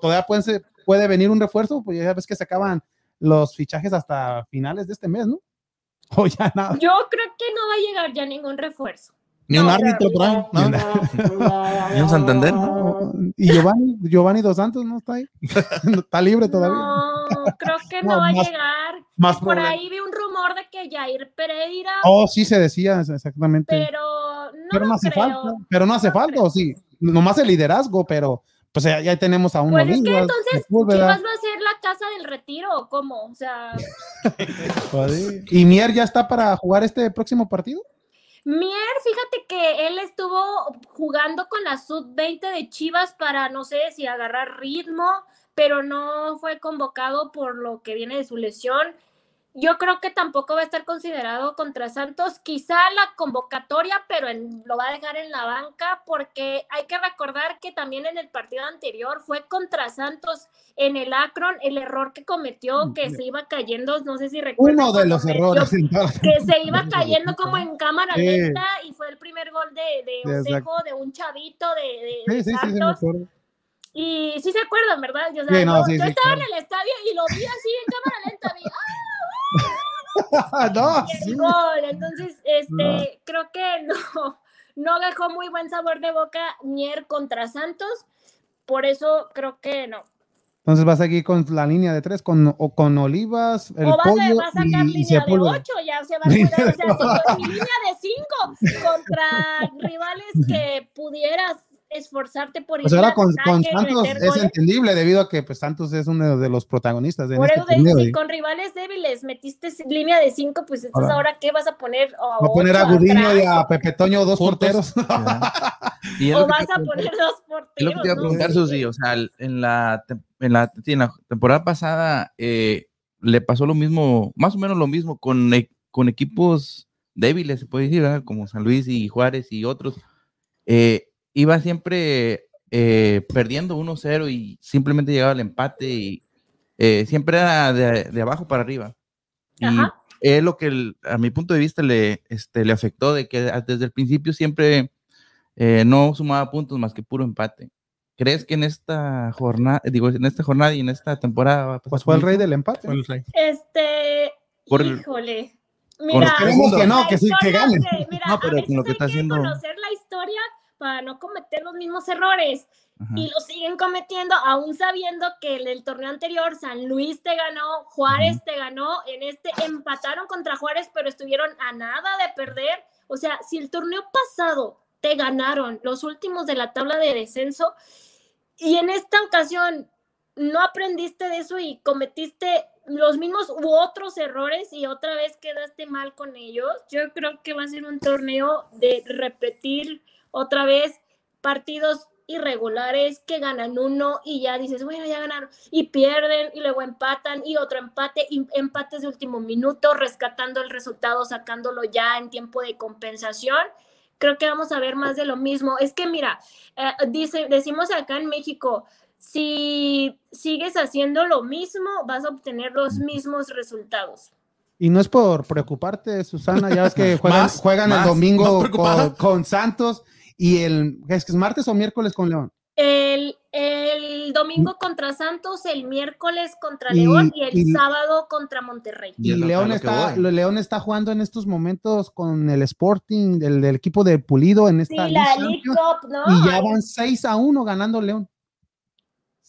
todavía pueden ser- puede venir un refuerzo, pues ya ves que se acaban los fichajes hasta finales de este mes, ¿no? [laughs] O ya nada. Yo creo que no va a llegar ya ningún refuerzo. Ni un No, árbitro por ahí. ¿no? ¿Y [laughs] un Santander? ¿no? Y Giovanni, Giovanni Dos Santos no está ahí. [laughs] No está libre todavía. No, creo que No, no, va más- a llegar. Más Por problema. ahí vi un rumor de que Jair Pereira Oh, sí se decía exactamente. pero no pero hace creo. falta. Pero no hace No falta, creo. ¿o sí? Nomás el liderazgo, pero pues ya, ya tenemos a un Pues es que entonces Sepúlveda, Chivas va a ser la casa del retiro, ¿o ¿cómo? O sea, [laughs] joder. ¿Y Mier ya está para jugar este próximo partido? Mier, fíjate que él estuvo jugando con la sub-20 de Chivas para no sé si agarrar ritmo, pero no fue convocado por lo que viene de su lesión. Yo creo que tampoco va a estar considerado contra Santos, quizá la convocatoria, pero en- lo va a dejar en la banca porque hay que recordar que también en el partido anterior fue contra Santos en el Akron el error que cometió, que se iba cayendo, no sé si recuerdan. Uno de los errores. que se iba [laughs] cayendo como en cámara Sí. lenta y fue el primer gol de, de Sí, Osejo, de un chavito de, de- Sí, de sí, sí, sí, Santos. acuerdo. y sí se acuerdan, ¿verdad? Yo, o sea, Sí, no, yo, sí, yo sí, estaba claro. en el estadio y lo vi así en cámara lenta, vi, [laughs] [laughs] no, sí. el gol. Entonces, este, creo que no, [laughs] no dejó muy buen sabor de boca Mier contra Santos, por eso creo que no. Entonces va a seguir con la línea de tres, con, o con Olivas, el o va, a, pollo a sacar y, y línea de Sepúlveda. 8, ya se va a cuidar, o sea, [laughs] si, si línea de 5 contra rivales que pudieras esforzarte por Pues ir ahora al con, Santos es goles. entendible debido a que pues, Santos es uno de los protagonistas de Por este de- si con rivales débiles metiste línea de 5, pues entonces Ahora- ahora, ¿qué vas a poner? ¿O Va a poner a Gudiño y a Pepe Toño dos Juntos. porteros. [laughs] Y ¿O vas te- a poner dos Es lo que porteros? te iba a no preguntar, sé. Susi. O sea, en la, en la, sí, en la temporada pasada eh, le pasó lo mismo, más o menos lo mismo con, e- con equipos débiles, se puede decir, ¿verdad? como San Luis y Juárez y otros. Eh, iba siempre eh, perdiendo 1-0 y simplemente llegaba al empate y eh, siempre era de, de abajo para arriba. Y Ajá. es lo que el- a mi punto de vista le, este, le afectó de que desde el principio siempre eh, no sumaba puntos más que puro empate. ¿Crees que en esta jornada, digo, en esta jornada y en esta temporada va a pasar Pues fue el rey del empate. Fue el rey. Este, Por el- híjole. Mira, que no, que sí, que gane. se- mira, No, pero a veces con lo que hay está que haciendo- conocer la historia para no cometer los mismos errores. Ajá. y lo siguen cometiendo, aún sabiendo que en el torneo anterior San Luis te ganó, Juárez te ganó, en este empataron contra Juárez, pero estuvieron a nada de perder. O sea, si el torneo pasado te ganaron los últimos de la tabla de descenso y en esta ocasión no aprendiste de eso y cometiste los mismos u otros errores y otra vez quedaste mal con ellos, yo creo que va a ser un torneo de repetir otra vez partidos irregulares que ganan uno y ya dices, bueno, ya ganaron y pierden y luego empatan y otro empate y empates de último minuto, rescatando el resultado, sacándolo ya en tiempo de compensación. Creo que vamos a ver más de lo mismo. Es que mira, eh, dice, decimos acá en México, si sigues haciendo lo mismo, vas a obtener los mismos resultados. Y no es por preocuparte, Susana, ya ves que [laughs] juegan, Más, juegan el domingo con Santos y el es que es martes o miércoles con León. El, el domingo contra Santos, el miércoles contra Y- León y el y- sábado contra Monterrey. Y León está, León está jugando en estos momentos con el Sporting, del, del equipo de Pulido en Sí, esta la League Cup, ¿no? y ya van 6 a 1 ganando León.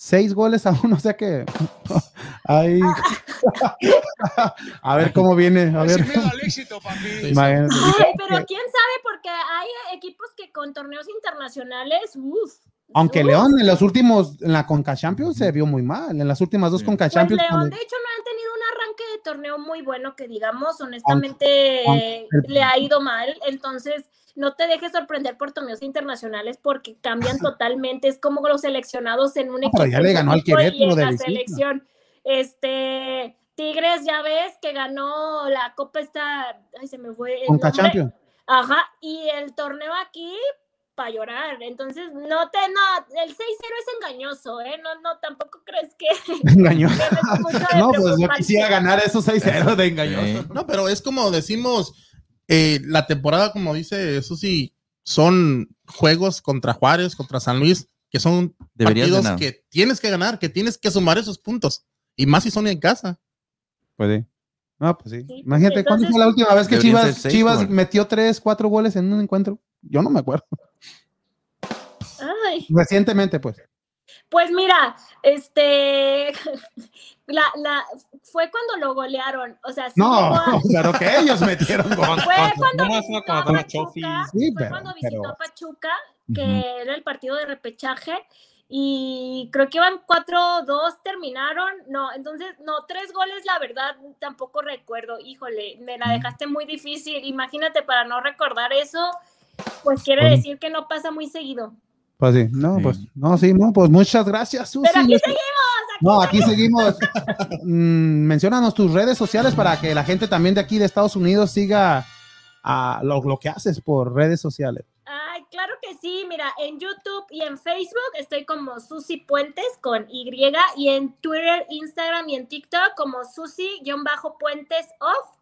6 goles a 1, o sea que [laughs] ahí [laughs] a ver cómo viene, a ver. [laughs] Imagínate. Ay, pero quién sabe, porque hay equipos que con torneos internacionales, uff. Aunque León en los últimos, en la Conca Champions se vio muy mal, en las últimas dos Sí. Conca Pues Champions. León, de hecho, no han tenido un arranque de torneo muy bueno, que digamos, honestamente, aunque el- le ha ido mal. Entonces, no te dejes sorprender por torneos internacionales porque cambian [laughs] totalmente. Es como los seleccionados en un No, equipo. pero ya le ganó al Querétaro en de la visita. selección. Este. Tigres, ya ves que ganó la Copa esta. Ay, se me fue. el Conca nombre. Champions. Ajá, y el torneo aquí para llorar. Entonces, no te, no, el 6-0 es engañoso, ¿eh? No, no, tampoco crees que. [laughs] [laughs] De No, pues yo quisiera ganar esos 6-0 de engañoso. Sí. No, pero es como decimos, eh, la temporada, como dice Susi, son juegos contra Juárez, contra San Luis, que son Deberías partidos ganar. que tienes que ganar, que tienes que sumar esos puntos. Y más si son en casa. Puede. No, pues sí. Sí, Imagínate, ¿cuándo fue la última vez que Chivas, seis, Chivas metió 3, 4 goles en un encuentro? Yo no me acuerdo. Ay, Recientemente, pues. pues mira, este. [laughs] La, la, fue cuando lo golearon. O sea, sí No, a- [laughs] pero que ellos metieron gol. Fue cuando ¿Cómo es visitó a Pachuca? Sí, fue pero- cuando visitó pero- a Pachuca, que era el partido de repechaje, y creo que iban 4-2, terminaron, no, entonces, no, tres goles, la verdad, tampoco recuerdo, híjole, me la dejaste muy difícil, imagínate, para no recordar eso, pues quiere decir que no pasa muy seguido. Pues sí, no, Sí. pues, no, sí, no, pues muchas gracias, Susi. Pero aquí seguimos, aquí No, aquí seguimos. [laughs] Mm, menciónanos tus redes sociales para que la gente también de aquí de Estados Unidos siga a lo, lo que haces por redes sociales. Ay, claro que sí. Mira, en YouTube y en Facebook estoy como Susi Puentes con Y y en Twitter, Instagram y en TikTok como Susi-Puentes off.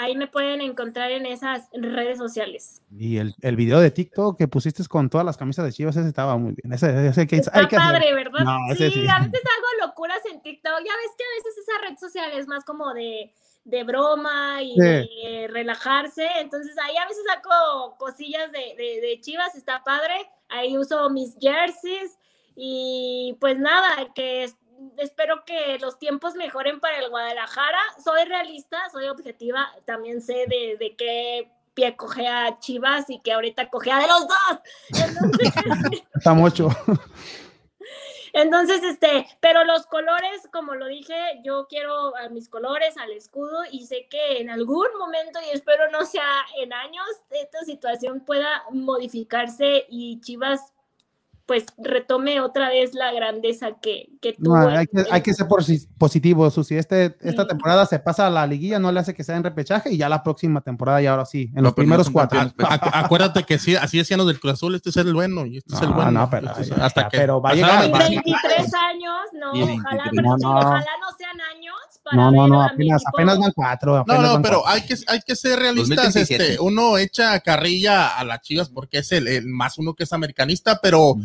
Ahí me pueden encontrar en esas redes sociales. Y el, el video de TikTok que pusiste con todas las camisas de Chivas, ese estaba muy bien. Ese, ese que, Está hay que hacer. padre, ¿verdad? No, sí, a veces hago locuras en TikTok. Ya ves que a veces esa red social es más como de, de broma y Sí. de relajarse. Entonces ahí a veces saco cosillas de, de, de Chivas, está padre. Ahí uso mis jerseys y pues nada, que es- espero que los tiempos mejoren para el Guadalajara. Soy realista, soy objetiva, también sé de, de qué pie cogea Chivas y que ahorita cogea de los dos. [laughs] Está mucho. entonces, este, pero los colores, como lo dije, yo quiero a mis colores, al escudo, y sé que en algún momento, y espero no sea en años, esta situación pueda modificarse y Chivas, pues, retome otra vez la grandeza que, que No, tuvo. hay, que, hay que ser posi- positivo, Susi. Este, esta Sí. temporada se pasa a la liguilla, no le hace que sea en repechaje y ya la próxima temporada, y ahora sí, en No, los no primeros cuatro. pues. Acu- acuérdate que sí, así decían los del Cruz Azul, este es el bueno y este es el No, bueno. no, pero- hasta ya, que pero va a llegar, Y el va a partido. 23 años, no, ojalá, 23. pero No, no. ojalá no sean No, no, no, apenas, apenas van cuatro. No, apenas no, van pero cuatro. hay que, hay que ser realistas. 2017. Este, uno echa carrilla a las chivas porque es el, el más uno que es americanista, pero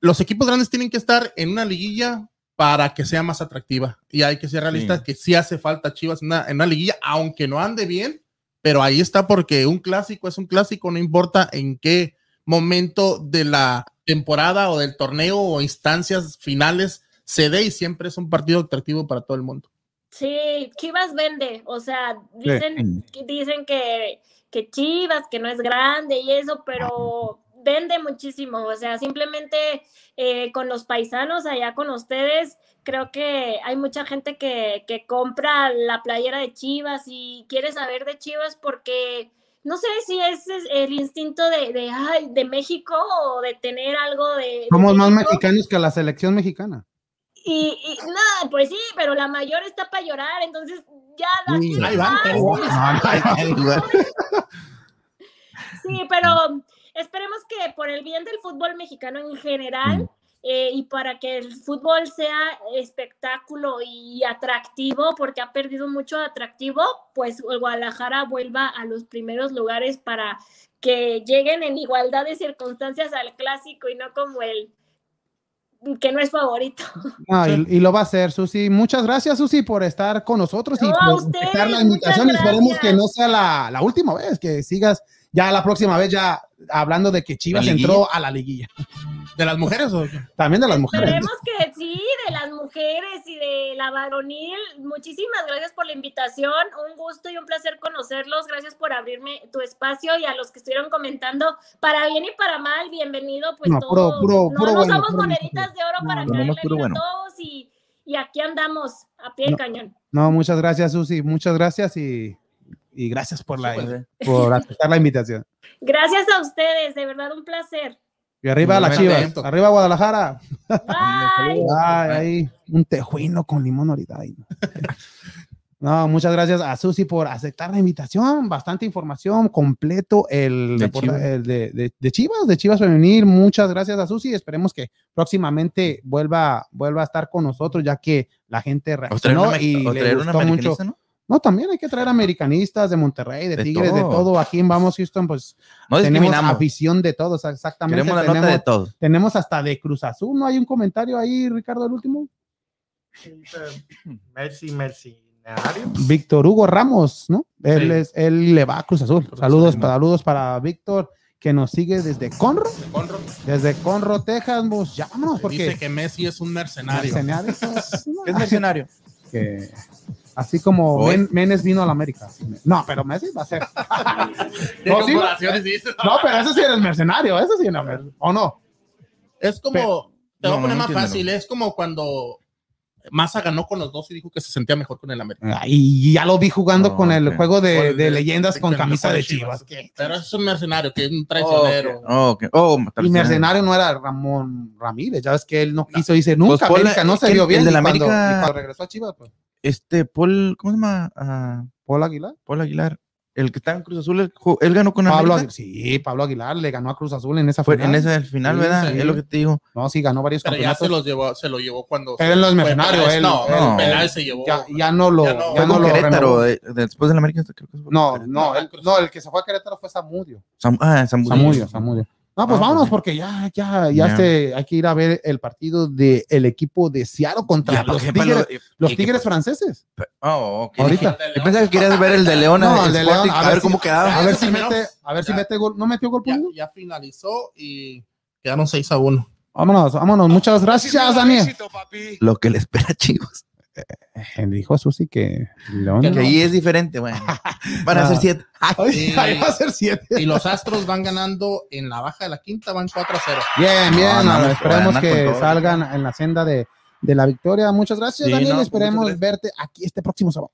los equipos grandes tienen que estar en una liguilla para que sea más atractiva. Y hay que ser realistas Sí. que sí hace falta Chivas en una, en una liguilla, aunque no ande bien, pero ahí está porque un clásico es un clásico, no importa en qué momento de la temporada o del torneo o instancias finales se dé y siempre es un partido atractivo para todo el mundo. Sí, Chivas vende, o sea, dicen, que- dicen que, que Chivas, que no es grande y eso, pero vende muchísimo, o sea, simplemente eh, con los paisanos allá con ustedes, creo que hay mucha gente que, que compra la playera de Chivas y quiere saber de Chivas porque no sé si ese es el instinto de, de, ay, de México o de tener algo de... de Somos más mexicanos que la selección mexicana. Y, y nada, pues sí, pero la mayor está para llorar, entonces ya la Sí, quiero ahí van. [laughs] Sí, pero esperemos que por el bien del fútbol mexicano en general Mm. eh, y para que el fútbol sea espectáculo y atractivo, porque ha perdido mucho atractivo, pues el Guadalajara vuelva a los primeros lugares para que lleguen en igualdad de circunstancias al clásico y no como el que no es favorito. [laughs] Ah, y, y lo va a hacer, Susi. Muchas gracias, Susi, por estar con nosotros y No, por aceptar la muchas invitación. Esperemos que no sea la, la última vez, que sigas ya la próxima vez ya hablando de que Chivas entró a la liguilla. [laughs] ¿De las mujeres o? También de las mujeres. Esperemos que sí, de las mujeres y de la varonil. Muchísimas gracias por la invitación. Un gusto y un placer conocerlos. Gracias por abrirme tu espacio y a los que estuvieron comentando, para bien y para mal, bienvenido. Pues No, todo. puro- puro- no puro no bueno, somos puro moneditas de oro No, para no, caerle bueno. a todos y, y aquí andamos a pie de cañón. No, muchas gracias, Susi. Muchas gracias y, y gracias por, la, Súper. por aceptar la invitación. Gracias a ustedes, de verdad un placer. Y arriba las Igualmente, Chivas. Arriba Guadalajara. Bye. [laughs] Ay, ahí, un tejuino con limón ahorita. no. [laughs] No, muchas gracias a Susi por aceptar la invitación. Bastante información, completo el De reporta- Chivas. el de, de- de Chivas, de Chivas Femenil. Muchas gracias a Susi. Esperemos que próximamente vuelva, vuelva a estar con nosotros, ya que la gente O traer reaccionó una, y o le gustó mucho. ¿no? No, también hay que traer americanistas de Monterrey, de, De Tigres, de todo. Aquí en Vamos Houston, pues No tenemos afición de todos, exactamente. Queremos la tenemos, nota de todos. tenemos hasta de Cruz Azul. ¿No hay un comentario ahí, Ricardo, el último? Merci, mercenario. Víctor Hugo Ramos, ¿no? Él, Sí. es, él le va a Cruz Azul. Cruz saludos, Azul. para, saludos para Víctor, que nos sigue desde Conro, Conro desde Conro, Texas. Pues, ya vámonos, porque dice que Messi es un mercenario. mercenarios, no, ¿Qué [laughs] es mercenario? que- así como. Men- Menes vino a la América. No, pero Messi va a ser. [laughs] ¿Qué No, sí, pero ese sí era el mercenario, ese sí era ¿O no? Es como, Pero- te voy No, a poner no más entiendo. fácil, es como cuando Massa ganó con los dos y dijo que se sentía mejor con el América. Ah, Y ya lo vi jugando No, con el juego de, Con el de de- leyendas de- con camisa de Chivas. Chivas. Pero es un mercenario, que es un Oh, traicionero. Oh. Oh, Y traicionero. mercenario no era Ramón Ramírez, ya ves que él no quiso, dice, nunca América no se vio bien. El de y la cuando- América- y cuando regresó a Chivas, pues, Este, Paul, ¿cómo se llama? Ah, Paul Aguilar. Paul Aguilar. El que está en Cruz Azul, él, ganó con Pablo América. Aguilar, sí, Pablo Aguilar le ganó a Cruz Azul en esa Fue final. en ese final, Sí, ¿verdad? sí. Es lo que te digo. No, sí, ganó varios Pero ya campeonatos. se, los llevó, se lo llevó cuando. Eran los fue mercenarios, él- no, él- el penal él- se llevó. ya, ya no lo, Ya no, ya no lo Querétaro. renovó. de- de- después de la América, creo que fue No, no, él- no, el que se fue a Querétaro fue Samudio. Sam- ah, Zamudio. Samudio, Samudio. No, pues Ah, vámonos pues sí. porque ya, ya, ya se, hay que ir a ver el partido del equipo de Seattle contra Ya, los, tigres, los y- tigres franceses. Oh, ok. Ahorita. Yo pensaba que querías ver el de [laughs] León, No, el el de Sporting, León, a, ver cómo quedaba. A ver si mete, a ver si mete gol. ¿No metió gol Ya, ya finalizó y quedaron 6 a 1. Vámonos, vámonos. Muchas gracias, Daniel. Lo que le espera, [laughs] chicos. Eh, Dijo Susi que León. Que ahí es diferente, bueno. [laughs] Van a Ah. ser siete. Ay, ahí va a ser siete. Y los Astros van ganando en la baja de la quinta, van 4 a 0. Bien, bien. No, no, ahora no, esperemos a que todo. salgan en la senda de, de la victoria. Muchas gracias, Sí, Daniel. no, esperemos muchas verte aquí este próximo sábado.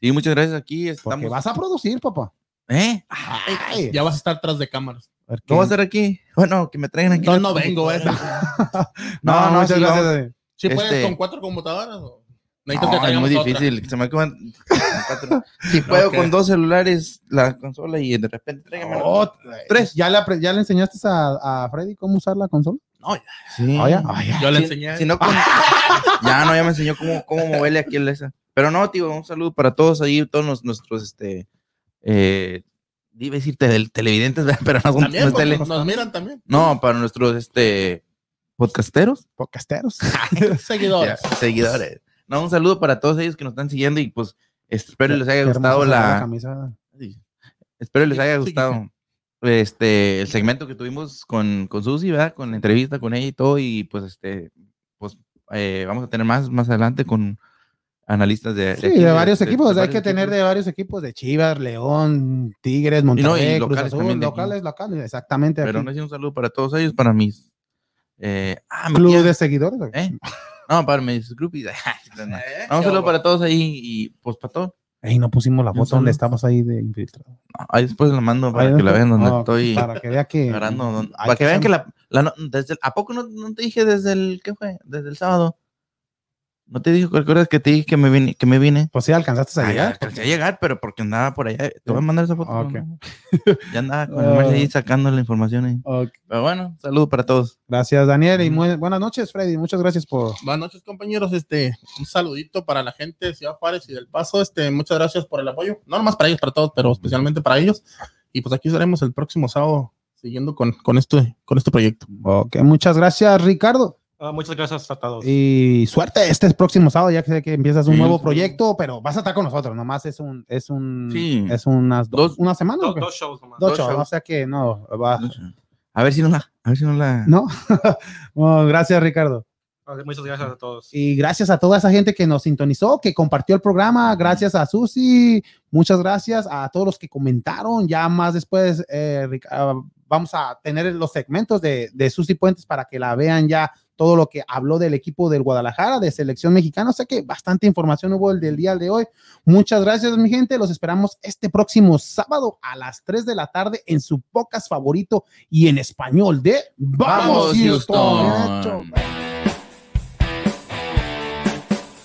Sí, muchas gracias. Aquí Porque estamos. vas a producir, papá. ¿Eh? Ay, Ya vas a estar tras de cámaras. a ¿Qué voy a hacer aquí? Bueno, que me traigan aquí. No, no vengo, eh. [laughs] No, No, no, muchas sí, gracias. ¿Sí puedes Este- con cuatro computadoras? O No, que es muy otra? difícil. Se me acaban. [laughs] Si puedo con dos celulares, la consola y de repente tráigame. Oh, Tres. ¿Ya le, apre- ¿Ya le enseñaste a, a Freddy cómo usar la consola? Sí. Oh, ya. Ah, ya. Yo le Si- enseñé. Si no, con- [laughs] ya no, ya me enseñó cómo, cómo moverle aquí el esa. pero no, tío, un saludo para todos ahí, todos nos- nuestros, este, eh, iba a decir tele- televidentes, pero no, son- También, no tele- nos miran también. no, para nuestros, este, podcasteros, Podcasteros. [laughs] Seguidores. ya, seguidores. No, un saludo para todos ellos que nos están siguiendo y pues espero les haya gustado la, camisa. Sí. Espero les haya [laughs] sí, gustado este el segmento que tuvimos con, con Susi, ¿verdad? Con la entrevista con ella y todo. Y pues este, pues eh, vamos a tener más más adelante con analistas de, Sí, aquí, de varios equipos. de hay que tener equipos. de varios equipos, de Chivas, León, Tigres, Monterrey, Cruz locales Azul, también de aquí. locales, locales, exactamente. Pero aquí. no es un saludo para todos ellos, para mis eh, ah, Club de seguidores. ¿eh? No, para mis groupies. [laughs] [laughs] No, un saludo para todos ahí y pues para todos. Ey, no pusimos la foto donde estamos ahí de infiltrado. No, ahí después la mando para Ahí que la vean donde no, estoy. Para que vea que. agarrando, don- hay para que vean ser- que la, la no- desde ¿a poco no, no te dije desde el, ¿qué fue? Desde el sábado. ¿No te dije, recuerdas que te dije que me vine? Que me vine? Pues sí, alcanzaste a Ah, llegar. alcancé a llegar, pero porque andaba por allá. Te voy a mandar esa foto. Ok. ¿no? Ya andaba con el [laughs] Mercedes ahí sacando la información ahí. Ok. Pero bueno, saludo para todos. Gracias, Daniel. Y muy- buenas noches, Freddy. Muchas gracias por. Buenas noches, compañeros. Este, un saludito para la gente de Ciudad Juárez y del Paso. Este, muchas gracias por el apoyo. No nomás para ellos, para todos, pero especialmente para ellos. Y pues aquí estaremos el próximo sábado siguiendo con, con, este, con este proyecto. Ok, muchas gracias, Ricardo. Ah, muchas gracias a todos. Y suerte este próximo sábado, ya que sé que empiezas un Sí, nuevo sí. proyecto, pero vas a estar con nosotros. Nomás es un, es un, Sí. es unas dos, Dos- una semana. Do- dos shows nomás. Dos dos shows, shows. o sea que no, va. A ver si no la, a ver si no la. No, [laughs] No, gracias, Ricardo. Ah, Muchas gracias a todos. Y gracias a toda esa gente que nos sintonizó, que compartió el programa. Gracias a Susi. Muchas gracias a todos los que comentaron. Ya más después eh, ah, vamos a tener los segmentos de, de Susi Puentes para que la vean ya todo lo que habló del equipo del Guadalajara, de selección mexicana. O sea que bastante información hubo el del día de hoy. Muchas gracias, mi gente. Los esperamos este próximo sábado a las 3 de la tarde en su podcast favorito y en español de Vamos, Houston. Bien hecho.